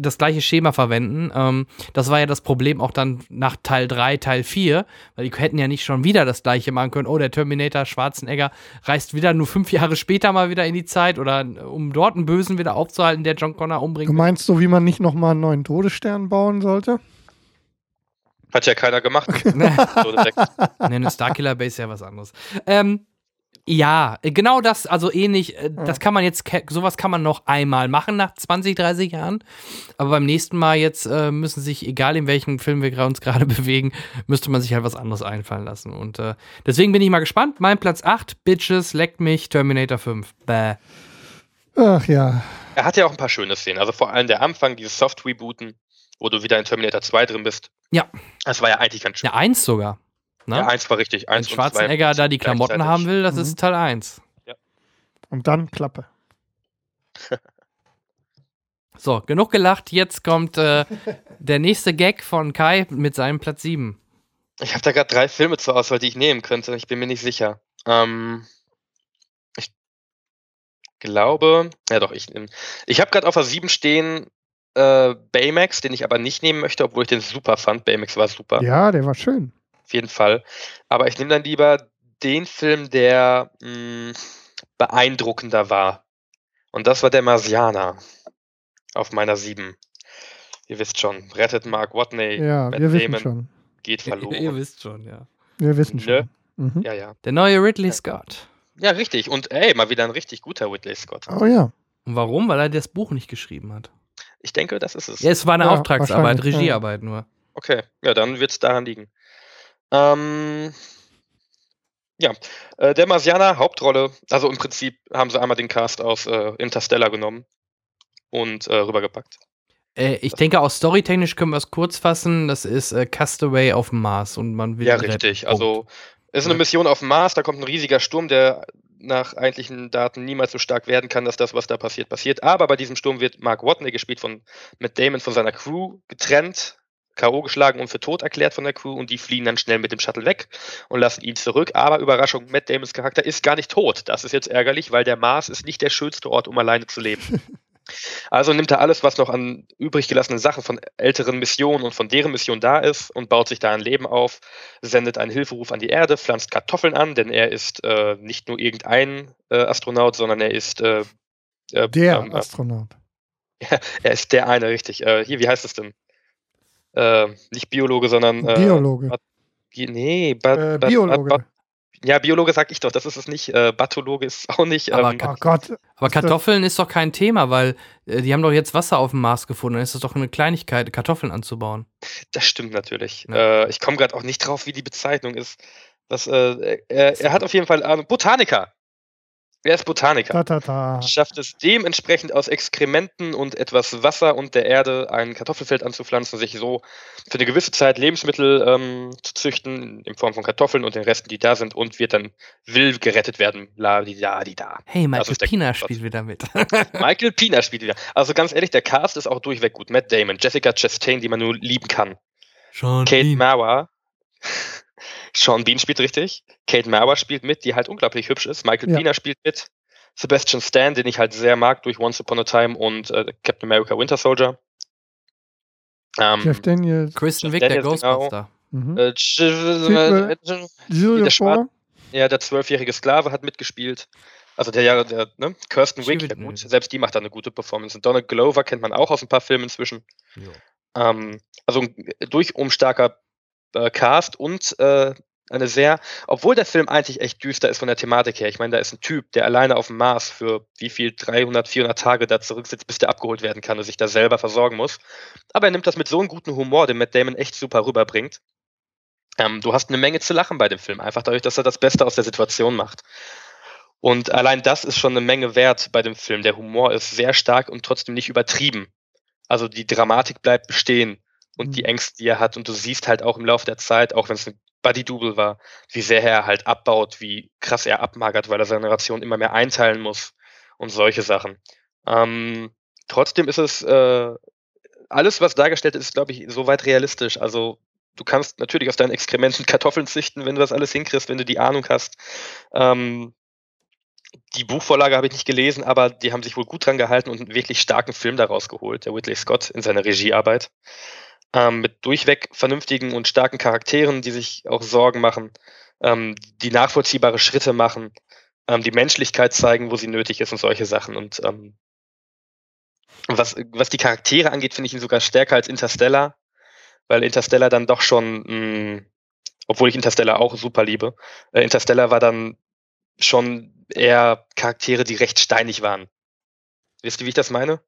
das gleiche Schema verwenden. Ähm, das war ja das Problem auch dann nach Teil 3, Teil 4, weil die hätten ja nicht schon wieder das gleiche machen können. Oh, der Terminator Schwarzenegger reist wieder nur fünf Jahre später mal wieder in die Zeit oder äh, um dort einen Bösen wieder aufzuhalten, der John Connor umbringt. du meinst so, wie man nicht nochmal einen neuen Todesstern bauen sollte? Hat ja keiner gemacht. Episode 6. Nee, eine Starkiller Base ist ja was anderes. Ähm, ja, genau das, also ähnlich, äh, das kann man jetzt, sowas kann man noch einmal machen nach 20, 30 Jahren. Aber beim nächsten Mal jetzt äh, müssen sich, egal in welchem Film wir uns gerade bewegen, müsste man sich halt was anderes einfallen lassen. Und äh, deswegen bin ich mal gespannt. Mein Platz 8, Bitches, leckt mich, Terminator 5. Bäh. Ach ja. Er hat ja auch ein paar schöne Szenen. Also vor allem der Anfang, dieses Soft-Rebooten, wo du wieder in Terminator 2 drin bist. Ja. Das war ja eigentlich ganz schön. Ja, eins sogar. Ne? Ja, eins war richtig. Wenn Eins und Schwarzenegger zwei da die Klamotten haben will, das Mhm. ist Teil 1. Und dann Klappe. So, genug gelacht. Jetzt kommt äh, der nächste Gag von Kai mit seinem Platz 7. Ich habe da gerade drei Filme zur Auswahl, die ich nehmen könnte. Ich bin mir nicht sicher. Ähm, ich glaube, ja doch, ich nehme. Ich habe gerade auf der 7 stehen äh, Baymax, den ich aber nicht nehmen möchte, obwohl ich den super fand. Baymax war super, Ja, der war schön. auf jeden Fall. Aber ich nehme dann lieber den Film, der mh, beeindruckender war. Und das war der Marsianer auf meiner 7. Ihr wisst schon, rettet Mark Watney, Ja, Matt wir wissen Damon schon. geht verloren. Ihr wisst schon, ja. Wir wissen Ne? schon. Mhm. Ja, ja. Der neue Ridley Scott. Ja, richtig. Und ey, mal wieder ein richtig guter Whitley Scott. Oh ja. Und warum? Weil er das Buch nicht geschrieben hat. Ich denke, das ist es. Ja, es war eine Ja, Auftragsarbeit, wahrscheinlich, ja. Regiearbeit nur. Okay, ja, dann wird es daran liegen. Ähm, ja, äh, der Marsianer, Hauptrolle, also im Prinzip haben sie einmal den Cast aus äh, Interstellar genommen und äh, rübergepackt. Äh, ich denke, auch storytechnisch können wir es kurz fassen. Das ist äh, Castaway auf dem Mars und man will. Ja, richtig. Punkt. Also, es ist eine. Mission auf dem Mars, da kommt ein riesiger Sturm, der nach eigentlichen Daten niemals so stark werden kann, dass das, was da passiert, passiert. Aber bei diesem Sturm wird Mark Watney, gespielt von Matt Damon, von seiner Crew getrennt, K.O. geschlagen und für tot erklärt von der Crew und die fliehen dann schnell mit dem Shuttle weg und lassen ihn zurück. Aber Überraschung, Matt Damons Charakter ist gar nicht tot. Das ist jetzt ärgerlich, weil der Mars ist nicht der schönste Ort, um alleine zu leben. Also nimmt er alles, was noch an übrig gelassenen Sachen von älteren Missionen und von deren Mission da ist und baut sich da ein Leben auf, sendet einen Hilferuf an die Erde, pflanzt Kartoffeln an, denn er ist äh, nicht nur irgendein äh, Astronaut, sondern er ist äh, äh, Der ähm, äh, Astronaut. er ist der eine, richtig. Äh, hier, wie heißt es denn? Nicht Biologe, sondern Biologe. Bi- nee, ba- Biologe. Ja, Biologe sag ich doch, das ist es nicht. Äh, Bathologe ist es auch nicht. Aber ähm, Oh Gott. Aber Kartoffeln ist doch kein Thema, weil äh, die haben doch jetzt Wasser auf dem Mars gefunden. Dann ist das doch eine Kleinigkeit, Kartoffeln anzubauen. Das stimmt natürlich. Ja. Äh, ich komme gerade auch nicht drauf, wie die Bezeichnung ist. Was, äh, er, er hat auf jeden Fall Ahnung. Botaniker. Er ist Botaniker. Ta, ta, ta. Schafft es dementsprechend aus Exkrementen und etwas Wasser und der Erde ein Kartoffelfeld anzupflanzen, sich so für eine gewisse Zeit Lebensmittel ähm, zu züchten, in Form von Kartoffeln und den Resten, die da sind, und wird dann will gerettet werden. La di da di da. Hey, Michael Pina Gott. spielt wieder mit. Michael Pina spielt wieder. Also ganz ehrlich, der Cast ist auch durchweg gut. Matt Damon, Jessica Chastain, die man nur lieben kann. Sean Kate. Mauer. Sean Bean spielt richtig. Kate Mauer spielt mit, die halt unglaublich hübsch ist. Michael Ja. Pina spielt mit. Sebastian Stan, den ich halt sehr mag durch Once Upon a Time und äh, Captain America Winter Soldier. Ähm, Jeff Daniels. Kristen Wiig, der genau. Ghostbuster. Mhm. äh, der Schwarz- ja, der zwölfjährige Sklave hat mitgespielt. Also der ja, der, ne? Kirsten Wiig, wird ja gut, selbst die macht da eine gute Performance. Und Donald Glover kennt man auch aus ein paar Filmen inzwischen. Ähm, also ein durchum starker äh, Cast und äh, eine sehr, obwohl der Film eigentlich echt düster ist von der Thematik her. Ich meine, da ist ein Typ, der alleine auf dem Mars für wie viel 300, 400 Tage da zurücksitzt, bis der abgeholt werden kann und sich da selber versorgen muss. Aber er nimmt das mit so einem guten Humor, den Matt Damon echt super rüberbringt. Ähm, du hast eine Menge zu lachen bei dem Film, einfach dadurch, dass er das Beste aus der Situation macht. Und allein das ist schon eine Menge wert bei dem Film. Der Humor ist sehr stark und trotzdem nicht übertrieben. Also die Dramatik bleibt bestehen und Mhm. die Ängste, die er hat. Und du siehst halt auch im Laufe der Zeit, auch wenn es ein Buddy-Double war, wie sehr er halt abbaut, wie krass er abmagert, weil er seine Ration immer mehr einteilen muss und solche Sachen. Ähm, trotzdem ist es, äh, alles, was dargestellt ist, ist, glaube ich, soweit realistisch. Also du kannst natürlich aus deinen Exkrementen Kartoffeln züchten, wenn du das alles hinkriegst, wenn du die Ahnung hast. Ähm, die Buchvorlage habe ich nicht gelesen, aber die haben sich wohl gut dran gehalten und einen wirklich starken Film daraus geholt, der Whitley Scott in seiner Regiearbeit. Ähm, mit durchweg vernünftigen und starken Charakteren, die sich auch Sorgen machen, ähm, die nachvollziehbare Schritte machen, ähm, die Menschlichkeit zeigen, wo sie nötig ist und solche Sachen. Und ähm, was, was die Charaktere angeht, finde ich ihn sogar stärker als Interstellar, weil Interstellar dann doch schon, mh, obwohl ich Interstellar auch super liebe, äh, Interstellar war dann schon eher Charaktere, die recht steinig waren. Wisst ihr, wie ich das meine?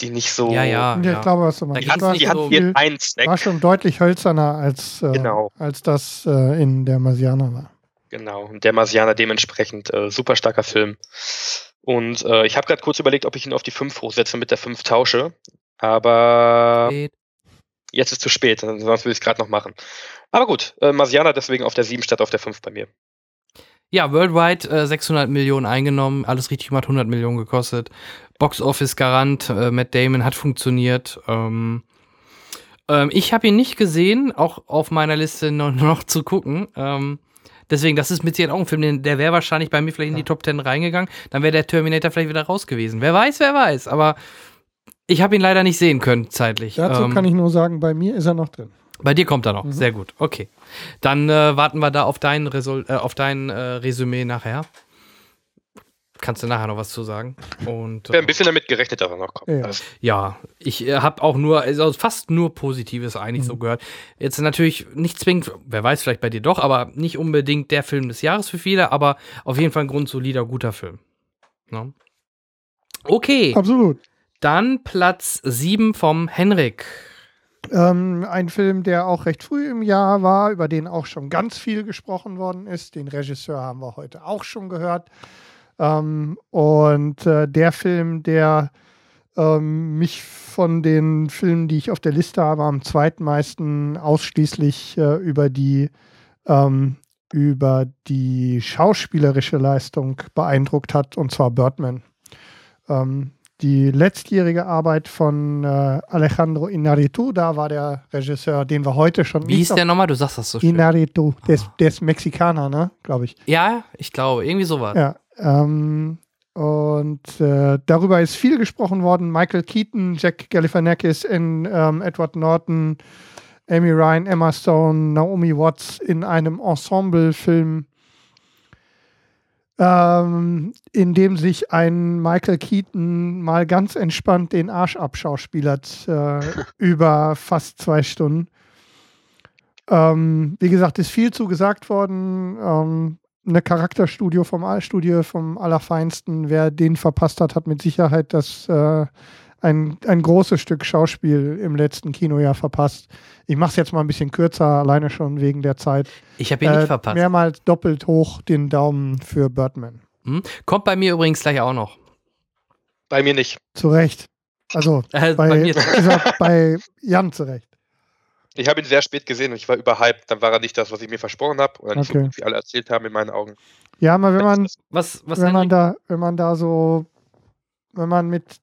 Die nicht so. Ja, ja. Ja, ich glaube, was du Da meinst. kannst War du, die schon hatten viel- einen Snack. war schon deutlich hölzerner, als, äh, Genau. als das äh, in der Marsianer war. Genau, und der Marsianer dementsprechend äh, super starker Film. Und äh, ich habe gerade kurz überlegt, ob ich ihn auf die 5 hochsetze mit der 5 tausche. Aber Spät. jetzt ist zu spät, sonst würde ich es gerade noch machen. Aber gut, äh, Marsianer deswegen auf der 7 statt auf der 5 bei mir. Ja, worldwide äh, 600 Millionen eingenommen, alles richtig gemacht, 100 Millionen gekostet. Box Office Garant, äh, Matt Damon hat funktioniert. Ähm, ähm, ich habe ihn nicht gesehen, auch auf meiner Liste noch, noch zu gucken. Ähm, deswegen, das ist mit Sicherheit auch ein Film, der wäre wahrscheinlich bei mir vielleicht in die Top 10 reingegangen. Dann wäre der Terminator vielleicht wieder raus gewesen. Wer weiß, wer weiß. Aber ich habe ihn leider nicht sehen können zeitlich. Dazu Ähm, kann ich nur sagen, bei mir ist er noch drin. Bei dir kommt er noch. Mhm. Sehr gut. Okay. Dann äh, warten wir da auf dein, Resol äh, auf dein äh, Resümee nachher. Kannst du nachher noch was zu sagen? Und Ich äh, ein bisschen damit gerechnet, dass er noch kommt. Ja. Also, ja, ich äh, habe auch nur, also fast nur Positives eigentlich so gehört. Jetzt natürlich nicht zwingend, wer weiß, vielleicht bei dir doch, aber nicht unbedingt der Film des Jahres für viele, aber auf jeden Fall ein grundsolider, guter Film. Ne? Okay, Absolut. dann Platz 7 vom Henrik. Ähm, ein Film, der auch recht früh im Jahr war, über den auch schon ganz viel gesprochen worden ist. Den Regisseur haben wir heute auch schon gehört. Ähm, und äh, der Film, der ähm, mich von den Filmen, die ich auf der Liste habe, am zweitmeisten ausschließlich äh, über die ähm, über die schauspielerische Leistung beeindruckt hat, und zwar Birdman. Ähm, die letztjährige Arbeit von äh, Alejandro Inarritu, da war der Regisseur, den wir heute schon Wie hieß der nochmal? Du sagst das so schön. Inarritu, der ist, der ist Mexikaner, ne, glaube ich. Ja, ich glaube, irgendwie sowas. Ja, ähm, und äh, darüber ist viel gesprochen worden. Michael Keaton, Jack Galifianakis in ähm, Edward Norton, Amy Ryan, Emma Stone, Naomi Watts in einem Ensemble-Film, ähm, in dem sich ein Michael Keaton mal ganz entspannt den Arsch abschauspielert äh, über fast zwei Stunden. Ähm, wie gesagt, ist viel zu gesagt worden. Ähm, eine Charakterstudio vom Allstudio vom Allerfeinsten. Wer den verpasst hat, hat mit Sicherheit das äh, ein, ein großes Stück Schauspiel im letzten Kinojahr verpasst. Ich mache es jetzt mal ein bisschen kürzer, alleine schon wegen der Zeit. Ich habe ihn Äh, nicht verpasst. Mehrmals doppelt hoch den Daumen für Birdman. Hm? Kommt bei mir übrigens gleich auch noch. bei mir nicht. Zu Recht. Also Äh, bei, bei mir bei Jan zu Recht. Ich habe ihn sehr spät gesehen und ich war überhyped. Dann war er nicht das, was ich mir versprochen habe. Oder nicht so Okay. gut, wie alle erzählt haben in meinen Augen. Ja, aber wenn man, was, was wenn man da, wenn man da so, wenn man mit,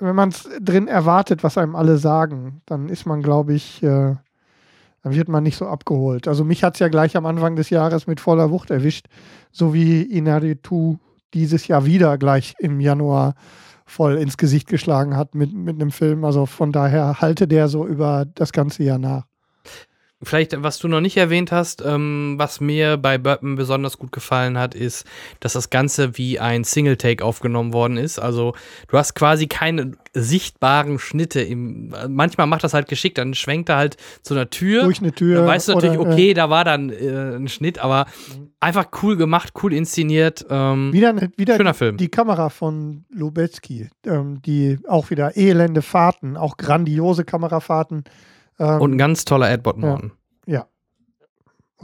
wenn man es drin erwartet, was einem alle sagen, dann ist man, glaube ich, äh, dann wird man nicht so abgeholt. Also mich hat es ja gleich am Anfang des Jahres mit voller Wucht erwischt, so wie Inaritu dieses Jahr wieder gleich im Januar voll ins Gesicht geschlagen hat mit, mit einem Film. Also von daher halte der so über das ganze Jahr nach. Vielleicht, was du noch nicht erwähnt hast, ähm, was mir bei Burton besonders gut gefallen hat, ist, dass das Ganze wie ein Single-Take aufgenommen worden ist. Also du hast quasi keine sichtbaren Schnitte. Im, manchmal macht das halt geschickt, dann schwenkt er halt zu einer Tür. Durch eine Tür. Dann weißt du natürlich, oder, äh, okay, da war dann äh, ein Schnitt, aber einfach cool gemacht, cool inszeniert. Ähm, Wieder, eine, wieder Schöner die, Film. die Kamera von Lubetzky, ähm, die auch wieder elende Fahrten, auch grandiose Kamerafahrten. Ähm, und ein ganz toller Edward Norton.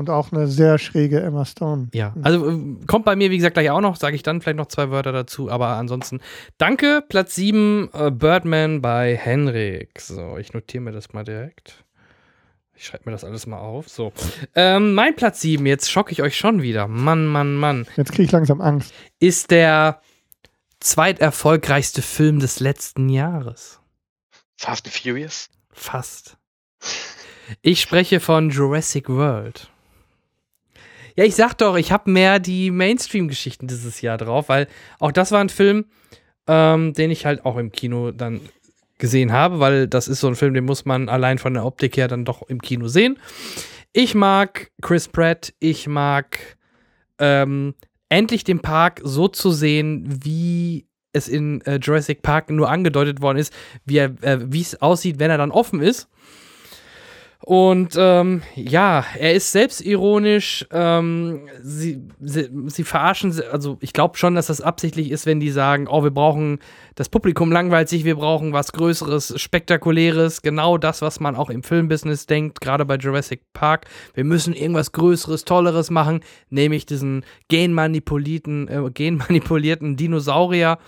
und auch eine sehr schräge Emma Stone. Ja, also äh, kommt bei mir, wie gesagt, gleich auch noch, sage ich dann vielleicht noch zwei Wörter dazu, aber ansonsten danke, Platz 7, äh, Birdman bei Henrik. So, ich notiere mir das mal direkt. Ich schreibe mir das alles mal auf. So, ähm, mein Platz 7, jetzt schocke ich euch schon wieder. Mann, Mann, Mann. Jetzt kriege ich langsam Angst. Ist der zweiterfolgreichste Film des letzten Jahres. Fast and Furious? Fast. Ich spreche von Jurassic World. Ja, ich sag doch, ich habe mehr die Mainstream-Geschichten dieses Jahr drauf, weil auch das war ein Film, ähm, den ich halt auch im Kino dann gesehen habe, weil das ist so ein Film, den muss man allein von der Optik her dann doch im Kino sehen. Ich mag Chris Pratt, ich mag ähm, endlich den Park so zu sehen, wie es in äh, Jurassic Park nur angedeutet worden ist, wie äh, wie es aussieht, wenn er dann offen ist. Und ähm, ja, er ist selbstironisch. Ähm, sie, sie, sie verarschen, also ich glaube schon, dass das absichtlich ist, wenn die sagen, oh, wir brauchen, das Publikum langweilt sich, wir brauchen was Größeres, Spektakuläres, genau das, was man auch im Filmbusiness denkt, gerade bei Jurassic Park. Wir müssen irgendwas Größeres, Tolleres machen, nämlich diesen genmanipulierten, äh, genmanipulierten Dinosaurier.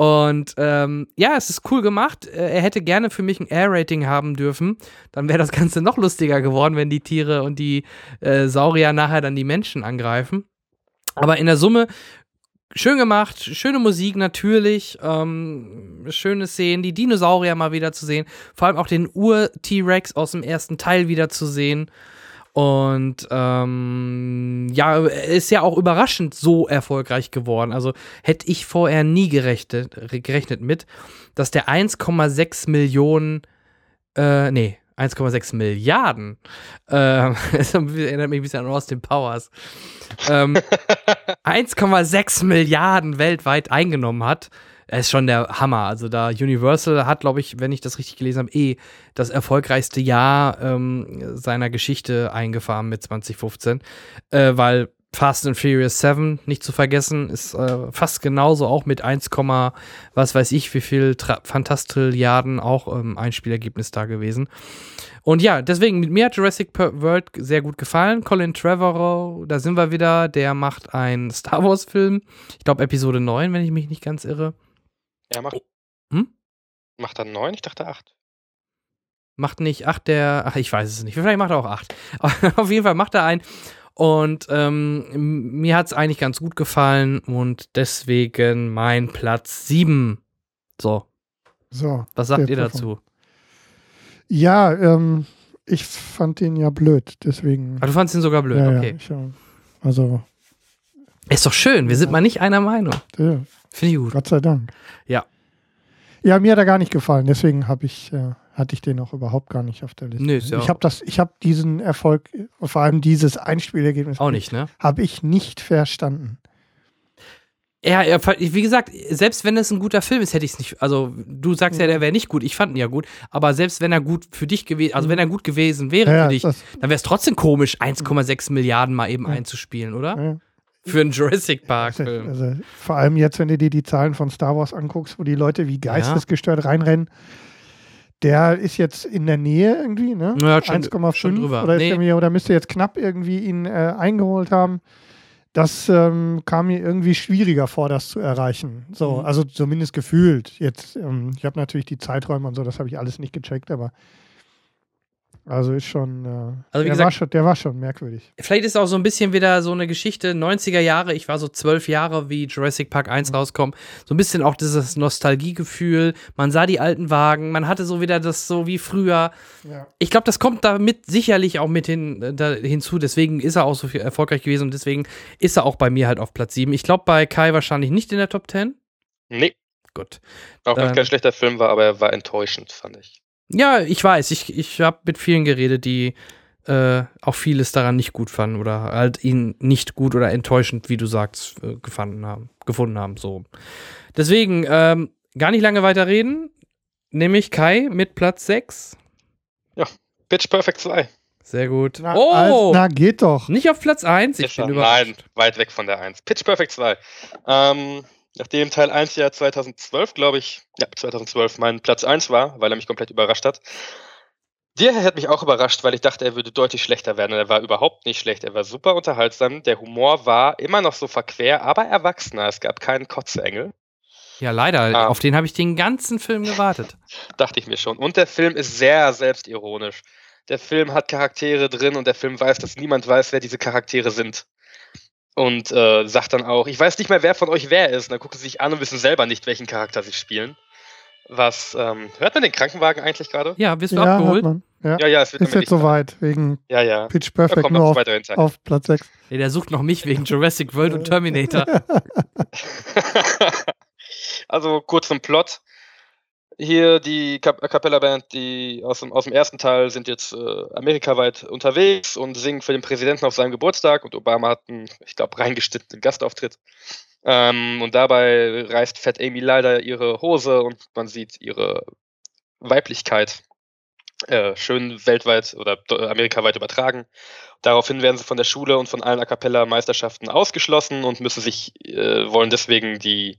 Und ähm, ja, es ist cool gemacht. Äh, er hätte gerne für mich ein R-Rating haben dürfen. Dann wäre das Ganze noch lustiger geworden, wenn die Tiere und die äh, Saurier nachher dann die Menschen angreifen. Aber in der Summe schön gemacht, schöne Musik natürlich, ähm, schöne Szenen, die Dinosaurier mal wieder zu sehen, vor allem auch den Ur-T-Rex aus dem ersten Teil wieder zu sehen. Und ähm, ja, ist ja auch überraschend so erfolgreich geworden. Also hätte ich vorher nie gerechnet, gerechnet mit, dass der 1,6 Millionen, äh, nee, 1,6 Milliarden, äh, das erinnert mich ein bisschen an Austin Powers, ähm, 1,6 Milliarden weltweit eingenommen hat ist schon der Hammer. Also da Universal hat, glaube ich, wenn ich das richtig gelesen habe, eh das erfolgreichste Jahr ähm, seiner Geschichte eingefahren mit 2015, äh, weil Fast and Furious 7, nicht zu vergessen, ist äh, fast genauso auch mit 1, was weiß ich, wie viel Fantastilliarden auch ähm, Einspielergebnis da gewesen. Und ja, deswegen, mir hat Jurassic World sehr gut gefallen. Colin Trevorrow, da sind wir wieder, der macht einen Star Wars-Film. Ich glaube Episode 9, wenn ich mich nicht ganz irre. Ja, macht. Hm? Macht er neun? Ich dachte acht. Macht nicht acht der. Ach, ich weiß es nicht. Vielleicht macht er auch acht. Auf jeden Fall macht er einen. Und ähm, mir hat es eigentlich ganz gut gefallen und deswegen mein Platz sieben. So. So. Was sagt ihr dazu? Ja, ähm, ich fand den ja blöd, deswegen. Ah, du fandest ihn sogar blöd, ja, okay. Ja, ich, also. Ist doch schön, wir sind mal nicht einer Meinung. Ja. Finde ich gut. Gott sei Dank. Ja. Ja, mir hat er gar nicht gefallen, deswegen habe ich, äh, hatte ich den auch überhaupt gar nicht auf der Liste. Nö, ist ja ich habe das, ich habe diesen Erfolg, vor allem dieses Einspielergebnis, auch nicht, ne? Habe ich nicht verstanden. Ja, wie gesagt, selbst wenn es ein guter Film ist, hätte ich es nicht. Also, du sagst ja, der wäre nicht gut. Ich fand ihn ja gut. Aber selbst wenn er gut für dich gewesen, also wenn er gut gewesen wäre Ja, für dich, dann wäre es trotzdem komisch, 1,6 Milliarden mal eben einzuspielen, oder? Ja. Für einen Jurassic Park-Film. Also, vor allem jetzt, wenn du dir die Zahlen von Star Wars anguckst, wo die Leute wie geistesgestört reinrennen. Der ist jetzt in der Nähe irgendwie, ne? Ja, hat schon- 1,5 schon drüber. oder, Nee. mir, oder müsste jetzt knapp irgendwie ihn äh, eingeholt haben. Das ähm, kam mir irgendwie schwieriger vor, das zu erreichen. So, Mhm. also zumindest gefühlt. Jetzt, ähm, ich habe natürlich die Zeiträume und so, das habe ich alles nicht gecheckt, aber also ist schon, äh, Also wie der, gesagt- war schon der war schon merkwürdig. Vielleicht ist auch so ein bisschen wieder so eine Geschichte, 90er Jahre, ich war so zwölf Jahre, wie Jurassic Park 1 rauskommt. So ein bisschen auch dieses Nostalgiegefühl. Man sah die alten Wagen, man hatte so wieder das so wie früher. Ja. Ich glaube, das kommt damit sicherlich auch mit hin, äh, da, hinzu. Deswegen ist er auch so viel erfolgreich gewesen und deswegen ist er auch bei mir halt auf Platz 7. Ich glaube, bei Kai wahrscheinlich nicht in der Top 10. Nee, Gut. auch wenn es kein schlechter Film war, aber er war enttäuschend, fand ich. Ja, ich weiß. Ich, ich habe mit vielen geredet, die äh, auch vieles daran nicht gut fanden oder halt ihn nicht gut oder enttäuschend, wie du sagst, äh, gefunden haben, gefunden haben. So. Deswegen ähm, gar nicht lange weiter reden. Nämlich Kai mit Platz 6. Pitch Perfect 2. Sehr gut. Na, oh! also, na, geht doch. nicht auf Platz 1. Ich Ist bin er? überrascht. Nein, weit weg von der 1. Pitch Perfect 2. Ähm, nachdem Teil 1 ja 2012, glaube ich, ja, 2012 mein Platz 1 war, weil er mich komplett überrascht hat. Der hat mich auch überrascht, weil ich dachte, er würde deutlich schlechter werden. Er war überhaupt nicht schlecht. Er war super unterhaltsam. Der Humor war immer noch so verquer, aber erwachsener. Es gab keinen Kotzengel. Ja, leider. Ah. Auf den habe ich den ganzen Film gewartet. Dachte ich mir schon. Und der Film ist sehr selbstironisch. Der Film hat Charaktere drin und der Film weiß, dass niemand weiß, wer diese Charaktere sind. Und äh, sagt dann auch, ich weiß nicht mehr, wer von euch wer ist. Und dann gucken sie sich an und wissen selber nicht, welchen Charakter sie spielen. Was, ähm, hört man den Krankenwagen eigentlich gerade? Ja, wirst du Ja, abgeholt? man. Ja. Ja, ja, es wird Ist jetzt soweit, wegen Ja, ja. Pitch Da Perfect kommt nur noch auf, auf Platz 6. Nee, der sucht noch mich wegen Jurassic World und Terminator. also kurz zum Plot. Hier die A Cappella Band, die aus dem, aus dem ersten Teil sind jetzt äh, amerikaweit unterwegs und singen für den Präsidenten auf seinem Geburtstag und Obama hat einen, ich glaube, reingeschnittenen Gastauftritt. Ähm, und dabei reißt Fat Amy leider ihre Hose und man sieht ihre Weiblichkeit äh, schön weltweit oder amerikaweit übertragen. Daraufhin werden sie von der Schule und von allen A Cappella Meisterschaften ausgeschlossen und müssen sich, äh, wollen deswegen die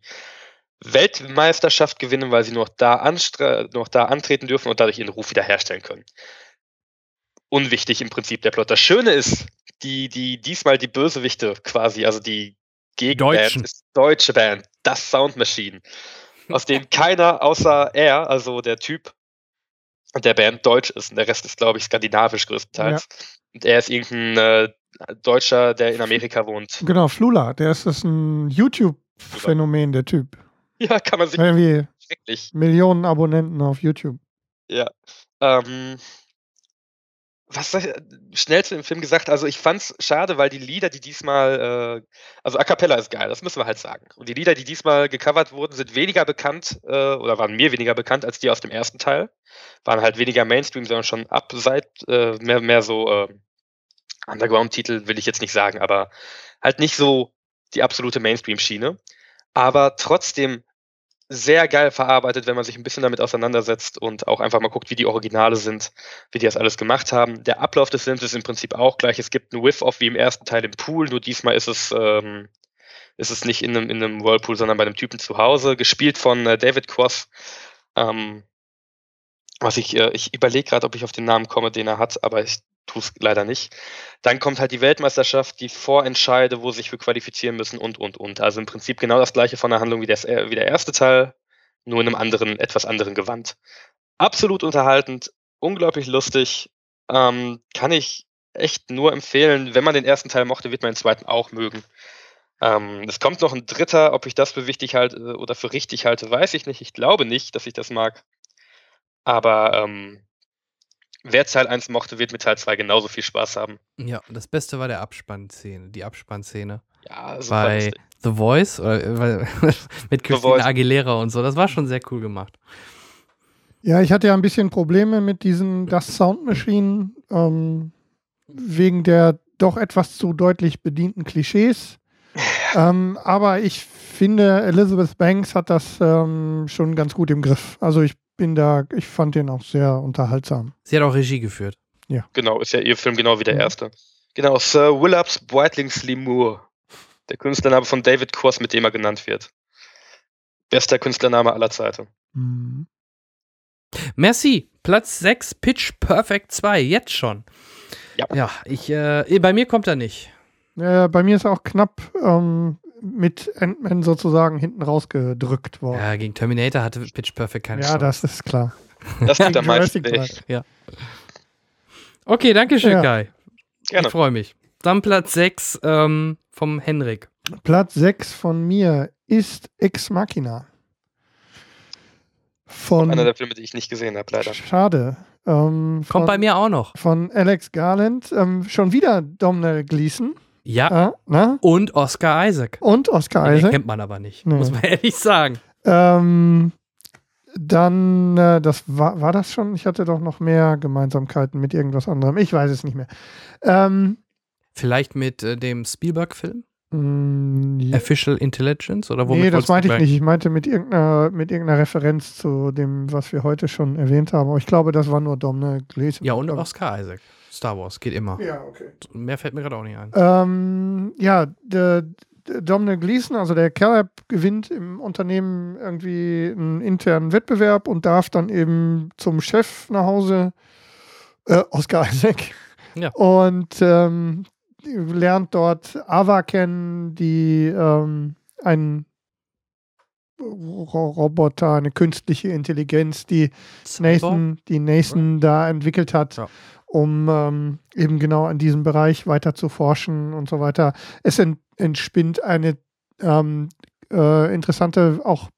Weltmeisterschaft gewinnen, weil sie noch da, noch da antreten dürfen und dadurch ihren Ruf wiederherstellen können. Unwichtig im Prinzip der Plot. Das Schöne ist, die, die diesmal die Bösewichte quasi, also die Gegenband ist deutsche Band, das Sound Machine, aus dem keiner außer er, also der Typ der Band deutsch ist und der Rest ist, glaube ich, skandinavisch größtenteils. Ja. Und er ist irgendein äh, Deutscher, der in Amerika wohnt. Genau, Flula, der ist das ein YouTube-Phänomen, der Typ. Ja, kann man sich. Irgendwie schrecklich. Millionen Abonnenten auf YouTube. Ja. Ähm, was schnell zu dem Film gesagt, also ich fand's schade, weil die Lieder, die diesmal, äh, also A Cappella ist geil, das müssen wir halt sagen. Und die Lieder, die diesmal gecovert wurden, sind weniger bekannt äh, oder waren mir weniger bekannt als die aus dem ersten Teil. Waren halt weniger Mainstream, sondern schon ab seit äh, mehr, mehr so äh, Underground-Titel will ich jetzt nicht sagen, aber halt nicht so die absolute Mainstream-Schiene. Aber trotzdem sehr geil verarbeitet, wenn man sich ein bisschen damit auseinandersetzt und auch einfach mal guckt, wie die Originale sind, wie die das alles gemacht haben. Der Ablauf des Films ist im Prinzip auch gleich. Es gibt einen Whiff-Off wie im ersten Teil im Pool, nur diesmal ist es, ähm, ist es nicht in einem, in einem Whirlpool, sondern bei einem Typen zu Hause, gespielt von äh, David Cross. Ähm, was ich, äh, ich überlege gerade, ob ich auf den Namen komme, den er hat, aber ich tue es leider nicht. Dann kommt halt die Weltmeisterschaft, die Vorentscheide, wo sich für qualifizieren müssen und, und, und. Also im Prinzip genau das gleiche von der Handlung wie, das, äh, wie der erste Teil, nur in einem anderen, etwas anderen Gewand. Absolut unterhaltend, unglaublich lustig, ähm, kann ich echt nur empfehlen. Wenn man den ersten Teil mochte, wird man den zweiten auch mögen. Ähm, es kommt noch ein dritter, ob ich das für wichtig halte äh, oder für richtig halte, weiß ich nicht. Ich glaube nicht, dass ich das mag. Aber ähm, wer Teil 1 mochte, wird mit Teil 2 genauso viel Spaß haben. Ja, das Beste war der Abspannszene, die Abspannszene. Ja, super Bei lustig. The Voice oder, mit Christina Aguilera und so. Das war schon sehr cool gemacht. Ja, ich hatte ja ein bisschen Probleme mit diesen Das Sound Machine ähm, wegen der doch etwas zu deutlich bedienten Klischees. ähm, aber ich finde, Elizabeth Banks hat das ähm, schon ganz gut im Griff. Also ich bin da, ich fand den auch sehr unterhaltsam. Sie hat auch Regie geführt. Ja. Genau, ist ja ihr Film genau wie der mhm. erste. Genau, Sir Willops Breitlingsley Moore. Der Künstlername von David Cross, mit dem er genannt wird. Bester Künstlername aller Zeiten. Mhm. Merci. Platz 6, Pitch Perfect 2. Jetzt schon. Ja. Ja, ich, äh, bei mir kommt er nicht. Äh, bei mir ist er auch knapp. Ähm, mit Ant-Man sozusagen hinten rausgedrückt worden. Ja, gegen Terminator hatte Pitch Perfect keine ja, Chance. Ja, das ist klar. Das tut am meisten Ja. Okay, danke schön, ja. Kai. Gerne. Ich freue mich. Dann Platz 6 ähm, vom Henrik. Platz 6 von mir ist Ex Machina. Von, einer der Filme, die ich nicht gesehen habe, leider. Schade. Ähm, Kommt von, bei mir auch noch. Von Alex Garland. Ähm, schon wieder Domhnall Gleeson. Ja. Äh, und Oscar Isaac. Und Oscar Den Isaac. kennt man aber nicht, nee. muss man ehrlich sagen. Ähm, dann, äh, das war, war das schon? Ich hatte doch noch mehr Gemeinsamkeiten mit irgendwas anderem. Ich weiß es nicht mehr. Ähm, Vielleicht mit äh, dem Spielberg-Film? Mm, ja. Official Intelligence? Oder womit nee, das meinte ich nicht. Ich meinte mit irgendeiner, mit irgendeiner Referenz zu dem, was wir heute schon erwähnt haben. Aber ich glaube, das war nur Domne Gleason. Ja, und Oscar Isaac. Star Wars, geht immer. Ja, okay. Mehr fällt mir gerade auch nicht ein. Ähm, ja, der, der Dominic Gleason, also der Kerl, gewinnt im Unternehmen irgendwie einen internen Wettbewerb und darf dann eben zum Chef nach Hause, äh, Oscar Isaac. Ja. Und ähm, lernt dort Ava kennen, die ähm, einen Roboter, eine künstliche Intelligenz, die Nathan, die Nathan da entwickelt hat, ja um ähm, eben genau an diesem Bereich weiter zu forschen und so weiter. Es ent entspinnt eine ähm, äh, interessante, auch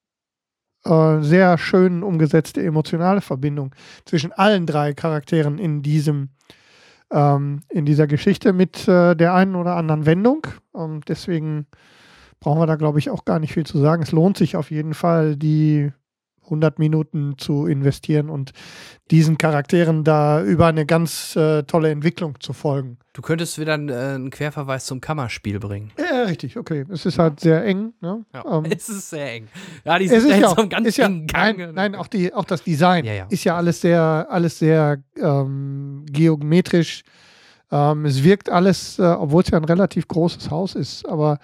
äh, sehr schön umgesetzte emotionale Verbindung zwischen allen drei Charakteren in diesem ähm, in dieser Geschichte mit äh, der einen oder anderen Wendung. Und deswegen brauchen wir da, glaube ich, auch gar nicht viel zu sagen. Es lohnt sich auf jeden Fall, die 100 Minuten zu investieren und diesen Charakteren da über eine ganz äh, tolle Entwicklung zu folgen. Du könntest wieder einen, äh, einen Querverweis zum Kammerspiel bringen. Ja, richtig, okay. Es ist halt sehr eng. Ne? Ja, Ähm, es ist sehr eng. Ja, die sind ja in so einem auch, ganz ja, engen Gang. nein, nein, auch, die, auch das Design Ja, ja. ist ja alles sehr, alles sehr ähm, geometrisch. Ähm, es wirkt alles, äh, obwohl es ja ein relativ großes Haus ist, aber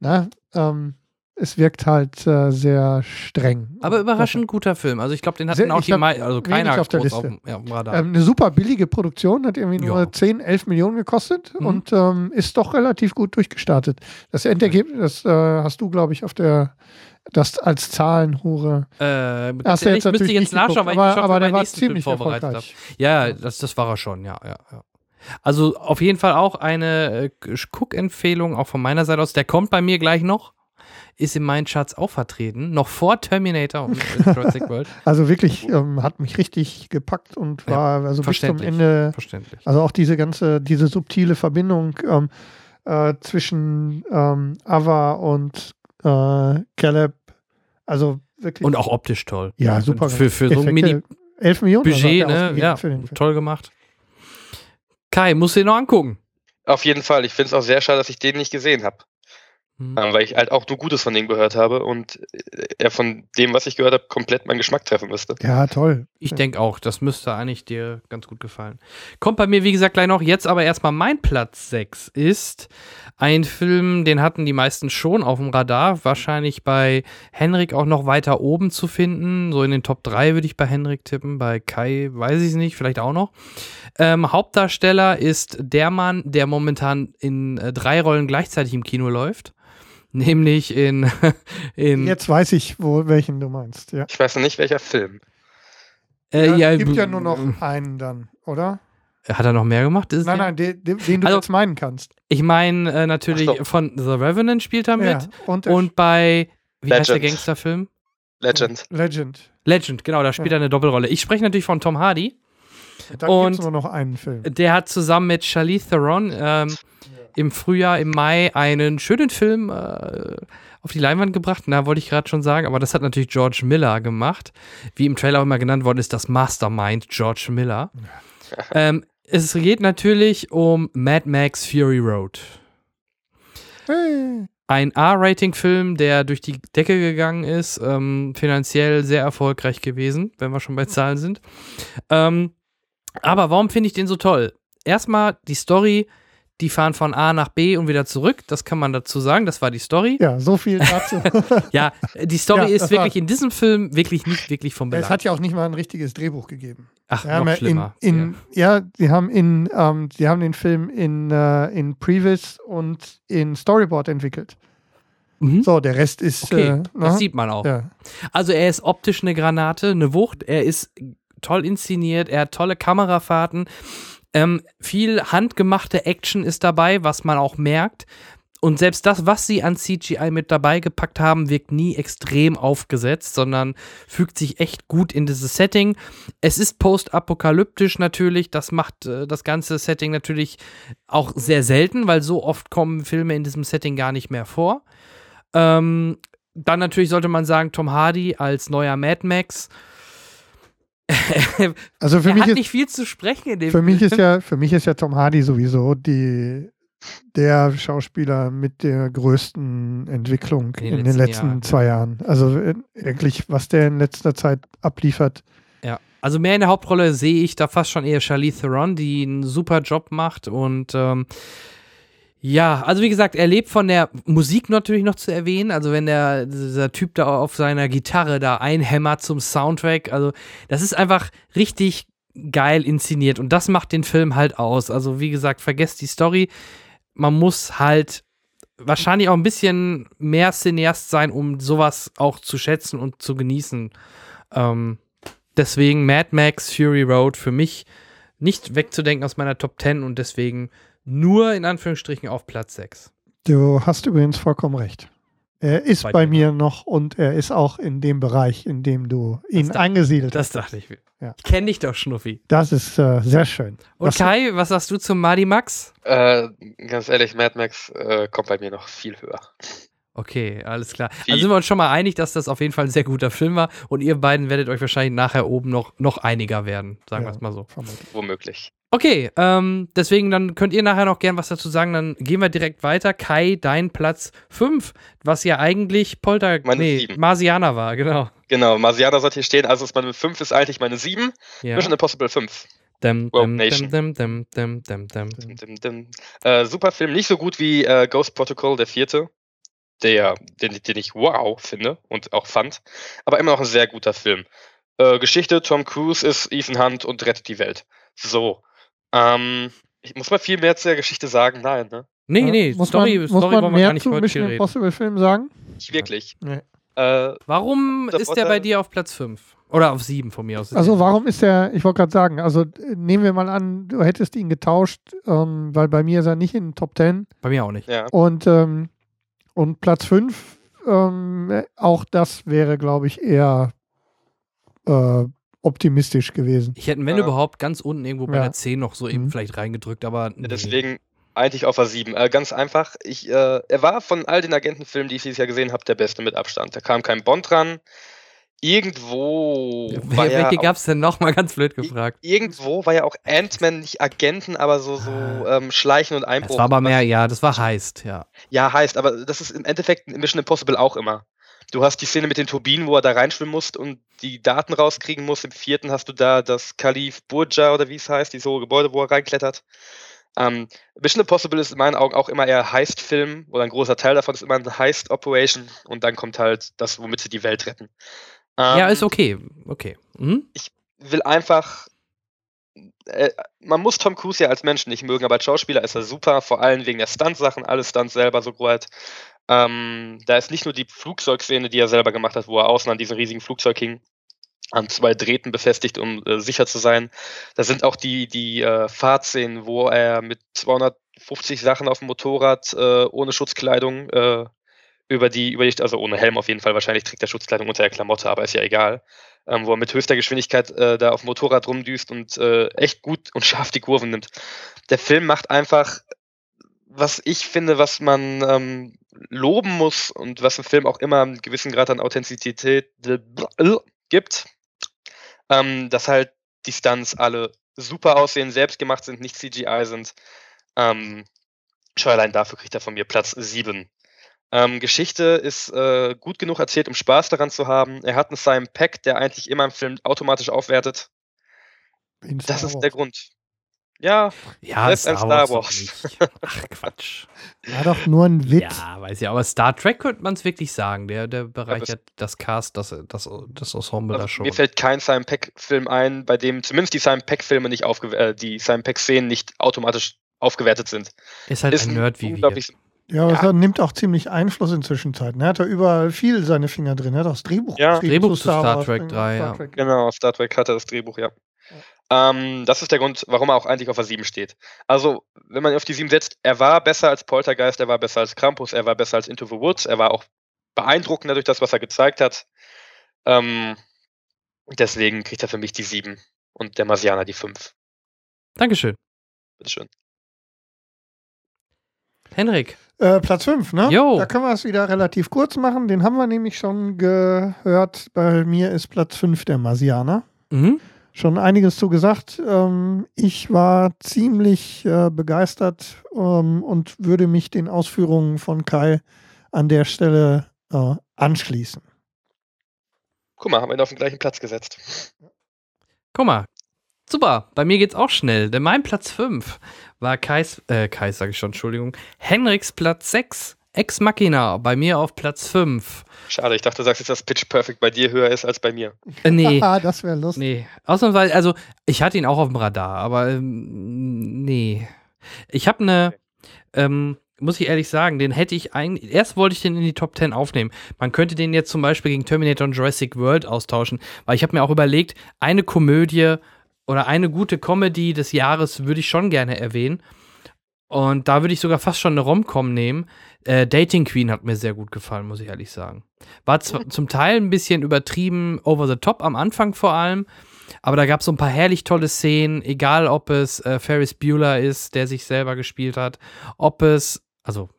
na, ähm, es wirkt halt äh, sehr streng. Aber überraschend guter Film. Also ich glaube, den hatten Sehr- auch die hab mei also keiner auf der groß Liste. auf ja. Ähm, eine super billige Produktion, hat irgendwie nur Ja. 10, 11 Millionen gekostet Mhm. und ähm, ist doch relativ gut durchgestartet. Das Endergebnis, das äh, hast du, glaube ich, auf der, das als Zahlenhure. äh, Hast du jetzt müsste ich jetzt nachschauen, weil ich aber, aber der war nächsten Film ziemlich vorbereitet habe. Ja, das, das war er schon, ja, ja, ja. Also auf jeden Fall auch eine äh, Cook-Empfehlung, auch von meiner Seite aus. Der kommt bei mir gleich noch. Ist in meinen Charts auch vertreten. Noch vor Terminator und Jurassic World. Also wirklich ähm, hat mich richtig gepackt und Ja, war also bis zum verständlich. Ende, Verständlich. also auch diese ganze, diese subtile Verbindung ähm, äh, zwischen ähm, Ava und äh, Caleb, also wirklich. Und auch optisch toll. ja, super. Für, für so ein Effekte. 11 Millionen er ne? Ja, für den Film. toll gemacht. Kai, musst du dir noch angucken. Auf jeden Fall. Ich finde es auch sehr schade, dass ich den nicht gesehen habe. Hm. Ähm, weil ich halt auch nur Gutes von dem gehört habe und er von dem, was ich gehört habe, komplett meinen Geschmack treffen müsste. Ja, toll. Ich denke auch, das müsste eigentlich dir ganz gut gefallen. Kommt bei mir, wie gesagt, gleich noch. Jetzt aber erstmal mein Platz 6 ist ein Film, den hatten die meisten schon auf dem Radar. Wahrscheinlich bei Henrik auch noch weiter oben zu finden. So in den Top 3 würde ich bei Henrik tippen. Bei Kai weiß ich es nicht, vielleicht auch noch. Ähm, Hauptdarsteller ist der Mann, der momentan in äh, drei Rollen gleichzeitig im Kino läuft. Nämlich in, in Jetzt weiß ich, wo, welchen du meinst. Ja. Ich weiß noch nicht, welcher Film. äh, ja, es gibt ja nur noch einen dann, oder? Hat er noch mehr gemacht? Ist Nein, nein, den, den, den du Also- jetzt meinen kannst. Ich meine äh, natürlich so. von The Revenant spielt er mit Ja, und, und bei wie heißt der Legend. Gangsterfilm? Legend. Legend. Legend, genau, da spielt Ja. er eine Doppelrolle. Ich spreche natürlich von Tom Hardy. Dann Und- gibt es nur noch einen Film. Der hat zusammen mit Charlize Theron ähm, im Frühjahr, im Mai einen schönen Film äh, auf die Leinwand gebracht. Na, wollte ich gerade schon sagen, aber das hat natürlich George Miller gemacht. Wie im Trailer auch immer genannt worden ist, das Mastermind George Miller. ähm, es geht natürlich um Mad Max Fury Road. Hey. ein R-Rating-Film, der durch die Decke gegangen ist, ähm, finanziell sehr erfolgreich gewesen, wenn wir schon bei Zahlen sind. Ähm, aber warum finde ich den so toll? Erstmal die Story, die fahren von A nach B und wieder zurück, das kann man dazu sagen, das war die Story. Ja, so viel dazu. Ja, die Story Ja, ist das wirklich in diesem Film wirklich nicht wirklich vom es Belang. hat ja auch nicht mal ein richtiges Drehbuch gegeben. Ach, noch ja schlimmer. In, in, ja. sie haben in, ähm, sie haben den Film in, äh, in Previs und in Storyboard entwickelt. Mhm. So, der Rest ist. Okay, äh, das ne? sieht man auch. ja. Also er ist optisch eine Granate, eine Wucht. Er ist toll inszeniert, er hat tolle Kamerafahrten. Ähm, viel handgemachte Action ist dabei, was man auch merkt. Und selbst das, was sie an CGI mit dabei gepackt haben, wirkt nie extrem aufgesetzt, sondern fügt sich echt gut in dieses Setting. Es ist postapokalyptisch natürlich, das macht äh, das ganze Setting natürlich auch sehr selten, weil so oft kommen Filme in diesem Setting gar nicht mehr vor. Ähm, dann natürlich sollte man sagen, Tom Hardy als neuer Mad Max. Also für er mich, hat ist, nicht viel zu sprechen in dem für, mich Film. ist ja, für mich ist ja Tom Hardy sowieso die, der Schauspieler mit der größten Entwicklung In den in den letzten Jahren, zwei Jahren. Also äh, wirklich, was der in letzter Zeit abliefert. Ja, also mehr in der Hauptrolle sehe ich da fast schon eher Charlize Theron, die einen super Job macht und ähm, ja, also wie gesagt, er lebt von der Musik natürlich noch zu erwähnen. Also wenn der dieser Typ da auf seiner Gitarre da einhämmert zum Soundtrack, also das ist einfach richtig geil inszeniert und das macht den Film halt aus. Also wie gesagt, vergesst die Story. Man muss halt wahrscheinlich auch ein bisschen mehr Cineast sein, um sowas auch zu schätzen und zu genießen. Ähm, deswegen Mad Max Fury Road für mich nicht wegzudenken aus meiner Top 10 und deswegen nur in Anführungsstrichen auf Platz 6. Du hast übrigens vollkommen recht. Er ist Bei bei, mir noch und er ist auch in dem Bereich, in dem du ihn Das hast. dachte ich. Ja. Ich kenne dich doch, Schnuffi. Das ist äh, sehr schön. Und Was- Kai, was sagst du zum Madi Max? Äh, ganz ehrlich, Mad Max äh, kommt bei mir noch viel höher. Okay, alles klar. Wie- Also sind wir uns schon mal einig, dass das auf jeden Fall ein sehr guter Film war und ihr beiden werdet euch wahrscheinlich nachher oben noch, noch einiger werden, sagen wir Ja. es mal so. Womöglich. Okay, ähm, deswegen dann könnt ihr nachher noch gern was dazu sagen, dann gehen wir direkt weiter. Kai, dein Platz 5, was ja eigentlich Polter, Meine nee, sieben. Marsianer war, genau. Genau, Marsianer sollte hier stehen. Also ist meine 5 ist eigentlich meine 7. Ja. Mission Impossible 5. Dem, dem, Nation. dem, dem, dem, dem, dem, dem. Dim. Äh, super Film, nicht so gut wie äh, Ghost Protocol, der vierte. Der, den, den ich wow finde und auch fand. Aber immer noch ein sehr guter Film. Äh, Geschichte: Tom Cruise ist Ethan Hunt und rettet die Welt. So. Ähm, ich muss mal viel mehr zu der Geschichte sagen. Nein, ne? Nee, nee, muss Story, man, Story muss man wollen wir mehr gar nicht zu heute Mission. Impossible Film sagen? Nicht wirklich. Nee. Äh, Warum Der ist der bei dir auf Platz 5? Oder auf 7 von mir aus? Also warum ist der, ich wollte gerade sagen, also nehmen wir mal an, du hättest ihn getauscht, ähm, weil bei mir ist er nicht in den Top 10 Bei mir auch nicht. ja. und, ähm, und Platz 5, ähm, äh, auch das wäre, glaube ich, eher äh, optimistisch gewesen. Ich hätte, wenn Ja. überhaupt, ganz unten irgendwo bei Ja. der 10 noch so eben Mhm. vielleicht reingedrückt, aber nee. Deswegen eigentlich auf a 7. Äh, ganz einfach. Ich, äh, er war von all den Agentenfilmen, die ich dieses Jahr gesehen habe, der beste mit Abstand. Da kam kein Bond dran. Irgendwo war ja Welche auch- gab es denn noch? Mal ganz blöd gefragt. Irgendwo war ja auch Ant-Man nicht Agenten, aber so, so ähm, Schleichen und Einbruch. Es war aber mehr, ja, das war heißt, ja. Ja, heißt, aber das ist im Endeffekt Mission Impossible auch immer. Du hast die Szene mit den Turbinen, wo er da reinschwimmen muss und die Daten rauskriegen muss. Im vierten hast du da das Kalif Burja oder wie es heißt, dieses hohe Gebäude, wo er reinklettert. Ähm, Mission Impossible ist in meinen Augen auch immer eher Heist-Film oder ein großer Teil davon ist immer eine Heist-Operation und dann kommt halt das, womit sie die Welt retten. ja, Ähm, ist okay. Okay. Mhm. will einfach. Äh, man muss Tom Cruise ja als Menschen nicht mögen, aber als Schauspieler ist er super, vor allem wegen der Stunt-Sachen, alle Stunts selber so gut. Ähm, da ist nicht nur die Flugzeugszene, die er selber gemacht hat, wo er außen an diesem riesigen Flugzeug hing, an zwei Drähten befestigt, um äh, sicher zu sein. Da sind auch die, die äh, Fahrtszenen, wo er mit 250 Sachen auf dem Motorrad äh, ohne Schutzkleidung äh, über die, über die, also ohne Helm auf jeden Fall, wahrscheinlich trägt er Schutzkleidung unter der Klamotte, aber ist ja egal ähm, wo er mit höchster Geschwindigkeit äh, da auf dem Motorrad rumdüst und äh, echt gut und scharf die Kurven nimmt. Der Film macht einfach, was ich finde, was man ähm, loben muss und was ein Film auch immer einen gewissen Grad an Authentizität gibt, ähm, dass halt die Stunts alle super aussehen, selbst gemacht sind, nicht CGI sind. Ähm, schon allein dafür kriegt er von mir Platz 7. Ähm, Geschichte ist äh, gut genug erzählt, um Spaß daran zu haben. Er hat einen Simon Peck, der eigentlich immer im Film automatisch aufwertet. Das ist der Grund. Ja, Ja, Selbst ein Star doch Wars. nicht. Ach, Quatsch. War doch nur ein Witz. Ja, weiß ich, aber Star Trek könnte man es wirklich sagen. Der, der bereichert das Cast, das, das, das Ensemble da also schon. mir fällt kein Simon Peck-Film ein, bei dem zumindest die Simon Peck-Filme nicht aufge äh, die Simon Peck-Szenen nicht automatisch aufgewertet sind. Ist halt ist ein Nerd wie wir. Ja, aber Ja. er nimmt auch ziemlich Einfluss in Zwischenzeiten. Er hat da überall viel seine Finger drin. Er hat auch das Drehbuch. Ja. Drehbuch zu Star Wars, Trek äh, 3, Star ja. Trek. Genau, Star Trek hatte das Drehbuch, ja. Ähm, das ist der Grund, warum er auch eigentlich auf der 7 steht. Also, wenn man ihn auf die 7 setzt, er war besser als Poltergeist, er war besser als Krampus, er war besser als Into the Woods, er war auch beeindruckender durch das, was er gezeigt hat. Ähm, deswegen kriegt er für mich die 7 und der Marsianer die 5. Dankeschön. Bitteschön. Henrik. Äh, Platz 5, ne? Jo. Da können wir es wieder relativ kurz machen. Den haben wir nämlich schon gehört. Bei mir ist Platz 5 der Marsianer. Mhm. Schon einiges zu gesagt. Ähm, ich war ziemlich äh, begeistert ähm, und würde mich den Ausführungen von Kai an der Stelle äh, anschließen. Guck mal, haben wir ihn auf den gleichen Platz gesetzt. Guck mal. Super, bei mir geht's auch schnell, denn mein Platz 5 war Kais, äh, Kais sage ich schon, Entschuldigung, Henriks Platz 6, Ex Machina, bei mir auf Platz 5. Schade, ich dachte, du sagst jetzt, dass Pitch Perfect bei dir höher ist als bei mir. Äh, nee, Ah, das wäre lustig. nee, ausnahmsweise, also ich hatte ihn auch auf dem Radar, aber ähm, nee. Ich habe eine, ähm, muss ich ehrlich sagen, den hätte ich eigentlich, erst wollte ich den in die Top 10 aufnehmen. Man könnte den jetzt zum Beispiel gegen Terminator und Jurassic World austauschen, weil ich habe mir auch überlegt, eine Komödie oder eine gute Comedy des Jahres würde ich schon gerne erwähnen. Und da würde ich sogar fast schon eine Rom-Com nehmen. Äh, Dating Queen hat mir sehr gut gefallen, muss ich ehrlich sagen. War zwar zum Teil ein bisschen übertrieben, over the top am Anfang vor allem, aber da gab es so ein paar herrlich tolle Szenen, egal ob es äh, Ferris Bueller ist, der sich selber gespielt hat, ob es, also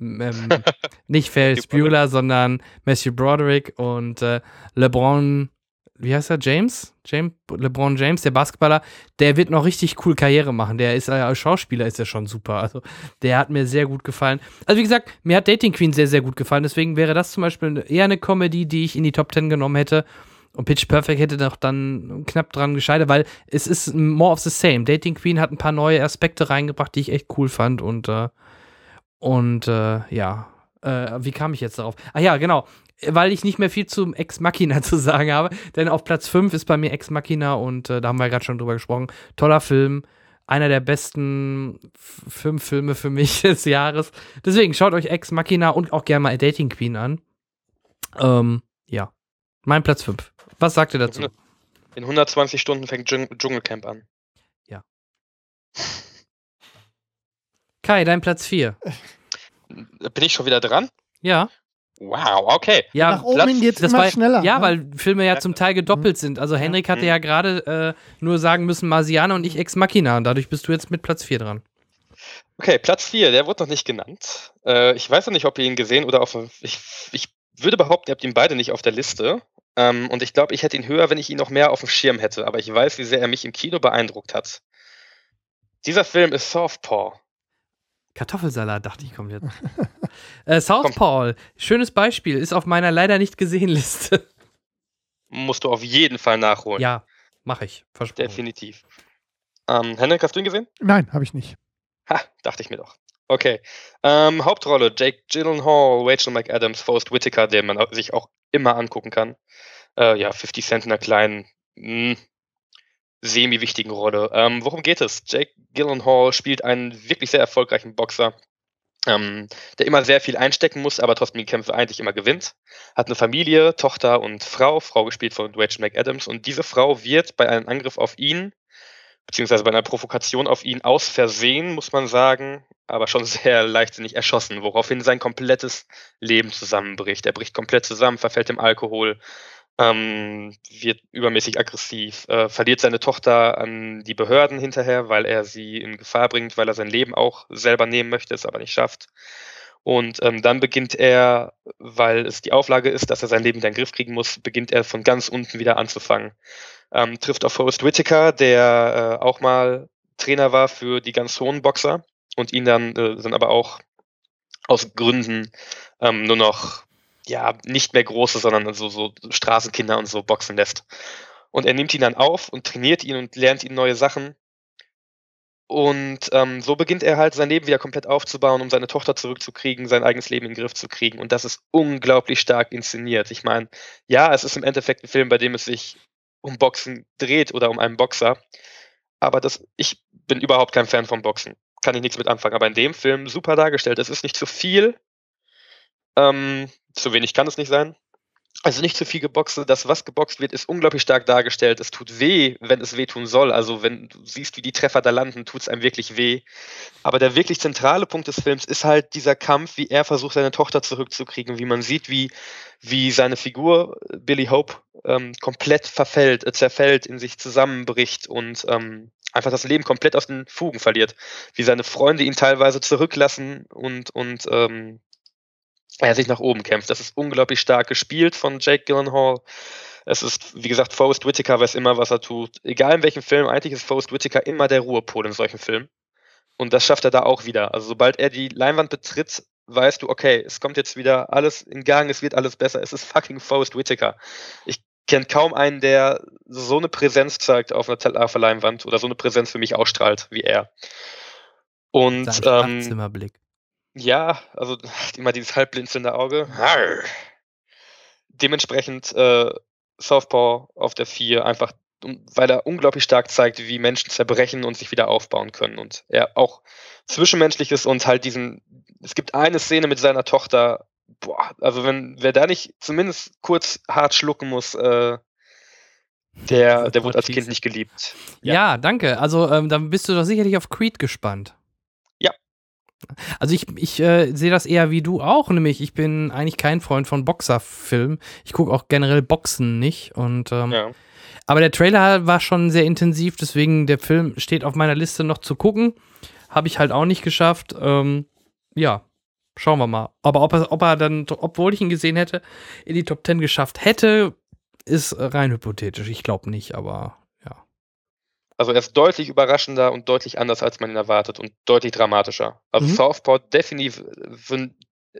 ähm, nicht Ferris Bueller, sondern Matthew Broderick und äh, LeBron, wie heißt er? James? James? LeBron James, der Basketballer, der wird noch richtig cool Karriere machen. Der ist äh, als Schauspieler ist ja schon super. Also der hat mir sehr gut gefallen. Also wie gesagt, mir hat Dating Queen sehr, sehr gut gefallen. Deswegen wäre das zum Beispiel eher eine Comedy, die ich in die Top 10 genommen hätte. Und Pitch Perfect hätte doch dann knapp dran gescheitert, weil es ist more of the same. Dating Queen hat ein paar neue Aspekte reingebracht, die ich echt cool fand und äh, und äh, ja, äh, wie kam ich jetzt darauf? Ah ja, genau, weil ich nicht mehr viel zum Ex Machina zu sagen habe, denn auf Platz 5 ist bei mir Ex Machina und äh, da haben wir gerade schon drüber gesprochen. Toller Film, einer der besten fünf Filme für mich des Jahres. Deswegen schaut euch Ex Machina und auch gerne mal Dating Queen an. Ähm, ja, mein Platz 5. Was sagt ihr dazu? In 120 Stunden fängt Dschung Dschungelcamp an. Ja. Kai, dein Platz 4. Bin ich schon wieder dran? Ja. Wow, okay. Ja, Nach oben hin geht's das immer war, schneller. Ja, ne? weil Filme ja zum Teil gedoppelt sind. Also Henrik hatte ja gerade äh, nur sagen müssen Marsianer und ich Ex Machina. Und dadurch bist du jetzt mit Platz 4 dran. Okay, Platz 4, der wurde noch nicht genannt. Äh, ich weiß noch nicht, ob ihr ihn gesehen oder auf. Ich, ich würde behaupten, ihr habt ihn beide nicht auf der Liste. Ähm, und ich glaube, ich hätte ihn höher, wenn ich ihn noch mehr auf dem Schirm hätte. Aber ich weiß, wie sehr er mich im Kino beeindruckt hat. Dieser Film ist Softpaw. Kartoffelsalat, dachte ich, kommt jetzt. äh, Southpaw, schönes Beispiel, ist auf meiner leider nicht gesehen Liste. Musst du auf jeden Fall nachholen. ja, mache ich. Versprochen. Definitiv. Ähm, Henrik, hast du ihn gesehen? Nein, habe ich nicht. Ha, dachte ich mir doch. Okay. Ähm, Hauptrolle: Jake Gyllenhaal, Rachel McAdams, Forrest Whitaker, den man sich auch immer angucken kann. Äh, ja, 50 Cent in einer kleinen, mh, semi-wichtigen Rolle. Ähm, worum geht es? Jake Gyllenhaal spielt einen wirklich sehr erfolgreichen Boxer, ähm, der immer sehr viel einstecken muss, aber trotzdem die Kämpfe eigentlich immer gewinnt. Hat eine Familie, Tochter und Frau, Frau gespielt von Rachel McAdams. Und diese Frau wird bei einem Angriff auf ihn beziehungsweise bei einer Provokation auf ihn aus Versehen, muss man sagen, aber schon sehr leichtsinnig erschossen, woraufhin sein komplettes Leben zusammenbricht. Er bricht komplett zusammen, verfällt im Alkohol, ähm, wird übermäßig aggressiv, äh, verliert seine Tochter an die Behörden hinterher, weil er sie in Gefahr bringt, weil er sein Leben auch selber nehmen möchte, es aber nicht schafft. Und ähm, dann beginnt er, weil es die Auflage ist, dass er sein Leben in den Griff kriegen muss, beginnt er von ganz unten wieder anzufangen. Ähm, trifft auf Forrest Whitaker, der äh, auch mal Trainer war für die ganz hohen Boxer und ihn dann, äh, dann aber auch aus Gründen ähm, nur noch ja nicht mehr große, sondern so, so Straßenkinder und so boxen lässt. Und er nimmt ihn dann auf und trainiert ihn und lernt ihn neue Sachen. Und ähm, so beginnt er halt sein Leben wieder komplett aufzubauen, um seine Tochter zurückzukriegen, sein eigenes Leben in den Griff zu kriegen. Und das ist unglaublich stark inszeniert. Ich meine, ja, es ist im Endeffekt ein Film, bei dem es sich um Boxen dreht oder um einen Boxer. Aber das, ich bin überhaupt kein Fan vom Boxen. Kann ich nichts mit anfangen. Aber in dem Film super dargestellt. Es ist nicht zu viel. Ähm, zu wenig kann es nicht sein. Also nicht zu viel geboxt. Das, was geboxt wird, ist unglaublich stark dargestellt. Es tut weh, wenn es wehtun soll. Also wenn du siehst, wie die Treffer da landen, tut es einem wirklich weh. Aber der wirklich zentrale Punkt des Films ist halt dieser Kampf, wie er versucht, seine Tochter zurückzukriegen. Wie man sieht, wie, wie seine Figur, Billy Hope, ähm, komplett verfällt, äh, zerfällt, in sich zusammenbricht und ähm, einfach das Leben komplett aus den Fugen verliert. Wie seine Freunde ihn teilweise zurücklassen und, und ähm, er sich nach oben kämpft. Das ist unglaublich stark gespielt von Jake Gyllenhaal. Es ist, wie gesagt, Forrest Whitaker weiß immer, was er tut. Egal in welchem Film, eigentlich ist Forrest Whitaker immer der Ruhepol in solchen Filmen. Und das schafft er da auch wieder. Also sobald er die Leinwand betritt, weißt du, okay, es kommt jetzt wieder alles in Gang, es wird alles besser. Es ist fucking Forrest Whitaker. Ich kenne kaum einen, der so eine Präsenz zeigt auf einer, einer Leinwand oder so eine Präsenz für mich ausstrahlt wie er. Und Sein ähm, Zimmerblick. Ja, also immer dieses halbblinzelnde Auge. Arr. Dementsprechend äh, Southpaw auf der 4 einfach, weil er unglaublich stark zeigt, wie Menschen zerbrechen und sich wieder aufbauen können. Und er auch zwischenmenschliches und halt diesen, es gibt eine Szene mit seiner Tochter, boah, also wenn, wer da nicht zumindest kurz hart schlucken muss, äh, der, der wurde als Kind nicht geliebt. Ja, danke. Also ähm, dann bist du doch sicherlich auf Creed gespannt. Also ich, ich äh, sehe das eher wie du auch, nämlich ich bin eigentlich kein Freund von Boxerfilmen. Ich gucke auch generell Boxen nicht. Und ähm, Ja. aber der Trailer war schon sehr intensiv, deswegen der Film steht auf meiner Liste noch zu gucken. Habe ich halt auch nicht geschafft. Ähm, ja, Schauen wir mal. Aber ob er, ob er dann, obwohl ich ihn gesehen hätte, in die Top 10 geschafft hätte, ist rein hypothetisch. Ich glaube nicht, aber. Also er ist deutlich überraschender und deutlich anders, als man ihn erwartet und deutlich dramatischer. Also Mhm. Southpaw definitiv für einen-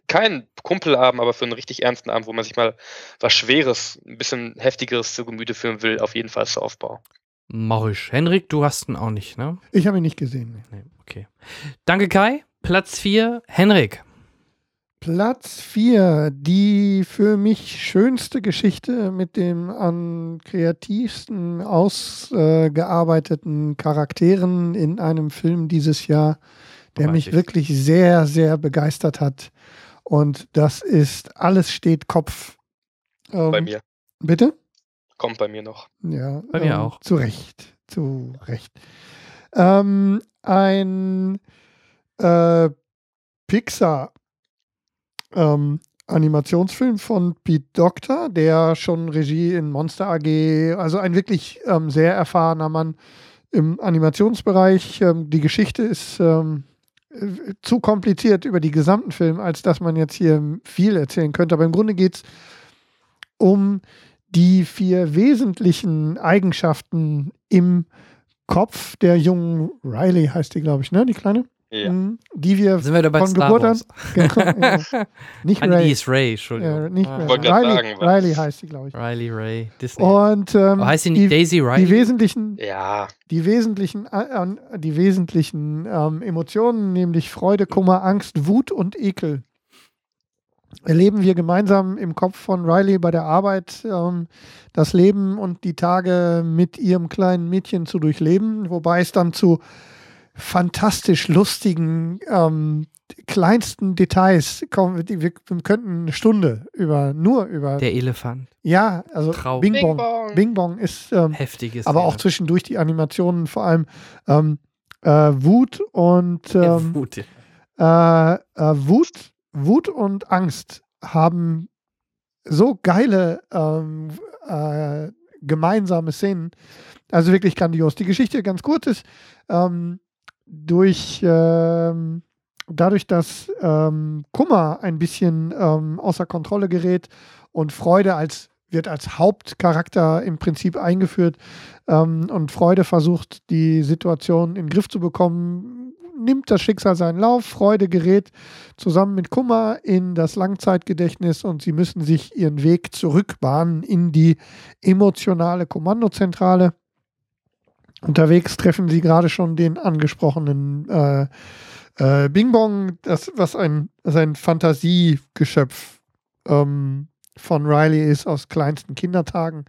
keinen Kumpelabend, aber für einen richtig ernsten Abend, wo man sich mal was Schweres, ein bisschen Heftigeres zu Gemüte führen will, auf jeden Fall Southpaw. Mach ich. Henrik, du hast ihn auch nicht, ne? Ich habe ihn nicht gesehen. nee. Nee, okay. Danke, Kai. Platz 4, Henrik. Platz 4, die für mich schönste Geschichte mit dem am kreativsten ausgearbeiteten Charakteren in einem Film dieses Jahr, der mich ich. wirklich sehr, sehr begeistert hat. Und das ist Alles steht Kopf. Ähm, Bei mir. Bitte? Kommt bei mir noch. Ja, Bei mir ähm, auch. Zu Recht, zu Recht. Ähm, ein äh, Pixar ähm, Animationsfilm von Pete Doctor, der schon Regie in Monster AG, also ein wirklich ähm, sehr erfahrener Mann im Animationsbereich. Ähm, die Geschichte ist ähm, äh, zu kompliziert über die gesamten Film, als dass man jetzt hier viel erzählen könnte. Aber im Grunde geht es um die vier wesentlichen Eigenschaften im Kopf der jungen Riley, heißt die, glaube ich, ne? Die kleine? Ja. Mhm. Die wir Sind wir da bei von Star Geburt an. Wars? Genau, ja. Nicht Ah, die Ray. ist Ray, Entschuldigung. Ja, nicht Ah. Ray. Riley, sagen, Riley heißt die, glaube ich. Riley Ray, Disney. Und ähm, Aber heißt sie nicht die, Daisy die Riley? wesentlichen, Ja, die wesentlichen, äh, die wesentlichen ähm, Emotionen, nämlich Freude, Kummer, Angst, Wut und Ekel, erleben wir gemeinsam im Kopf von Riley bei der Arbeit ähm, das Leben und die Tage mit ihrem kleinen Mädchen zu durchleben, wobei es dann zu fantastisch lustigen ähm, kleinsten Details kommen. Die, wir, wir könnten eine Stunde über nur über Der Elefant. ja, also Trauer. Bing Bing Bong. Bing Bong ist ähm, Heftiges. aber auch Elefant. zwischendurch die Animationen, vor allem ähm, äh, Wut und Ja, ähm, Wut. äh, äh, Wut, Wut und Angst haben so geile ähm, äh, gemeinsame Szenen. Also wirklich grandios. Die Geschichte ganz kurz ist, ähm, durch ähm, dadurch, dass ähm, Kummer ein bisschen ähm, außer Kontrolle gerät und Freude als wird als Hauptcharakter im Prinzip eingeführt ähm, und Freude versucht, die Situation in den Griff zu bekommen, nimmt das Schicksal seinen Lauf. Freude gerät zusammen mit Kummer in das Langzeitgedächtnis und sie müssen sich ihren Weg zurückbahnen in die emotionale Kommandozentrale. Unterwegs treffen sie gerade schon den angesprochenen äh, äh, Bing Bong, das, was ein, sein Fantasiegeschöpf ähm, von Riley ist aus kleinsten Kindertagen,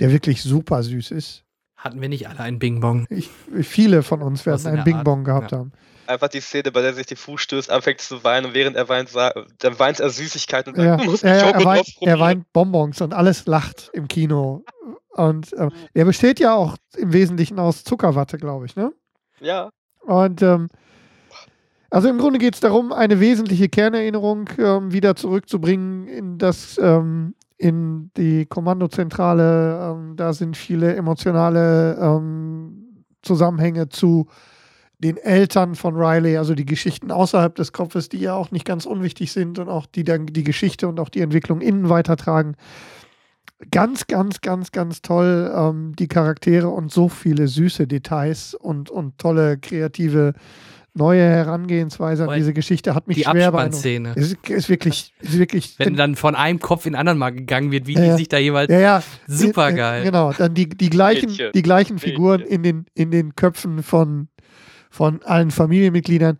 der wirklich super süß ist. Hatten wir nicht alle einen Bing Bong? Ich, viele von uns werden in einen Bing Bong gehabt ja. haben. einfach die Szene, bei der sich die Fuß stößt, anfängt zu weinen und während er weint, dann weint er Süßigkeiten und sagt, Ja, er, Schoko weint, er weint Bonbons und alles lacht im Kino. Und äh, er besteht ja auch im Wesentlichen aus Zuckerwatte, glaube ich, ne? Ja, Und ähm, also im Grunde geht es darum, eine wesentliche Kernerinnerung ähm, wieder zurückzubringen in das, ähm, in die Kommandozentrale. Ähm, da sind viele emotionale ähm, Zusammenhänge zu den Eltern von Riley, also die Geschichten außerhalb des Kopfes, die ja auch nicht ganz unwichtig sind und auch die dann die Geschichte und auch die Entwicklung innen weitertragen. Ganz, ganz, ganz, ganz toll, ähm, die Charaktere und so viele süße Details und, und tolle kreative neue Herangehensweise an Weil diese Geschichte hat mich Die schwer beeindruckt. Abspannszene. Es ist, ist wirklich, ist wirklich. Wenn dann von einem Kopf in den anderen mal gegangen wird, wie Ja, die sich da jeweils. ja, ja, Super geil. Genau, dann die, die gleichen, Mädchen. die gleichen Figuren Mädchen. in den, in den Köpfen von, von allen Familienmitgliedern.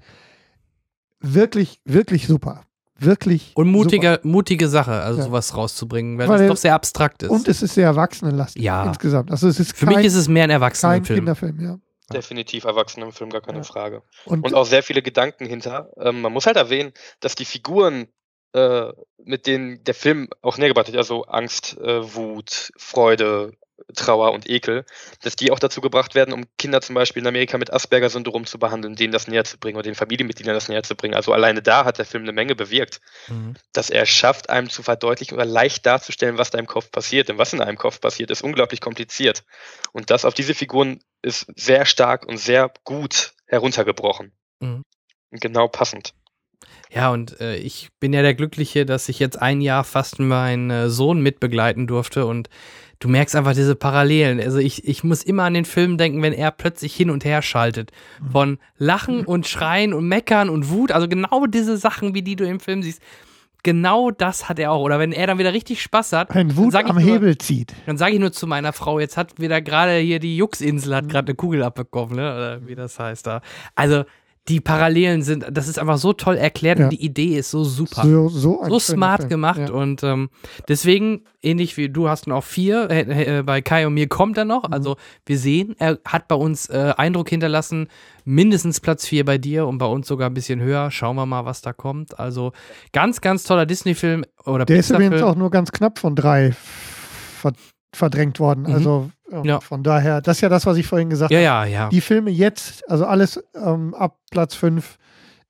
Wirklich, wirklich super. Wirklich. Und mutige, mutige Sache, also Ja. sowas rauszubringen, weil, Weil das doch sehr abstrakt ist. Und es ist sehr erwachsenenlastig Ja. insgesamt. Also es ist Für kein, mich ist es mehr ein kein Erwachsenenfilm. Kinderfilm, ja. definitiv Erwachsenenfilm, gar keine Ja. Frage. Und, Und auch sehr viele Gedanken hinter. Ähm, man muss halt erwähnen, dass die Figuren, äh, mit denen der Film auch näher gebracht hat, also Angst, äh, Wut, Freude, Trauer und Ekel, dass die auch dazu gebracht werden, um Kinder zum Beispiel in Amerika mit Asperger-Syndrom zu behandeln, denen das näher zu bringen oder den Familienmitgliedern das näher zu bringen. Also alleine da hat der Film eine Menge bewirkt, Mhm. dass er es schafft, einem zu verdeutlichen oder leicht darzustellen, was da im Kopf passiert. Denn was in einem Kopf passiert, ist unglaublich kompliziert. Und das auf diese Figuren ist sehr stark und sehr gut heruntergebrochen. Mhm. Und genau passend. Ja, und äh, ich bin ja der Glückliche, dass ich jetzt ein Jahr fast meinen äh, Sohn mitbegleiten durfte und du merkst einfach diese Parallelen. Also ich, ich muss immer an den Film denken, wenn er plötzlich hin und her schaltet. Von Lachen und Schreien und Meckern und Wut. Also genau diese Sachen, wie die du im Film siehst. Genau das hat er auch. Oder wenn er dann wieder richtig Spaß hat. Ein Wut sag ich am nur- Hebel zieht. Dann sage ich nur zu meiner Frau, jetzt hat wieder gerade hier die Juxinsel hat gerade eine Kugel abbekommen, ne? Oder wie das heißt da. Also die Parallelen sind, das ist einfach so toll erklärt Ja. und die Idee ist so super. So, so, so smart Film. gemacht Ja. und ähm, deswegen, ähnlich wie du hast noch vier, äh, äh, bei Kai und mir kommt er Mhm. noch. Also wir sehen, er hat bei uns äh, Eindruck hinterlassen, mindestens Platz vier bei dir und bei uns sogar ein bisschen höher. Schauen wir mal, was da kommt. Also ganz, ganz toller Disney-Film oder Der ist übrigens auch nur ganz knapp von drei ver verdrängt worden. Mhm. Also Ja. von daher, das ist ja das, was ich vorhin gesagt Ja, habe. ja, ja. Die Filme jetzt, also alles ähm, ab Platz 5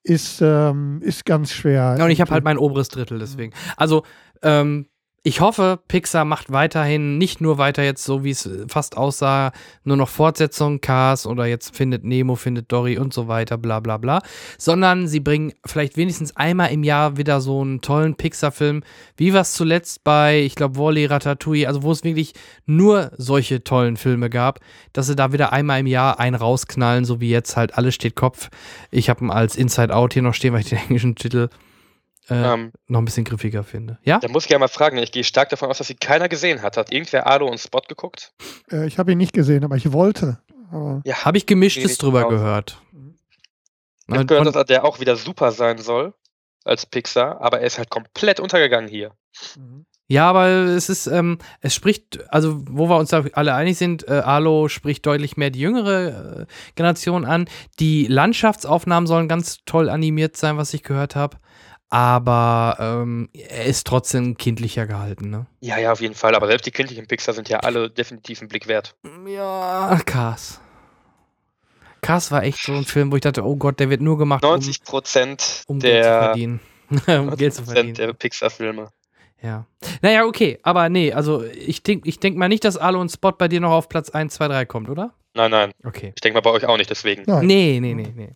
ist, ähm, ist ganz schwer. Ja, und ich habe halt mein oberes Drittel deswegen. Also, ähm, ich hoffe, Pixar macht weiterhin nicht nur weiter jetzt so, wie es fast aussah, nur noch Fortsetzung, Cars oder jetzt findet Nemo, findet Dory und so weiter, bla bla bla, sondern sie bringen vielleicht wenigstens einmal im Jahr wieder so einen tollen Pixar-Film, wie was zuletzt bei, ich glaube, Wally, Ratatouille, also wo es wirklich nur solche tollen Filme gab, dass sie da wieder einmal im Jahr einen rausknallen, so wie jetzt halt Alles steht Kopf. Ich habe ihn als Inside Out hier noch stehen, weil ich den englischen Titel äh, Ähm, noch ein bisschen griffiger finde. Ja? da muss ich ja mal fragen, ich gehe stark davon aus, dass sie keiner gesehen hat. Hat irgendwer Alo und Spot geguckt? Äh, ich habe ihn nicht gesehen, aber ich wollte. Aber Ja. Habe ich gemischtes drüber drauf. gehört. Ich habe gehört, dass der auch wieder super sein soll als Pixar, aber er ist halt komplett untergegangen hier. Ja, aber es ist, ähm, es spricht, also wo wir uns da alle einig sind, äh, Alo spricht deutlich mehr die jüngere äh, Generation an. Die Landschaftsaufnahmen sollen ganz toll animiert sein, was ich gehört habe. Aber ähm, er ist trotzdem kindlicher gehalten, ne? Ja, ja, auf jeden Fall. Aber selbst die kindlichen Pixar sind ja alle definitiv einen Blick wert. Ja, Cars. Cars war echt so ein Film, wo ich dachte, oh Gott, der wird nur gemacht, um, 90 Prozent um Geld zu der, verdienen. um Geld zu 90% verdienen. der Pixar-Filme. Ja. Naja, okay, aber nee, also ich denke ich denk mal nicht, dass Alo und Spot bei dir noch auf Platz 1, 2, 3 kommt, oder? Nein, nein. Okay. Ich denke mal bei euch auch nicht, deswegen. Nein. Nee, nee, nee, nee.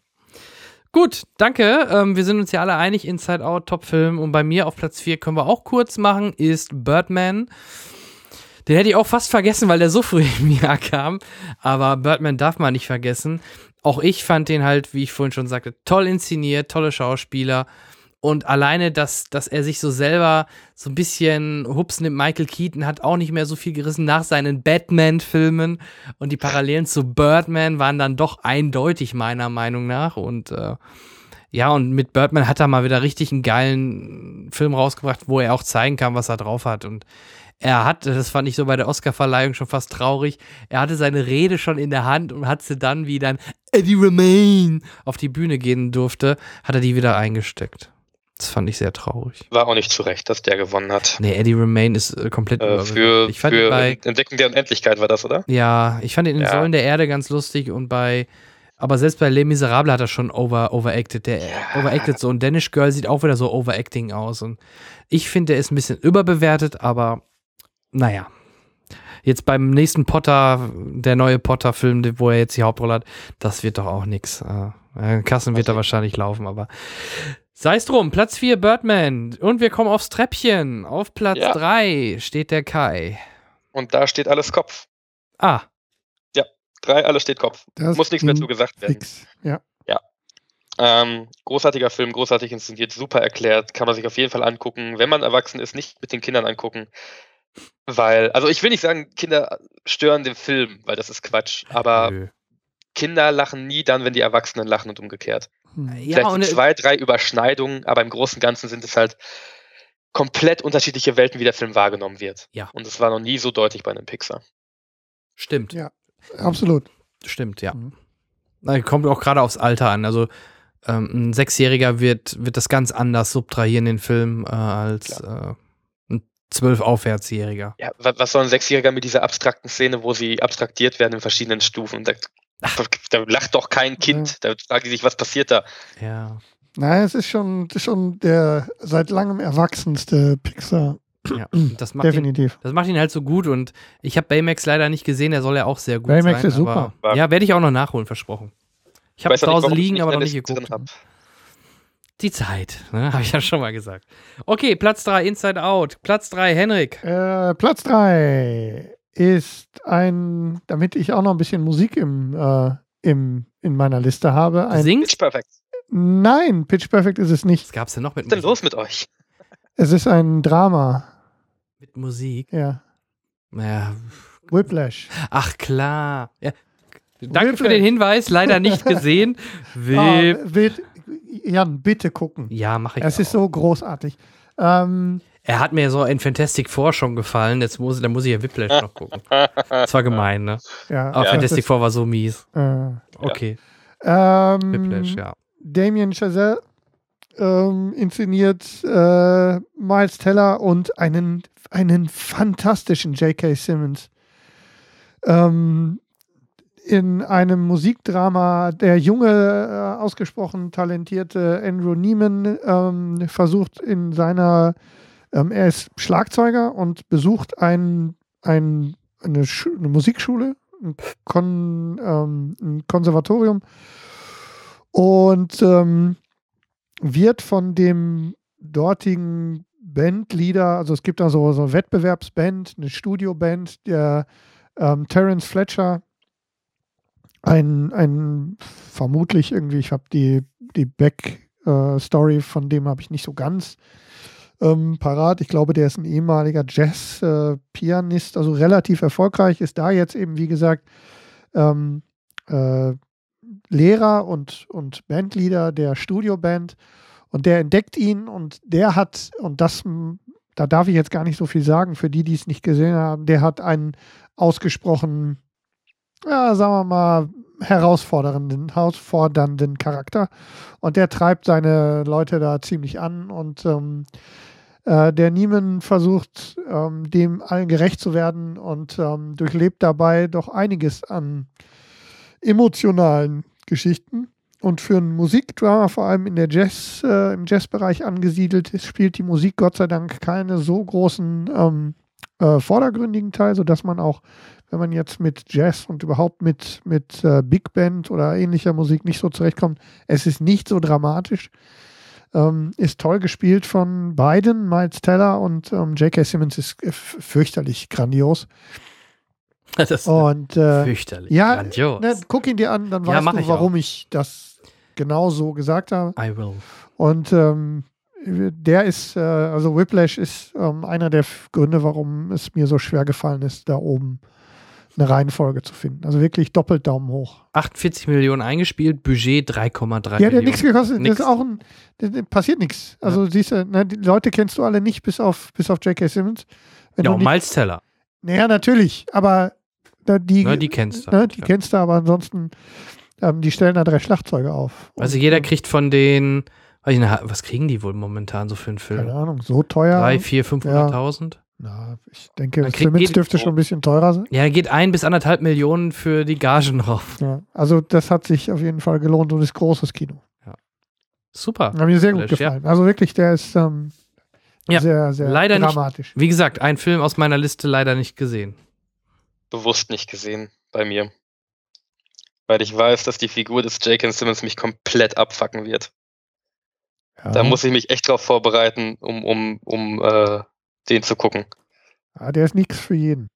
Gut, danke. Ähm, wir sind uns ja alle einig, Inside Out, Top-Film. Und bei mir auf Platz 4 können wir auch kurz machen, ist Birdman. Den hätte ich auch fast vergessen, weil der so früh im Jahr kam. Aber Birdman darf man nicht vergessen. Auch ich fand den halt, wie ich vorhin schon sagte, toll inszeniert, tolle Schauspieler. Und alleine, dass, dass er sich so selber so ein bisschen Hups nimmt, Michael Keaton hat auch nicht mehr so viel gerissen nach seinen Batman-Filmen. Und die Parallelen zu Birdman waren dann doch eindeutig, meiner Meinung nach. Und äh, ja, und mit Birdman hat er mal wieder richtig einen geilen Film rausgebracht, wo er auch zeigen kann, was er drauf hat. Und er hat, das fand ich so bei der Oscarverleihung schon fast traurig, er hatte seine Rede schon in der Hand und hat sie dann, wie dann Eddie Remain auf die Bühne gehen durfte, hat er die wieder eingesteckt. Das fand ich sehr traurig. War auch nicht zu Recht, dass der gewonnen hat. Nee, Eddie Remain ist äh, komplett Äh, für Ich fand für bei, Entdecken der Unendlichkeit war das, oder? ja, ich fand ihn in Ja. Säulen der Erde ganz lustig und bei, aber selbst bei Les Miserables hat er schon over, overacted. Der overacted so und Danish Girl sieht auch wieder so overacting aus und ich finde, er ist ein bisschen überbewertet, aber naja. Jetzt beim nächsten Potter, der neue Potter-Film, wo er jetzt die Hauptrolle hat, das wird doch auch nix. Äh, Kassen wird da wahrscheinlich laufen, aber sei es drum. Platz 4 Birdman und wir kommen aufs Treppchen. Auf Platz Ja. 3 steht der Kai. Und da steht alles Kopf. Ah, Drei, alles steht Kopf. Das Muss nichts mehr ging zu gesagt werden. Fix. Ja. Ähm, großartiger Film, großartig inszeniert, super erklärt, kann man sich auf jeden Fall angucken. Wenn man erwachsen ist, nicht mit den Kindern angucken. Weil, also ich will nicht sagen, Kinder stören den Film, weil das ist Quatsch. Aber nö. Kinder lachen nie dann, wenn die Erwachsenen lachen und umgekehrt. Hm. ja, Vielleicht und zwei, drei Überschneidungen, aber im Großen und Ganzen sind es halt komplett unterschiedliche Welten, wie der Film wahrgenommen wird. Ja. Und es war noch nie so deutlich bei einem Pixar. stimmt. Ja. Absolut. Stimmt, ja. Mhm. Na, Kommt auch gerade aufs Alter an. Also ähm, ein Sechsjähriger wird, wird das ganz anders subtrahieren, den Film, äh, als äh, ein zwölf Aufwärtsjähriger. Ja, wa- was soll ein Sechsjähriger mit dieser abstrakten Szene, wo sie abstraktiert werden in verschiedenen Stufen? Da, da lacht doch kein Kind. Da fragen die sich, was passiert da? Ja. Nein, es ist schon, das ist schon der seit langem erwachsenste Pixar. ja. Das, macht ihn, Definitiv. das macht ihn halt so gut und ich habe Baymax leider nicht gesehen, der soll ja auch sehr gut Baymax sein. ist super. Aber, ja, werde ich auch noch nachholen, versprochen. Ich habe zu nicht, Hause liegen, aber noch nicht geguckt. Die Zeit, ne? habe ich ja schon mal gesagt. Okay, Platz 3, Inside Out. Platz 3, Henrik. Äh, Platz 3 ist ein, damit ich auch noch ein bisschen Musik im, äh, im, in meiner Liste habe. Ein, Singt? Pitch Perfect. nein, Pitch Perfect ist es nicht. Was gab's denn noch mit Was ist denn Musik? los mit euch? Es ist ein Drama. Mit Musik? Ja. Naja. Whiplash. Ach klar. Ja. Danke für Whiplash. den Hinweis, leider nicht gesehen. Ah, Wip. wild, Jan, bitte gucken. Ja, mache ich. Es auch. ist so großartig. Ähm, Er hat mir so in Fantastic Four schon gefallen, jetzt muss, dann muss ich ja Whiplash noch gucken. Das war gemein, ne? ja, Aber Ja. Fantastic Four war so mies. Äh, Okay, ähm, Whiplash, ja. Damien Chazelle ähm, inszeniert äh, Miles Teller und einen, einen fantastischen J.K. Simmons. Ähm, in einem Musikdrama der junge, äh, ausgesprochen talentierte Andrew Neiman ähm, versucht in seiner, ähm, er ist Schlagzeuger und besucht ein, ein, eine, eine Musikschule, ein, Kon, ähm, ein Konservatorium und ähm, wird von dem dortigen Bandleader, also es gibt da so, so eine Wettbewerbsband, eine Studioband, der ähm, Terence Fletcher, ein, ein vermutlich irgendwie, ich habe die, die Back-Story von dem habe ich nicht so ganz ähm, parat. Ich glaube, der ist ein ehemaliger Jazz-Pianist, also relativ erfolgreich, ist da jetzt eben, wie gesagt, ähm, äh, Lehrer und, und Bandleader der Studioband und der entdeckt ihn und der hat, und das, da darf ich jetzt gar nicht so viel sagen, für die, die es nicht gesehen haben, der hat einen ausgesprochen, ja, sagen wir mal, herausfordernden, herausfordernden Charakter und der treibt seine Leute da ziemlich an und ähm, äh, der Niemann versucht, ähm, dem allen gerecht zu werden und ähm, durchlebt dabei doch einiges an emotionalen Geschichten. Und für ein Musikdrama, vor allem in der Jazz, äh, im Jazzbereich angesiedelt spielt die Musik Gott sei Dank keine so großen ähm, äh, vordergründigen Teil, sodass man auch, wenn man jetzt mit Jazz und überhaupt mit, mit äh, Big Band oder ähnlicher Musik nicht so zurechtkommt, es ist nicht so dramatisch. Ähm, ist toll gespielt von beiden, Miles Teller und ähm, J.K. Simmons ist äh, fürchterlich grandios. Das ist Und äh, fürchterlich. ja, Grandios. ne, guck ihn dir an, dann Ja, weißt du, ich warum ich das genau so gesagt habe. I will. Und ähm, der ist, äh, also Whiplash ist ähm, einer der Gründe, warum es mir so schwer gefallen ist, da oben eine Reihenfolge zu finden. Also wirklich doppelt Daumen hoch. 48 Millionen eingespielt, Budget 3,3 Ja, der hat nichts gekostet. Nix. Das ist auch ein, das, das passiert nichts. Also siehst du, ne, die Leute kennst du alle nicht, bis auf, bis auf J.K. Simmons. Wenn Ja, und Miles Teller. naja, natürlich, aber da, die, Ne, die kennst du ne, halt, die ja. kennst du, aber ansonsten, ähm, die stellen da drei Schlagzeuge auf. Also Und, jeder kriegt von den, was kriegen die wohl momentan so für einen Keine Film? Ahnung, so teuer. Drei, vier, 500.000? Na, ich denke, kriegt- Simmons geht- dürfte schon ein bisschen teurer sein. Ja, geht ein bis anderthalb Millionen für die Gagen drauf. Ja, also das hat sich auf jeden Fall gelohnt und ist großes Kino. Super. Hat mir sehr gut Flash, ja. gefallen. Also wirklich, der ist ähm, Ja, sehr, sehr leider nicht. dramatisch. Wie gesagt, ein Film aus meiner Liste leider nicht gesehen. Bewusst nicht gesehen bei mir. Weil ich weiß, dass die Figur des J.K. Simmons mich komplett abfacken wird. Ja. Da muss ich mich echt drauf vorbereiten, um, um, um äh, den zu gucken. ja, der ist nichts für jeden.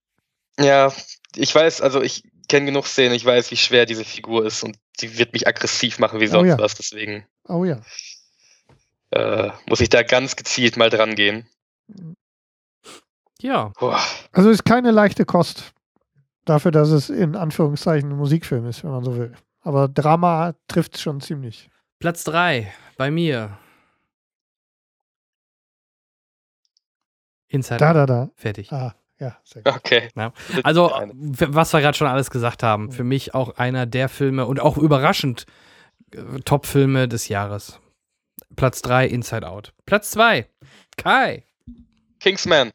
Ja, ich weiß, also ich kenne genug Szenen, ich weiß, wie schwer diese Figur ist und die wird mich aggressiv machen wie Oh sonst ja. was. Deswegen Oh ja. äh, muss ich da ganz gezielt mal dran gehen. Ja, Boah. Also ist keine leichte Kost. Dafür, dass es in Anführungszeichen ein Musikfilm ist, wenn man so will. Aber Drama trifft schon ziemlich. Platz 3 bei mir. Inside Da, Out. da, da. Fertig. Ah, ja, sehr gut. Okay. Ja. Also, was wir gerade schon alles gesagt haben, für mich auch einer der Filme und auch überraschend äh, Top-Filme des Jahres. Platz 3, Inside Out. Platz 2, Kai. Kingsman.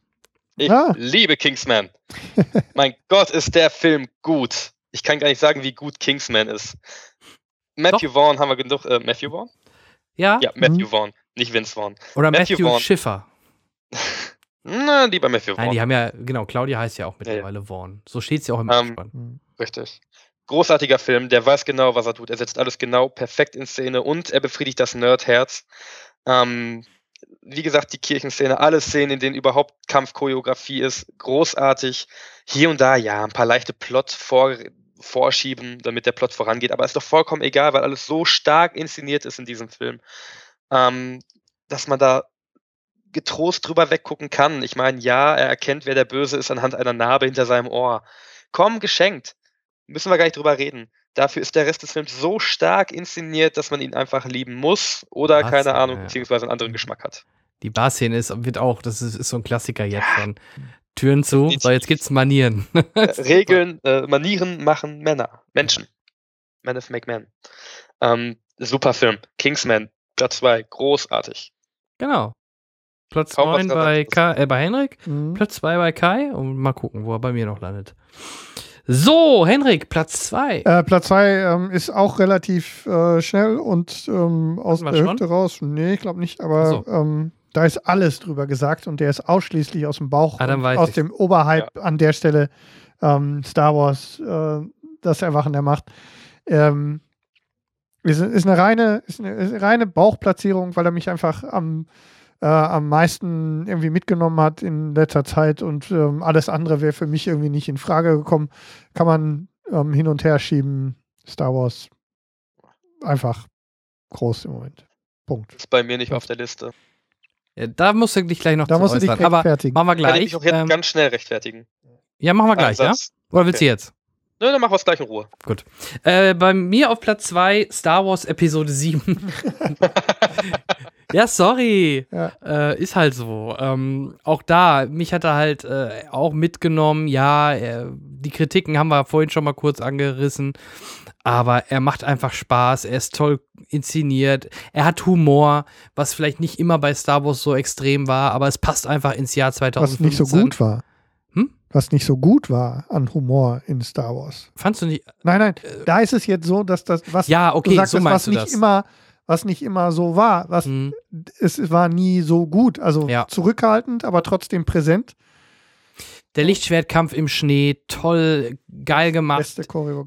Ich Ah. liebe Kingsman. mein Gott, ist der Film gut. Ich kann gar nicht sagen, wie gut Kingsman ist. Matthew Vaughn haben wir genug. Äh, Matthew Vaughn? Ja? Ja, Matthew Mhm. Vaughn, nicht Vince Vaughn. Oder Matthew Matthew, Vaughn. Schiffer. Na, lieber Matthew Nein, Vaughn. die haben ja, genau, Claudia heißt ja auch mittlerweile Vaughn. So steht es ja auch im Ähm, Abspann. Hm. Richtig. großartiger Film, der weiß genau, was er tut. Er setzt alles genau perfekt in Szene und er befriedigt das Nerdherz. Ähm, wie gesagt, die Kirchenszene, alle Szenen, in denen überhaupt Kampfchoreografie ist, großartig. Hier und da, ja, ein paar leichte Plot vor, vorschieben, damit der Plot vorangeht, aber ist doch vollkommen egal, weil alles so stark inszeniert ist in diesem Film, ähm, dass man da getrost drüber weggucken kann. Ich meine, ja, er erkennt, wer der Böse ist anhand einer Narbe hinter seinem Ohr. Komm, geschenkt. Müssen wir gar nicht drüber reden. Dafür ist der Rest des Films so stark inszeniert, dass man ihn einfach lieben muss oder Was? keine Ahnung, Ja. beziehungsweise einen anderen Geschmack hat. Die Barszene ist, wird auch, das ist, ist so ein Klassiker jetzt schon. Türen zu, so jetzt gibt's Manieren. Äh, Regeln, äh, Manieren machen Männer, Menschen. Men of make men. Ähm, super Film. Kingsman, Platz 2, großartig. genau. Platz Kaum was 9 bei. Kai, äh, bei Henrik, Mhm. Platz 2 bei Kai und mal gucken, wo er bei mir noch landet. So, Henrik, Platz 2. Äh, Platz 2 ähm, ist auch relativ äh, schnell und ähm, aus der Hüfte raus. Nee, ich glaube nicht, aber so. ähm, da ist alles drüber gesagt und der ist ausschließlich aus dem Bauch, Ah, aus ich's. dem Oberhype an der Stelle ähm, Star Wars, äh, das Erwachen der Macht. Ähm, ist, ist, eine reine, ist, eine, ist eine reine Bauchplatzierung, weil er mich einfach am, äh, am meisten irgendwie mitgenommen hat in letzter Zeit und ähm, alles andere wäre für mich irgendwie nicht in Frage gekommen. Kann man ähm, hin und her schieben. Star Wars einfach groß im Moment. Punkt. Ist bei mir nicht auf der Liste. Ja, da musst du dich gleich noch Da zu musst du dich äußern. Aber rechtfertigen. machen wir Kann ich gleich. mich auch jetzt Ähm, ganz schnell rechtfertigen. ja, machen wir gleich, ja? Einsatz. Oder willst du jetzt? Nö, dann machen wir es gleich in Ruhe. Äh, bei mir auf Platz 2 Star Wars Episode 7. ja, sorry. Ja. Äh, ist halt so. Ähm, auch da, mich hat er halt äh, auch mitgenommen. Ja, äh, die Kritiken haben wir vorhin schon mal kurz angerissen. Aber er macht einfach Spaß. Er ist toll inszeniert. Er hat Humor, was vielleicht nicht immer bei Star Wars so extrem war, aber es passt einfach ins Jahr Was 2015. nicht so gut war. Was nicht so gut war an Humor in Star Wars. Fandst du nicht? Nein, nein, da ist es jetzt so, dass das, was Ja, du okay, sagst, so was du nicht das. immer, was nicht immer so war. Was, Hm. es war nie so gut. Also Ja. zurückhaltend, aber trotzdem präsent. Der Lichtschwertkampf im Schnee, toll, geil gemacht.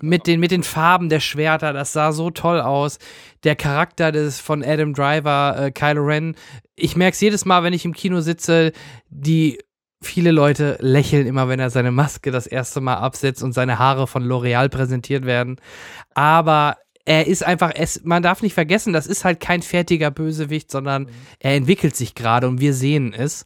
Mit den, mit den Farben der Schwerter, das sah so toll aus. Der Charakter des von Adam Driver, äh, Kylo Ren. Ich merke es jedes Mal, wenn ich im Kino sitze, die viele Leute lächeln immer, wenn er seine Maske das erste Mal absetzt und seine Haare von L'Oreal präsentiert werden. Aber er ist einfach, es, man darf nicht vergessen, das ist halt kein fertiger Bösewicht, sondern er entwickelt sich gerade und wir sehen es.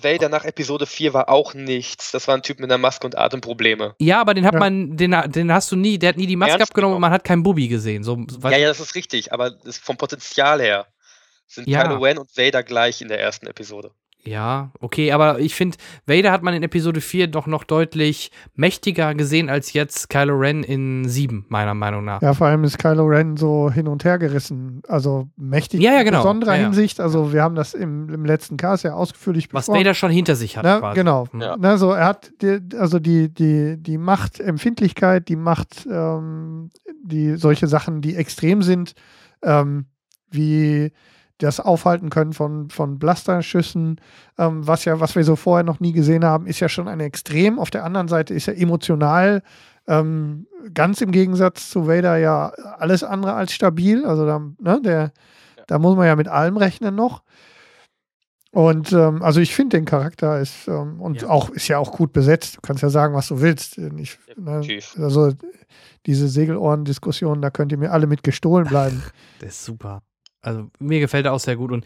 Vader nach Episode 4 war auch nichts. Das war ein Typ mit einer Maske und Atemprobleme. Ja, aber den hat Ja. man, den, den hast du nie, der hat nie die Maske Ernst abgenommen und genommen? man hat keinen Bubi gesehen. So, Ja, ja, das ist richtig, aber das vom Potenzial her sind Ja. Kylo Ren und Vader gleich in der ersten Episode. Ja, okay, aber ich finde, Vader hat man in Episode 4 doch noch deutlich mächtiger gesehen als jetzt Kylo Ren in 7, meiner Meinung nach. Ja, vor allem ist Kylo Ren so hin und her gerissen. Also mächtig Ja, ja, genau. in besonderer Ja, ja. Hinsicht. Also wir haben das im, im letzten Cast ja ausführlich Was besprochen. Vader schon hinter sich hat. Ne, quasi. genau. Hm. Ja. Ne, so er hat die, also die, die, die Machtempfindlichkeit, die Macht, ähm, die solche Sachen, die extrem sind, ähm, wie das Aufhalten können von, von Blasterschüssen, ähm, was ja, was wir so vorher noch nie gesehen haben, ist ja schon ein Extrem. Auf der anderen Seite ist er emotional ähm, ganz im Gegensatz zu Vader ja alles andere als stabil. Also da, ne, der, da muss man ja mit allem rechnen noch. Und ähm, also ich finde den Charakter ist ähm, und Ja. auch ist ja auch gut besetzt. Du kannst ja sagen, was du willst. Ich, ne, also diese Segelohren-Diskussion, da könnt ihr mir alle mit gestohlen bleiben. Der ist super. Also mir gefällt er auch sehr gut und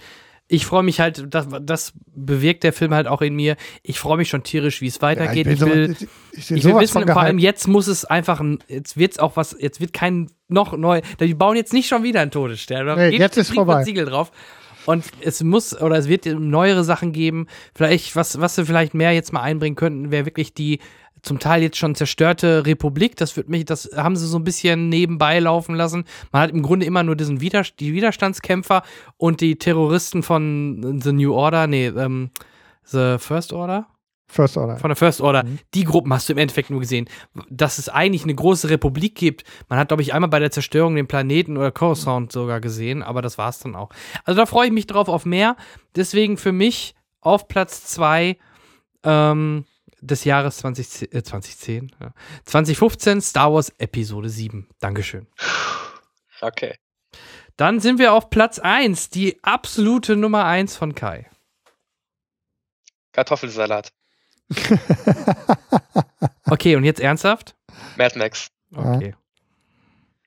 ich freue mich halt, das, das bewirkt der Film halt auch in mir. Ich freue mich schon tierisch, wie es weitergeht. bin ich will, so, ich, ich will wissen, vor allem jetzt muss es einfach, ein, jetzt wird's auch was, jetzt wird kein noch neu, die bauen jetzt nicht schon wieder einen Todesstern. Da Nee, geht jetzt ist vorbei. Siegel drauf. Und es muss, oder es wird neuere Sachen geben. Vielleicht, was, was wir vielleicht mehr jetzt mal einbringen könnten, wäre wirklich die zum Teil jetzt schon zerstörte Republik. Das wird mich, das haben sie so ein bisschen nebenbei laufen lassen. Man hat im Grunde immer nur diesen Wider die Widerstandskämpfer und die Terroristen von The New Order, nee, ähm, The First Order? First Order. Von der First Order. Mhm. Die Gruppen hast du im Endeffekt nur gesehen. Dass es eigentlich eine große Republik gibt. Man hat, glaube ich, einmal bei der Zerstörung den Planeten oder Coruscant sogar gesehen, aber das war es dann auch. Also da freue ich mich drauf auf mehr. Deswegen für mich auf Platz zwei ähm, des Jahres 2010, äh, 2010 ja. 2015 Star Wars Episode 7. Dankeschön. Okay. Dann sind wir auf Platz 1, die absolute Nummer 1 von Kai. Kartoffelsalat. Okay, und jetzt ernsthaft? Mad Max. Okay.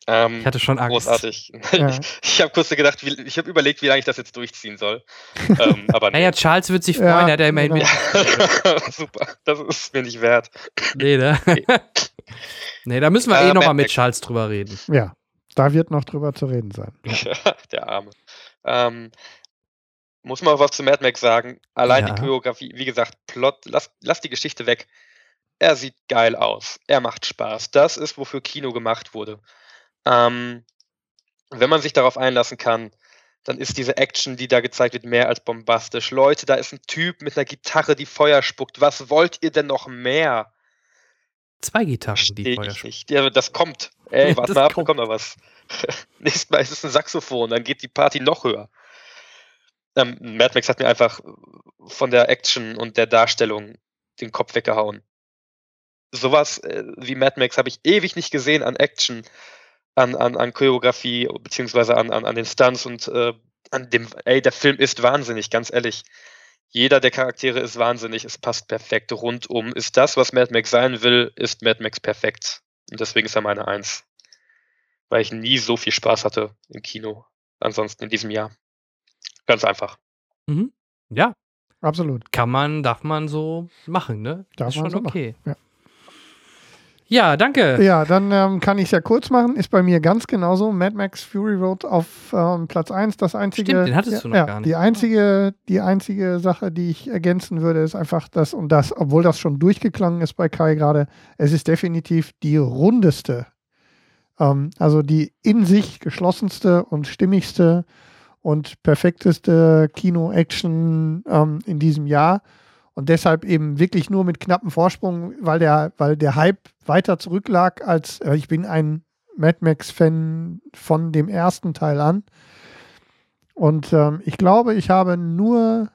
Ähm, Ich hatte schon Angst. großartig. Ja. Ich, ich habe kurz gedacht, wie, ich habe überlegt, wie lange ich das jetzt durchziehen soll. ähm, aber nee. Naja, Charles wird sich freuen, Ja, er hat ja immerhin genau. Super, das ist mir nicht wert. Nee, ne? Nee. nee, da müssen wir Äh, eh nochmal mit. Charles drüber reden. Ja, da wird noch drüber zu reden sein. Der Arme. Ähm, muss man auch was zu Mad Max sagen. Allein Ja. die Choreografie, wie gesagt, Plot, lass, lass die Geschichte weg. Er sieht geil aus. Er macht Spaß. Das ist, wofür Kino gemacht wurde. Ähm, wenn man sich darauf einlassen kann, dann ist diese Action, die da gezeigt wird, mehr als bombastisch. Leute, da ist ein Typ mit einer Gitarre, die Feuer spuckt. Was wollt ihr denn noch mehr? Zwei Gitarren, die Verstehe Feuer spucken. nicht. Ja, das kommt. Ey, warte mal ab, da kommt. kommt noch was. Nächstes Mal ist es ein Saxophon, dann geht die Party noch höher. Ähm, Mad Max hat mir einfach von der Action und der Darstellung den Kopf weggehauen. Sowas äh, wie Mad Max habe ich ewig nicht gesehen an Action, an, an, an Choreografie, beziehungsweise an, an, an den Stunts und äh, an dem, ey, der Film ist wahnsinnig, ganz ehrlich. Jeder der Charaktere ist wahnsinnig, es passt perfekt rundum. Ist das, was Mad Max sein will, ist Mad Max perfekt. Und deswegen ist er meine Eins. Weil ich nie so viel Spaß hatte im Kino. Ansonsten in diesem Jahr. Ganz einfach. Mhm. Ja, Absolut. kann man, darf man so machen, ne? Darf ist man schon so okay. machen, Ja, danke. Ja, dann ähm, kann ich es ja kurz machen. Ist bei mir ganz genauso. Mad Max Fury Road auf ähm, Platz 1. Das einzige. Stimmt, den hattest ja, du noch ja, gar nicht. Die einzige, die einzige Sache, die ich ergänzen würde, ist einfach das, und das, obwohl das schon durchgeklungen ist bei Kai gerade, es ist definitiv die rundeste. Ähm, also die in sich geschlossenste und stimmigste und perfekteste Kino-Action ähm, in diesem Jahr. Und deshalb eben wirklich nur mit knappem Vorsprung, weil der, weil der Hype weiter zurücklag als, äh, ich bin ein Mad Max-Fan von dem ersten Teil an. Und ähm, ich glaube, ich habe nur,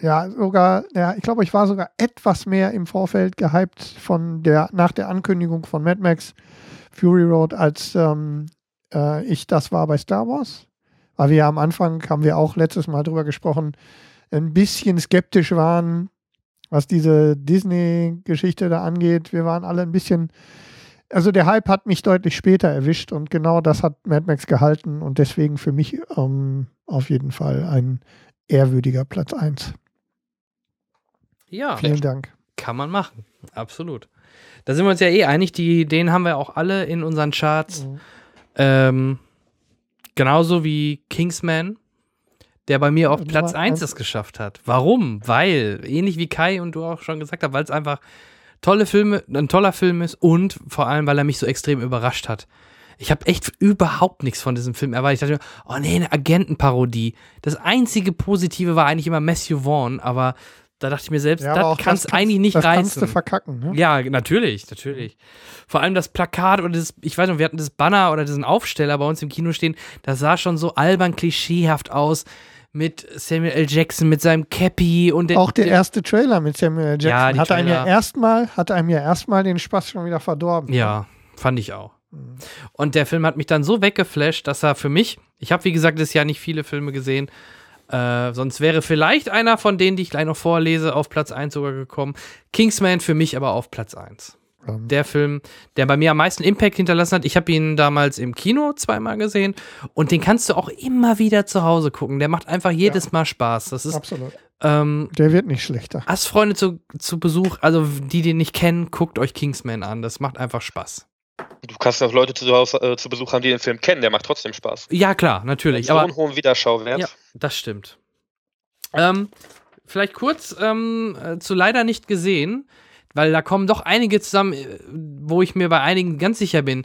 ja, sogar, ja, ich glaube, ich war sogar etwas mehr im Vorfeld gehypt von der, nach der Ankündigung von Mad Max Fury Road, als ähm, äh, ich das war bei Star Wars. Weil wir am Anfang, haben wir auch letztes Mal drüber gesprochen, ein bisschen skeptisch waren, was diese Disney-Geschichte da angeht. Wir waren alle ein bisschen, also der Hype hat mich deutlich später erwischt und genau das hat Mad Max gehalten und deswegen für mich ähm, auf jeden Fall ein ehrwürdiger Platz 1. Ja, Vielen Dank. kann man machen. Absolut. Da sind wir uns ja eh einig, die, den haben wir auch alle in unseren Charts. Ähm, genauso wie Kingsman, der bei mir auf Platz 1 eins. es geschafft hat. Warum? Weil, ähnlich wie Kai und du auch schon gesagt hast, weil es einfach tolle Filme, ein toller Film ist und vor allem, weil er mich so extrem überrascht hat. Ich habe echt überhaupt nichts von diesem Film erwartet. Ich dachte mir, oh nee, eine Agentenparodie. Das einzige Positive war eigentlich immer Matthew Vaughn, aber da dachte ich mir selbst, aber das kannst das eigentlich nicht das kannst du verkacken. Ne? Ja, natürlich, natürlich. Vor allem das Plakat oder das, ich weiß nicht, wir hatten das Banner oder diesen Aufsteller bei uns im Kino stehen, das sah schon so albern klischeehaft aus mit Samuel L. Jackson mit seinem Cappy und Auch der erste Trailer mit Samuel L. Jackson Ja, hat einem ja erstmal, hat einem ja erstmal den Spaß schon wieder verdorben. Ja, fand ich auch. Mhm. Und der Film hat mich dann so weggeflasht, dass er für mich, ich habe wie gesagt das Jahr nicht viele Filme gesehen, äh, sonst wäre vielleicht einer von denen, die ich gleich noch vorlese, auf Platz 1 sogar gekommen. Kingsman für mich aber auf Platz 1. Ähm, Der Film, der bei mir am meisten Impact hinterlassen hat. Ich habe ihn damals im Kino zweimal gesehen und den kannst du auch immer wieder zu Hause gucken. Der macht einfach jedes Mal Spaß. Das ist Absolut. ähm, Der wird nicht schlechter. Astfreunde zu, zu Besuch, also die den nicht kennen, guckt euch Kingsman an. Das macht einfach Spaß. Du kannst auch Leute zu, Hause, äh, zu Besuch haben, die den Film kennen. Der macht trotzdem Spaß. Ja, klar, natürlich. so Aber einen hohen Wiederschauwert. Ja, das stimmt. Ähm, vielleicht kurz ähm, äh, zu leider nicht gesehen, weil da kommen doch einige zusammen, äh, wo ich mir bei einigen ganz sicher bin.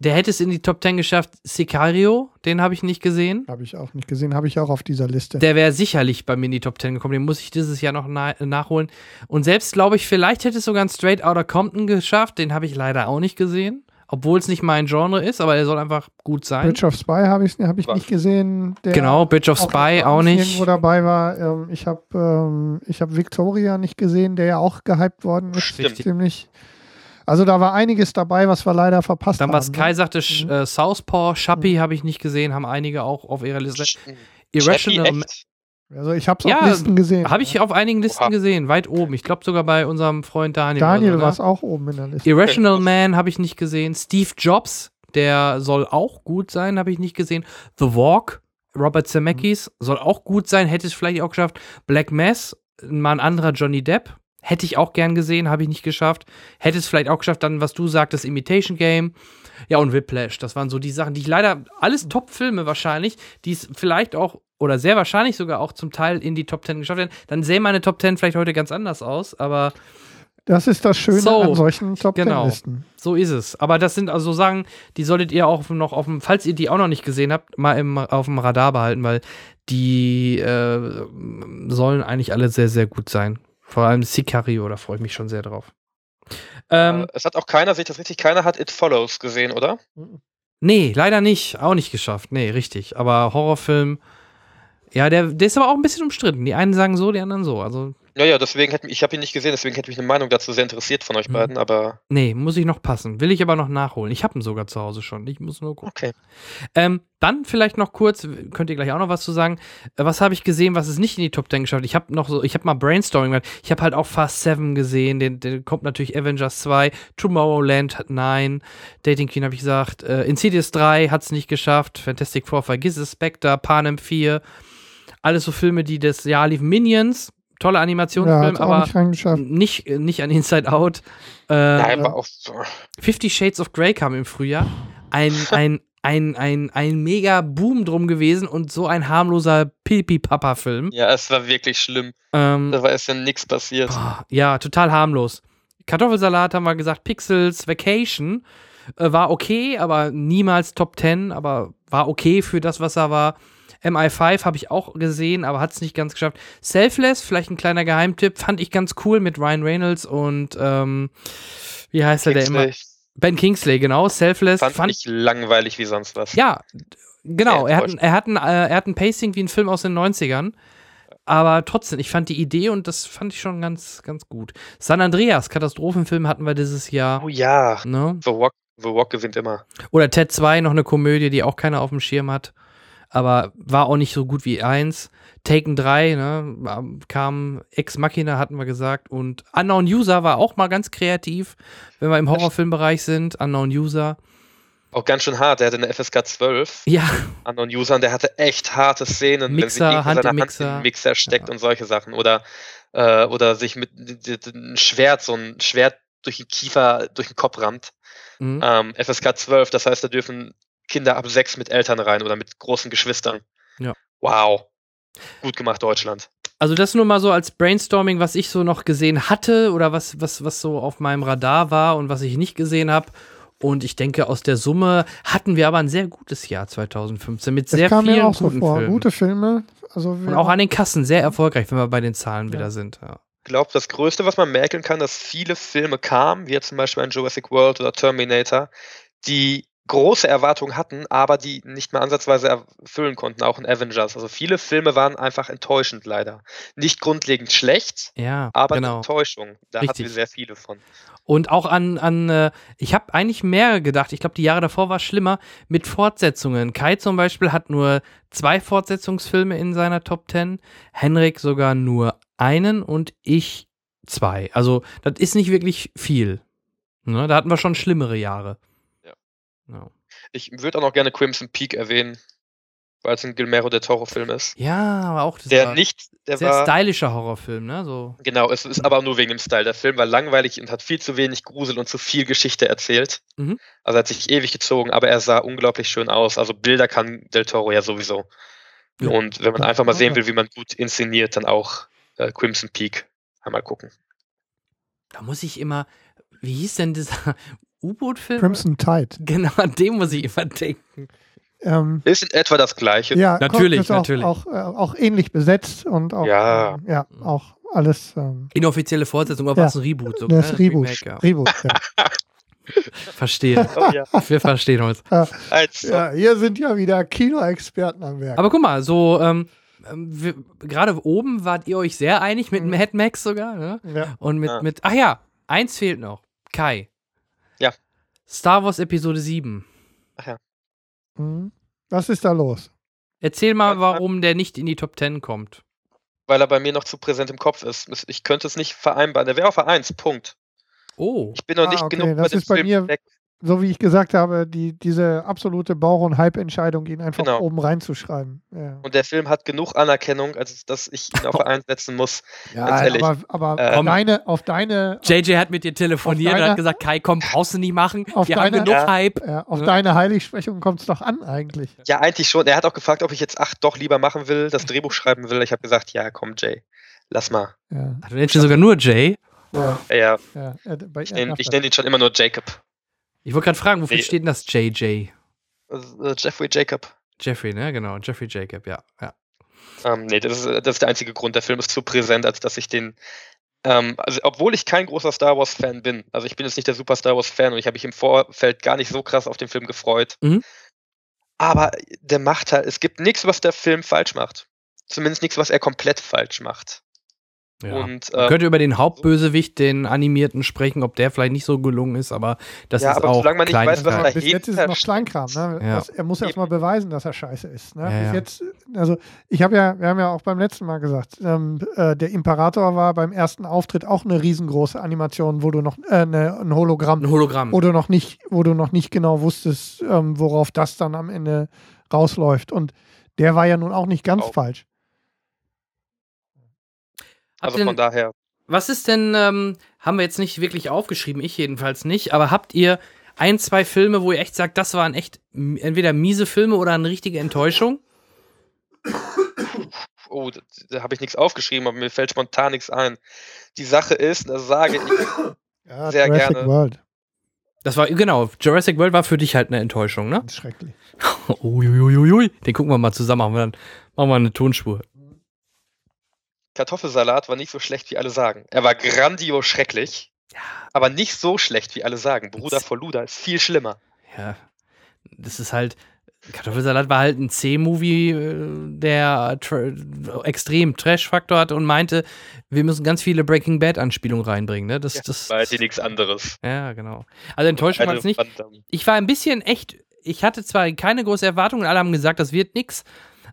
Der hätte es in die Top 10 geschafft. Sicario, den habe ich nicht gesehen. Habe ich auch nicht gesehen, habe ich auch auf dieser Liste. Der wäre sicherlich bei mir in die Top 10 gekommen. Den muss ich dieses Jahr noch na nachholen. Und selbst glaube ich, vielleicht hätte es sogar ein Straight Outta Compton geschafft. Den habe ich leider auch nicht gesehen. Obwohl es nicht mein Genre ist, aber er soll einfach gut sein. Bridge of Spy habe ich, hab ich Was? nicht gesehen. Der genau, Bridge of Spy auch nicht. Irgendwo dabei war. Ähm, ich habe ähm, ich hab Victoria nicht gesehen, der ja auch gehypt worden ist. Stimmt. Ziemlich. Also da war einiges dabei, was wir leider verpasst Dann haben. was Kai ne? sagte, Mhm. äh, Southpaw, Chappie habe ich nicht gesehen, haben einige auch auf ihrer Liste. Irrational? Also ich habe es Ja, auf Listen gesehen. habe ich auf einigen Listen Oha. gesehen, weit oben. Ich glaube sogar bei unserem Freund Daniel. Daniel oder war es auch oben in der Liste. ne? Irrational Man habe ich nicht gesehen. Steve Jobs, der soll auch gut sein, habe ich nicht gesehen. The Walk, Robert Zemeckis, soll auch gut sein, hätte es vielleicht auch geschafft. Black Mass, mal ein anderer Johnny Depp. Hätte ich auch gern gesehen, habe ich nicht geschafft. Hätte es vielleicht auch geschafft, dann, was du sagtest, Imitation Game. Ja, und Whiplash. Das waren so die Sachen, die ich leider, alles Top-Filme wahrscheinlich, die es vielleicht auch, oder sehr wahrscheinlich sogar auch zum Teil in die Top 10 geschafft hätten. Dann sähe meine Top 10 vielleicht heute ganz anders aus, aber Das ist das Schöne So, an solchen Top genau. Ten Listen. so ist es. Aber das sind also Sachen, die solltet ihr auch noch auf dem, falls ihr die auch noch nicht gesehen habt, mal im, auf dem Radar behalten, weil die äh, sollen eigentlich alle sehr, sehr gut sein. Vor allem Sicario, da freue ich mich schon sehr drauf. Ähm, Äh, es hat auch keiner, sehe ich das richtig, keiner hat It Follows gesehen, oder? Nee, leider nicht. Auch nicht geschafft. Nee, richtig. Aber Horrorfilm, ja, der, der ist aber auch ein bisschen umstritten. Die einen sagen so, die anderen so. Also, Ja, ja, deswegen hätte ich habe ihn nicht gesehen, deswegen hätte mich eine Meinung dazu sehr interessiert von euch Mhm. beiden, aber nee, muss ich noch passen. Will ich aber noch nachholen. Ich habe ihn sogar zu Hause schon. Ich muss nur gucken. okay. Ähm, dann vielleicht noch kurz, könnt ihr gleich auch noch was zu sagen. Äh, Was habe ich gesehen, was es nicht in die Top 10 geschafft hat? Ich habe noch so, ich habe mal Brainstorming gemacht. Ich habe halt auch Fast 7 gesehen. Den, den kommt natürlich Avengers 2, Tomorrowland 9, Dating Queen habe ich gesagt. Äh, Insidious 3 hat es nicht geschafft. Fantastic Four, vergiss es. Spectre, Panem 4. Alles so Filme, die das Jahr liefen. Minions, toller Ja, Animationsfilm, auch aber nicht nicht, äh, nicht an Inside Out. Äh, Nein, war auch so. Fifty Shades of Grey kam im Frühjahr. Ein, ein, ein, ein, ein mega Boom drum gewesen und so ein harmloser Pipi-Papa-Film. Ja, es war wirklich schlimm. Ähm, Da war es ja nichts passiert. boah, ja, total harmlos. Kartoffelsalat haben wir gesagt, Pixels, Vacation äh, war okay, aber niemals Top 10, aber war okay für das, was er war. MI5 habe ich auch gesehen, aber hat es nicht ganz geschafft. Selfless, vielleicht ein kleiner Geheimtipp, fand ich ganz cool mit Ryan Reynolds und ähm, wie heißt er, der immer? Ben Kingsley, genau. Selfless. fand, fand ich langweilig wie sonst was. Ja, genau. Er hat, ein- er, hat ein, äh, er hat ein Pacing wie ein Film aus den 90ern. Aber trotzdem, ich fand die Idee und das fand ich schon ganz, ganz gut. San Andreas, Katastrophenfilm hatten wir dieses Jahr. Oh ja, Ne? The Walk, The Walk gewinnt immer. Oder Ted 2, noch eine Komödie, die auch keiner auf dem Schirm hat. Aber war auch nicht so gut wie 1. Taken 3, ne, kam Ex Machina, hatten wir gesagt. Und Unknown User war auch mal ganz kreativ, wenn wir im Horrorfilmbereich sind. Unknown User. Auch ganz schön hart. Der hatte eine FSK 12 Ja, an non Usern. Der hatte echt harte Szenen, Mixer, wenn sie Hand seine im Hand in Mixer. den Mixer steckt Ja. und solche Sachen. Oder, äh, oder sich mit d- d- ein Schwert, so ein Schwert durch den Kiefer, durch den Kopf rammt. mhm. Ähm, FSK 12, das heißt, da dürfen Kinder ab sechs mit Eltern rein oder mit großen Geschwistern. Ja. Wow. Gut gemacht, Deutschland. Also das nur mal so als Brainstorming, was ich so noch gesehen hatte oder was, was, was so auf meinem Radar war und was ich nicht gesehen habe. Und ich denke, aus der Summe hatten wir aber ein sehr gutes Jahr 2015 mit sehr kam mir vielen auch so guten vor. Filmen. Gute Filme. Also und auch an den Kassen sehr erfolgreich, wenn wir bei den Zahlen Ja. wieder sind. Ja. Ich glaube, das Größte, was man merken kann, dass viele Filme kamen, wie jetzt zum Beispiel ein Jurassic World oder Terminator, die große Erwartungen hatten, aber die nicht mal ansatzweise erfüllen konnten, auch in Avengers. Also viele Filme waren einfach enttäuschend leider. Nicht grundlegend schlecht, Ja, aber eine genau. Enttäuschung. Da Richtig. hatten wir sehr viele von. Und auch an, an äh, ich habe eigentlich mehr gedacht. Ich glaube, die Jahre davor war es schlimmer mit Fortsetzungen. Kai zum Beispiel hat nur zwei Fortsetzungsfilme in seiner Top 10, Henrik sogar nur einen und ich zwei. Also, das ist nicht wirklich viel. Ne? Da hatten wir schon schlimmere Jahre. Ja. Ich würde auch noch gerne Crimson Peak erwähnen, weil es ein Guillermo del Toro-Film ist. ja aber auch das Der nicht, der sehr war. stylischer Horrorfilm, ne? So. Genau, es ist aber nur wegen dem Style. Der Film war langweilig und hat viel zu wenig Grusel und zu viel Geschichte erzählt. Mhm. Also er hat sich ewig gezogen, aber er sah unglaublich schön aus. Also Bilder kann Del Toro ja sowieso. Ja. Und wenn man einfach mal sehen will, wie man gut inszeniert, dann auch äh, Crimson Peak einmal gucken. Da muss ich immer, wie hieß denn dieser U-Boot-Film? Crimson Tide. Genau, an dem muss ich immer denken. Ähm, Ist in etwa das gleiche. ja, Natürlich, ist auch, natürlich. Auch, äh, auch ähnlich besetzt und auch, Ja. ähm, ja, auch alles. Ähm, Inoffizielle Fortsetzung, aber Ja. was ein Reboot? So, das ne? Reboot. Remake, ja. Reboot ja. Verstehe. Oh, ja. Wir verstehen uns. Eins. Ja, hier sind ja wieder Kinoexperten am Werk. Aber guck mal, so ähm, ähm, gerade oben wart ihr euch sehr einig mit Mad Max sogar, ne? ja. Und mit, Ja. mit, ach ja, eins fehlt noch. Kai. Ja. Star Wars Episode 7. Mhm. Was ist da los? Erzähl mal, warum der nicht in die Top 10 kommt. Weil er bei mir noch zu präsent im Kopf ist. Ich könnte es nicht vereinbaren. Der wäre auf der Eins. Punkt. Oh. Ich bin noch Ah, nicht okay, genug das dem ist bei Film mir- weg. So wie ich gesagt habe, die, diese absolute Bauch- und Hype-Entscheidung, ihn einfach Genau. oben reinzuschreiben. Ja, Und der Film hat genug Anerkennung, als dass ich ihn auf der Eins setzen muss. ja aber, aber Äh, auf, deine, auf deine JJ hat mit dir telefoniert Auf und hat gesagt, Kai, komm, brauchst du nicht machen. Auf Wir haben deiner- genug Ja. Hype. Ja, auf Ne? deine Heiligsprechung kommt es doch an eigentlich. Ja, eigentlich schon. Er hat auch gefragt, ob ich jetzt acht doch lieber machen will, das Drehbuch schreiben will. Ich habe gesagt, ja, komm, Jay, lass mal. Ja, Ach, Du nennst ihn sogar nur Jay. ja, Ja, ja, ich nenne ihn schon immer nur Jacob. Ich wollte gerade fragen, wofür Nee. steht denn das JJ? Also, äh, Jeffrey Jacob. Jeffrey, ne? Genau, Jeffrey Jacob, ja. ja. Ähm, nee, das ist, das ist der einzige Grund. Der Film ist zu präsent, als dass ich den. Ähm, also, obwohl ich kein großer Star Wars-Fan bin, also ich bin jetzt nicht der super Star Wars-Fan und ich habe mich im Vorfeld gar nicht so krass auf den Film gefreut. Mhm. Aber der macht halt, es gibt nichts, was der Film falsch macht. Zumindest nichts, was er komplett falsch macht. Ja. Und Man äh, könnte über den Hauptbösewicht, den animierten, sprechen, ob der vielleicht nicht so gelungen ist, aber das Ja, ist aber auch solange man nicht weiß, was Kleinigkeit. Aber da bis jetzt ist es noch Kleinkram. Ne? Ja. Das, er muss erst mal beweisen, dass er scheiße ist. Ne? Ja, bis jetzt, also ich habe ja, wir haben ja auch beim letzten Mal gesagt, ähm, äh, der Imperator war beim ersten Auftritt auch eine riesengroße Animation, wo du noch äh, eine, ein Hologramm, Ein Hologramm. wo du noch nicht, wo du noch nicht genau wusstest, ähm, worauf das dann am Ende rausläuft. Und der war ja nun auch nicht ganz Auch. falsch. Habt also von daher. Was ist denn, ähm, haben wir jetzt nicht wirklich aufgeschrieben, ich jedenfalls nicht, aber habt ihr ein, zwei Filme, wo ihr echt sagt, das waren echt entweder miese Filme oder eine richtige Enttäuschung? Oh, da, da habe ich nichts aufgeschrieben, aber mir fällt spontan nichts ein. Die Sache ist, das sage ich, Ja, Sehr Jurassic gerne. World. Das war, genau, Jurassic World war für dich halt eine Enttäuschung, ne? Schrecklich. Uiuiuiui. Den gucken wir mal zusammen, machen wir dann machen wir eine Tonspur. Kartoffelsalat war nicht so schlecht, wie alle sagen. Er war grandios schrecklich, aber nicht so schlecht, wie alle sagen. Bruder vor Luda ist viel schlimmer. Ja, das ist halt, Kartoffelsalat war halt ein C-Movie, äh, der tra extrem Trash-Faktor hat und meinte, wir müssen ganz viele Breaking Bad-Anspielungen reinbringen, ne? Das, das, War halt hier nichts anderes. ja, genau. Also Enttäuschung war Eine es nicht. Ich war ein bisschen echt, ich hatte zwar keine große Erwartung und alle haben gesagt, das wird nix,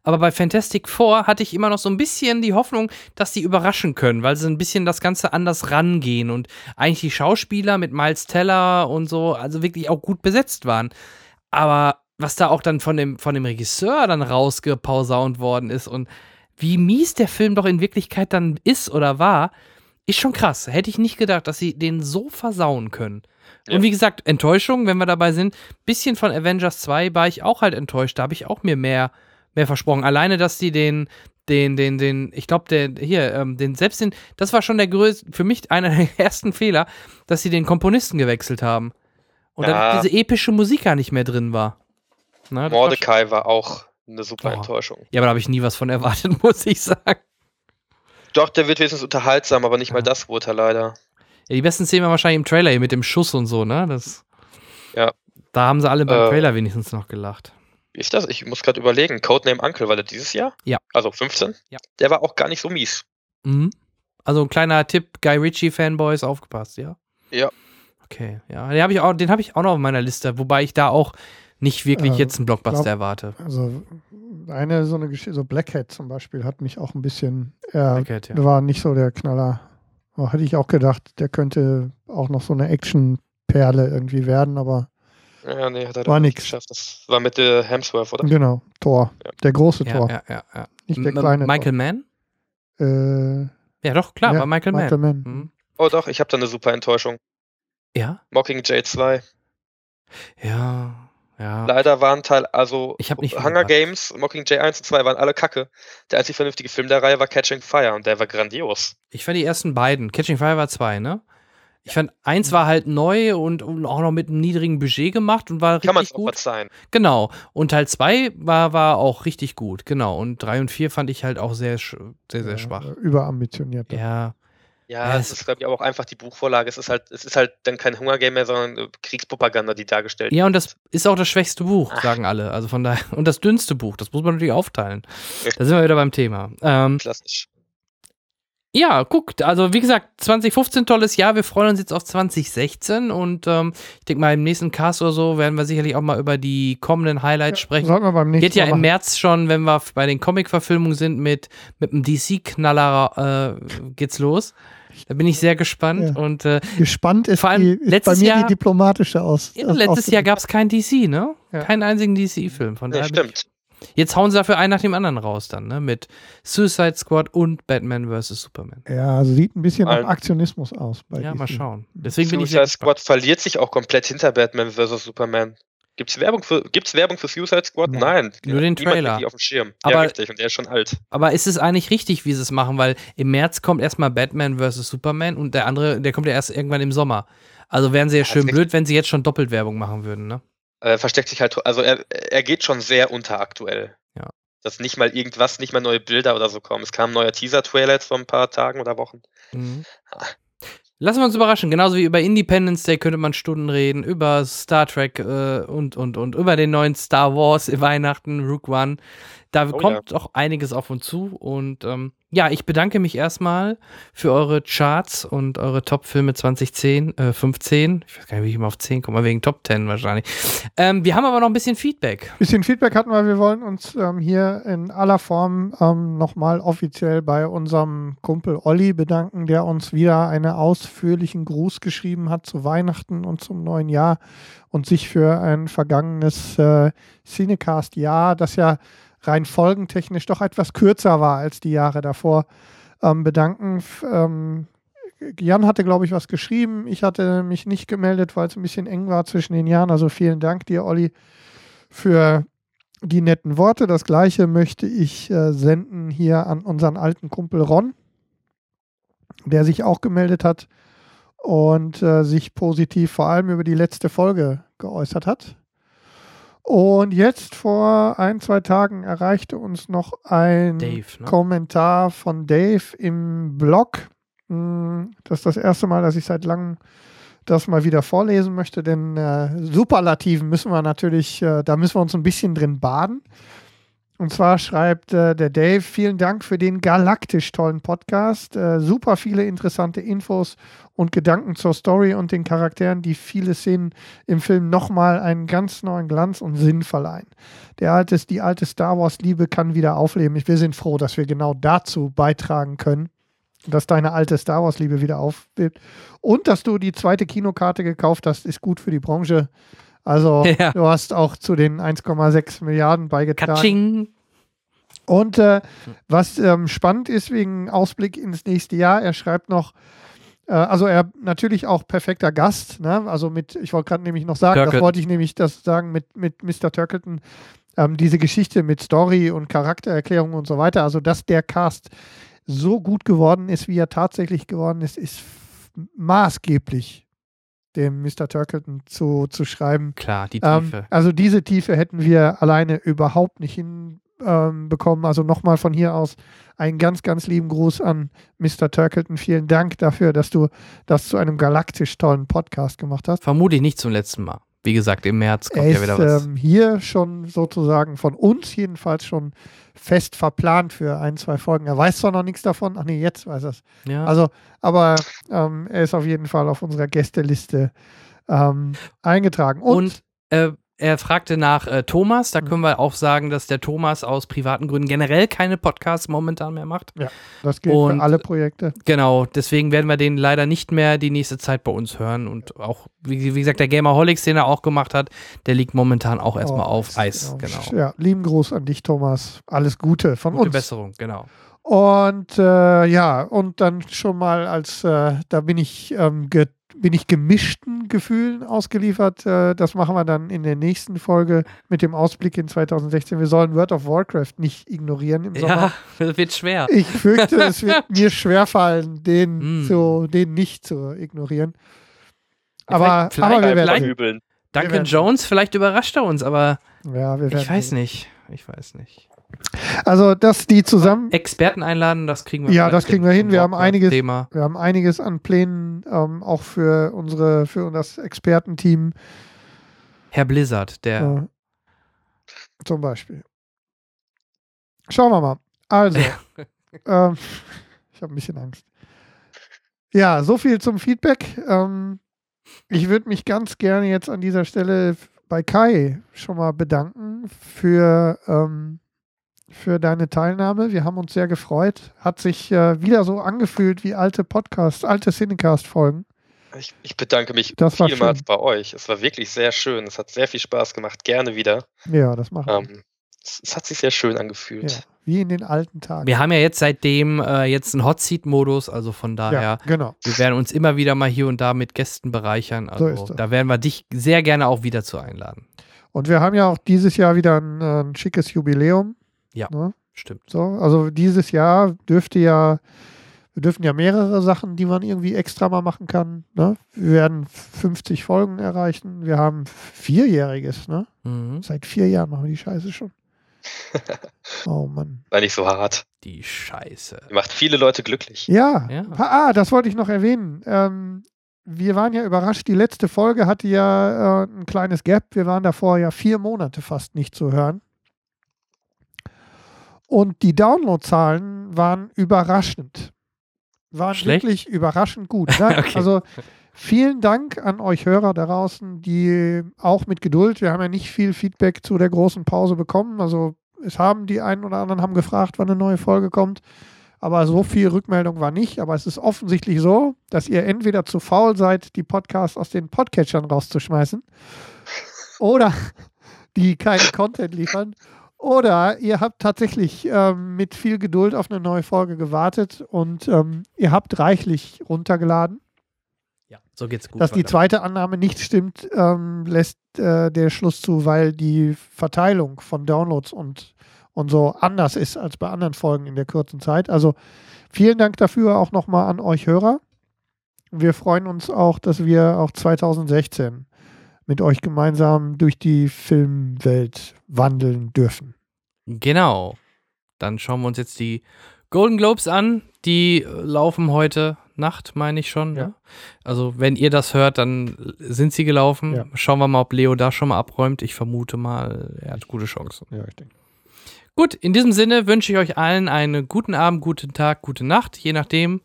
aber bei Fantastic Four hatte ich immer noch so ein bisschen die Hoffnung, dass die überraschen können, weil sie ein bisschen das Ganze anders rangehen und eigentlich die Schauspieler mit Miles Teller und so, also wirklich auch gut besetzt waren. Aber was da auch dann von dem, von dem Regisseur dann rausgepausaunt worden ist und wie mies der Film doch in Wirklichkeit dann ist oder war, ist schon krass. Hätte ich nicht gedacht, dass sie den so versauen können. Ja. Und wie gesagt, Enttäuschung, wenn wir dabei sind, bisschen von Avengers 2 war ich auch halt enttäuscht. Da habe ich auch mir mehr, mehr versprochen. Alleine, dass die den, den, den, den, ich glaube, der, hier, ähm, den, selbst den, das war schon der größte, für mich einer der ersten Fehler, dass sie den Komponisten gewechselt haben. Und Ja. dann diese epische Musik gar nicht mehr drin war. Na, das war Mordecai war auch eine super Oh. Enttäuschung. Ja, aber da habe ich nie was von erwartet, muss ich sagen. Doch, der wird wenigstens unterhaltsam, aber nicht Ja. mal das wurde er leider. Ja, die besten Szenen waren wahrscheinlich im Trailer hier mit dem Schuss und so, ne? Das, Ja. Da haben sie alle beim Äh. Trailer wenigstens noch gelacht. Wie ist das? Ich muss gerade überlegen. Codename Uncle war der dieses Jahr? Ja. Also 15? Ja. Der war auch gar nicht so mies. Mhm. Also ein kleiner Tipp, Guy Ritchie-Fanboys, aufgepasst, ja? Ja. Okay, ja. Den habe ich, auch- den hab ich auch noch auf meiner Liste, wobei ich da auch nicht wirklich Äh, jetzt einen Blockbuster glaub- erwarte. Also eine so eine Geschichte, so Black Hat zum Beispiel, hat mich auch ein bisschen, äh, Blackhead, ja. war nicht so der Knaller. Aber hätte ich auch gedacht, der könnte auch noch so eine Action-Perle irgendwie werden, aber Ja, nee, hat er War doch nicht nix. geschafft. Das war mit der Hemsworth, oder? genau, Thor. Ja. Der große Ja, Thor, ja, ja, ja. nicht der M- kleine Michael Mann? Äh, Ja, doch, klar, ja, war Michael, Michael Mann. Mann. Mhm. Oh doch, ich habe da eine super Enttäuschung. Ja? Mockingjay 2. Ja, ja. Leider waren Teil, also Ich hab nicht Hunger erwartet. Games, Mockingjay 1 und 2 waren alle kacke. Der einzige vernünftige Film der Reihe war Catching Fire und der war grandios. Ich fand die ersten beiden. Catching Fire war zwei, ne? Ich fand, eins war halt neu und, und auch noch mit einem niedrigen Budget gemacht und war Kann man es richtig auch gut. verzeihen. Genau. Und Teil 2 war, war auch richtig gut. Genau. Und 3 und 4 fand ich halt auch sehr, sehr, sehr Ja, schwach. Überambitioniert. Ja. Ja, Ja, es ist, glaube ich, aber auch einfach die Buchvorlage. Es ist halt, es ist halt dann kein Hungergame mehr, sondern äh, Kriegspropaganda, die dargestellt Ja, und wird. das ist auch das schwächste Buch, Ach. sagen alle. Also von daher, und das dünnste Buch, das muss man natürlich aufteilen. Da sind wir wieder beim Thema. Ähm, klassisch. Ja, guckt, also wie gesagt, 2015 tolles Jahr. Wir freuen uns jetzt auf 2016 und ähm, ich denke mal, im nächsten Cast oder so werden wir sicherlich auch mal über die kommenden Highlights sprechen. Sollten wir beim nächsten Geht ja Mal im. März schon, wenn wir bei den Comic-Verfilmungen sind, mit, mit einem DC-Knaller äh, geht's los. Da bin ich sehr gespannt Ja. und äh, Gespannt ist, Vor allem die, ist bei letztes mir Jahr- die diplomatische aus. ja, aus- letztes aus- Jahr gab es kein DC, ne? Ja. Keinen einzigen DC-Film. Von daher bin ich- stimmt. Jetzt hauen sie dafür einen nach dem anderen raus dann, ne? Mit Suicide Squad und Batman vs. Superman. Ja, also sieht ein bisschen nach Aktionismus aus. Bei Ja, DC. mal schauen. Deswegen bin ich sehr Suicide gespannt. Squad verliert sich auch komplett hinter Batman vs. Superman. Gibt's Werbung für, gibt's Werbung für Suicide Squad? Nein. Nein. Nur den Trailer. die auf dem Schirm. Aber- ja, richtig. Und der ist schon alt. Aber ist es eigentlich richtig, wie sie es machen? Weil im März kommt erstmal Batman vs. Superman und der andere, der kommt ja erst irgendwann im Sommer. Also wären sie ja Ja, schön blöd, wenn sie jetzt schon doppelt Werbung machen würden, ne? Äh, versteckt sich halt, also er, er geht schon sehr unteraktuell. Ja. Dass nicht mal irgendwas, nicht mal neue Bilder oder so kommen. Es kam ein neuer Teaser-Trailer jetzt vor ein paar Tagen oder Wochen. Mhm. Lassen wir uns überraschen. Genauso wie über Independence Day könnte man Stunden reden, über Star Trek äh, und, und, und über den neuen Star Wars Weihnachten, Rook One. Da Oh kommt auch einiges auf uns zu. Und ähm, ja, ich bedanke mich erstmal für eure Charts und eure Top-Filme 2010, äh, 15. Ich weiß gar nicht, wie ich immer auf 10 komme, wegen Top 10 wahrscheinlich. Ähm, wir haben aber noch ein bisschen Feedback. bisschen Feedback hatten wir. Wir wollen uns ähm, hier in aller Form ähm, nochmal offiziell bei unserem Kumpel Olli bedanken, der uns wieder einen ausführlichen Gruß geschrieben hat zu Weihnachten und zum neuen Jahr und sich für ein vergangenes äh, Cinecast-Jahr, das ja rein folgentechnisch doch etwas kürzer war als die Jahre davor, ähm, bedanken. Ähm, Jan hatte, glaube ich, was geschrieben. Ich hatte mich nicht gemeldet, weil es ein bisschen eng war zwischen den Jahren. Also vielen Dank dir, Olli, für die netten Worte. Das gleiche möchte ich äh, senden hier an unseren alten Kumpel Ron, der sich auch gemeldet hat und äh, sich positiv vor allem über die letzte Folge geäußert hat. Und jetzt vor ein, zwei Tagen erreichte uns noch ein Dave, ne? Kommentar von Dave im Blog. Mm, Das ist das erste Mal, dass ich seit langem das mal wieder vorlesen möchte, denn äh, Superlativen müssen wir natürlich, äh, da müssen wir uns ein bisschen drin baden. Und zwar schreibt äh, der Dave, vielen Dank für den galaktisch tollen Podcast. Äh, super viele interessante Infos und Gedanken zur Story und den Charakteren, die viele Szenen im Film nochmal einen ganz neuen Glanz und Sinn verleihen. Der alte, die alte Star Wars-Liebe kann wieder aufleben. Wir sind froh, dass wir genau dazu beitragen können, dass deine alte Star Wars-Liebe wieder auflebt. Und dass du die zweite Kinokarte gekauft hast, ist gut für die Branche. Also Ja. du hast auch zu den 1,6 Milliarden beigetragen. Katsching. Und äh, was ähm, spannend ist wegen Ausblick ins nächste Jahr, er schreibt noch, äh, also er natürlich auch perfekter Gast, ne? Also mit, ich wollte gerade nämlich noch sagen, das Turkleton. wollte ich nämlich das sagen mit, mit Mr. Turkleton, ähm, diese Geschichte mit Story und Charaktererklärung und so weiter, also dass der Cast so gut geworden ist, wie er tatsächlich geworden ist, ist maßgeblich dem Mr. Turkleton zu, zu schreiben. Klar, die Ähm, Tiefe. also diese Tiefe hätten wir alleine überhaupt nicht hinbekommen. Ähm, also nochmal von hier aus einen ganz, ganz lieben Gruß an Mr. Turkleton. Vielen Dank dafür, dass du das zu einem galaktisch tollen Podcast gemacht hast. Vermutlich nicht zum letzten Mal. Wie gesagt, im März kommt Er ja wieder ist was. ähm, hier schon sozusagen von uns jedenfalls schon fest verplant für ein, zwei Folgen. Er weiß zwar noch nichts davon, ach nee, jetzt weiß er es. ja. Also, aber ähm, er ist auf jeden Fall auf unserer Gästeliste ähm, eingetragen. Und, Und äh, er fragte nach äh, Thomas. Da Mhm. können wir auch sagen, dass der Thomas aus privaten Gründen generell keine Podcasts momentan mehr macht. das gilt und- für alle Projekte. Genau, deswegen werden wir den leider nicht mehr die nächste Zeit bei uns hören. Und auch, wie, wie gesagt, der Gamerholics, den er auch gemacht hat, der liegt momentan auch erstmal auf Eis. Genau. Ja, lieben Gruß an dich, Thomas. Alles Gute von Gute uns. Besserung, genau. Und äh, ja, und dann schon mal als, äh, da bin ich, ähm, ge bin ich gemischten Gefühlen ausgeliefert. Äh, das machen wir dann in der nächsten Folge mit dem Ausblick in 2016. Wir sollen World of Warcraft nicht ignorieren im Sommer. Ja, wird schwer. Ich fürchte, es wird mir schwerfallen, den, Mm. zu, den nicht zu ignorieren. Aber, vielleicht- aber wir werden, Übeln. Duncan Jones, vielleicht überrascht er uns, aber ja, ich weiß nicht. Ich weiß nicht. Also, dass die zusammen. Experten einladen, das kriegen wir Ja, das kriegen wir hin. Wir haben einiges- Thema. Wir haben einiges an Plänen, ähm, auch für unsere, für das Expertenteam. Herr Blizzard, der Äh, zum Beispiel. Schauen wir mal. Also, ähm, ich habe ein bisschen Angst. Ja, so viel zum Feedback. Ähm, ich würde mich ganz gerne jetzt an dieser Stelle bei Kai schon mal bedanken für, ähm, für deine Teilnahme. Wir haben uns sehr gefreut. Hat sich äh, wieder so angefühlt wie alte Podcasts, alte Cinecast-Folgen. Ich, ich bedanke mich Das war vielmals bei euch. Es war wirklich sehr schön. Es hat sehr viel Spaß gemacht. Gerne wieder. Ja, das machen wir. Ähm, es, es hat sich sehr schön Ja, angefühlt. wie in den alten Tagen. Wir haben ja jetzt seitdem äh, jetzt einen Hot Seat Modus, also von daher, ja genau. wir werden uns immer wieder mal hier und da mit Gästen bereichern. Also ist das. da werden wir dich sehr gerne auch wieder zu einladen. Und wir haben ja auch dieses Jahr wieder ein, äh, ein schickes Jubiläum. Ja. Ne? Stimmt. So, also dieses Jahr dürfte ja, wir dürfen ja mehrere Sachen, die man irgendwie extra mal machen kann. Ne? Wir werden 50 Folgen erreichen. Wir haben vierjähriges, ne? Mhm. Seit vier Jahren machen wir die Scheiße schon. Oh Mann. War nicht so hart. Die Scheiße. Macht viele Leute glücklich. Ja, Ja. ah, das wollte ich noch erwähnen. Ähm, wir waren ja überrascht, die letzte Folge hatte ja äh, ein kleines Gap. Wir waren davor ja vier Monate fast nicht zu hören. Und die Downloadzahlen waren überraschend. Waren Schlecht? wirklich überraschend gut. Ne? Okay. Also vielen Dank an euch Hörer da draußen, die auch mit Geduld, wir haben ja nicht viel Feedback zu der großen Pause bekommen. Also es haben die einen oder anderen haben gefragt, wann eine neue Folge kommt. Aber so viel Rückmeldung war nicht. Aber es ist offensichtlich so, dass ihr entweder zu faul seid, die Podcasts aus den Podcatchern rauszuschmeißen oder die keinen Content liefern. Oder ihr habt tatsächlich ähm, mit viel Geduld auf eine neue Folge gewartet und ähm, ihr habt reichlich runtergeladen. Ja, so geht's gut. Dass die zweite Annahme nicht stimmt, ähm, lässt äh, der Schluss zu, weil die Verteilung von Downloads und, und so anders ist als bei anderen Folgen in der kurzen Zeit. Also vielen Dank dafür auch nochmal an euch Hörer. Wir freuen uns auch, dass wir auch 2016 mit euch gemeinsam durch die Filmwelt wandeln dürfen. Genau. Dann schauen wir uns jetzt die Golden Globes an. Die äh, laufen heute Nacht, meine ich schon. Ja. Ne? Also, wenn ihr das hört, dann sind sie gelaufen. Ja. Schauen wir mal, ob Leo da schon mal abräumt. Ich vermute mal, er hat gute Chancen. Ja, ich denke. Gut, in diesem Sinne wünsche ich euch allen einen guten Abend, guten Tag, gute Nacht, je nachdem.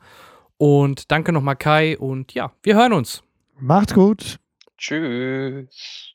Und danke nochmal Kai und ja, wir hören uns. Macht's gut. Tschüss.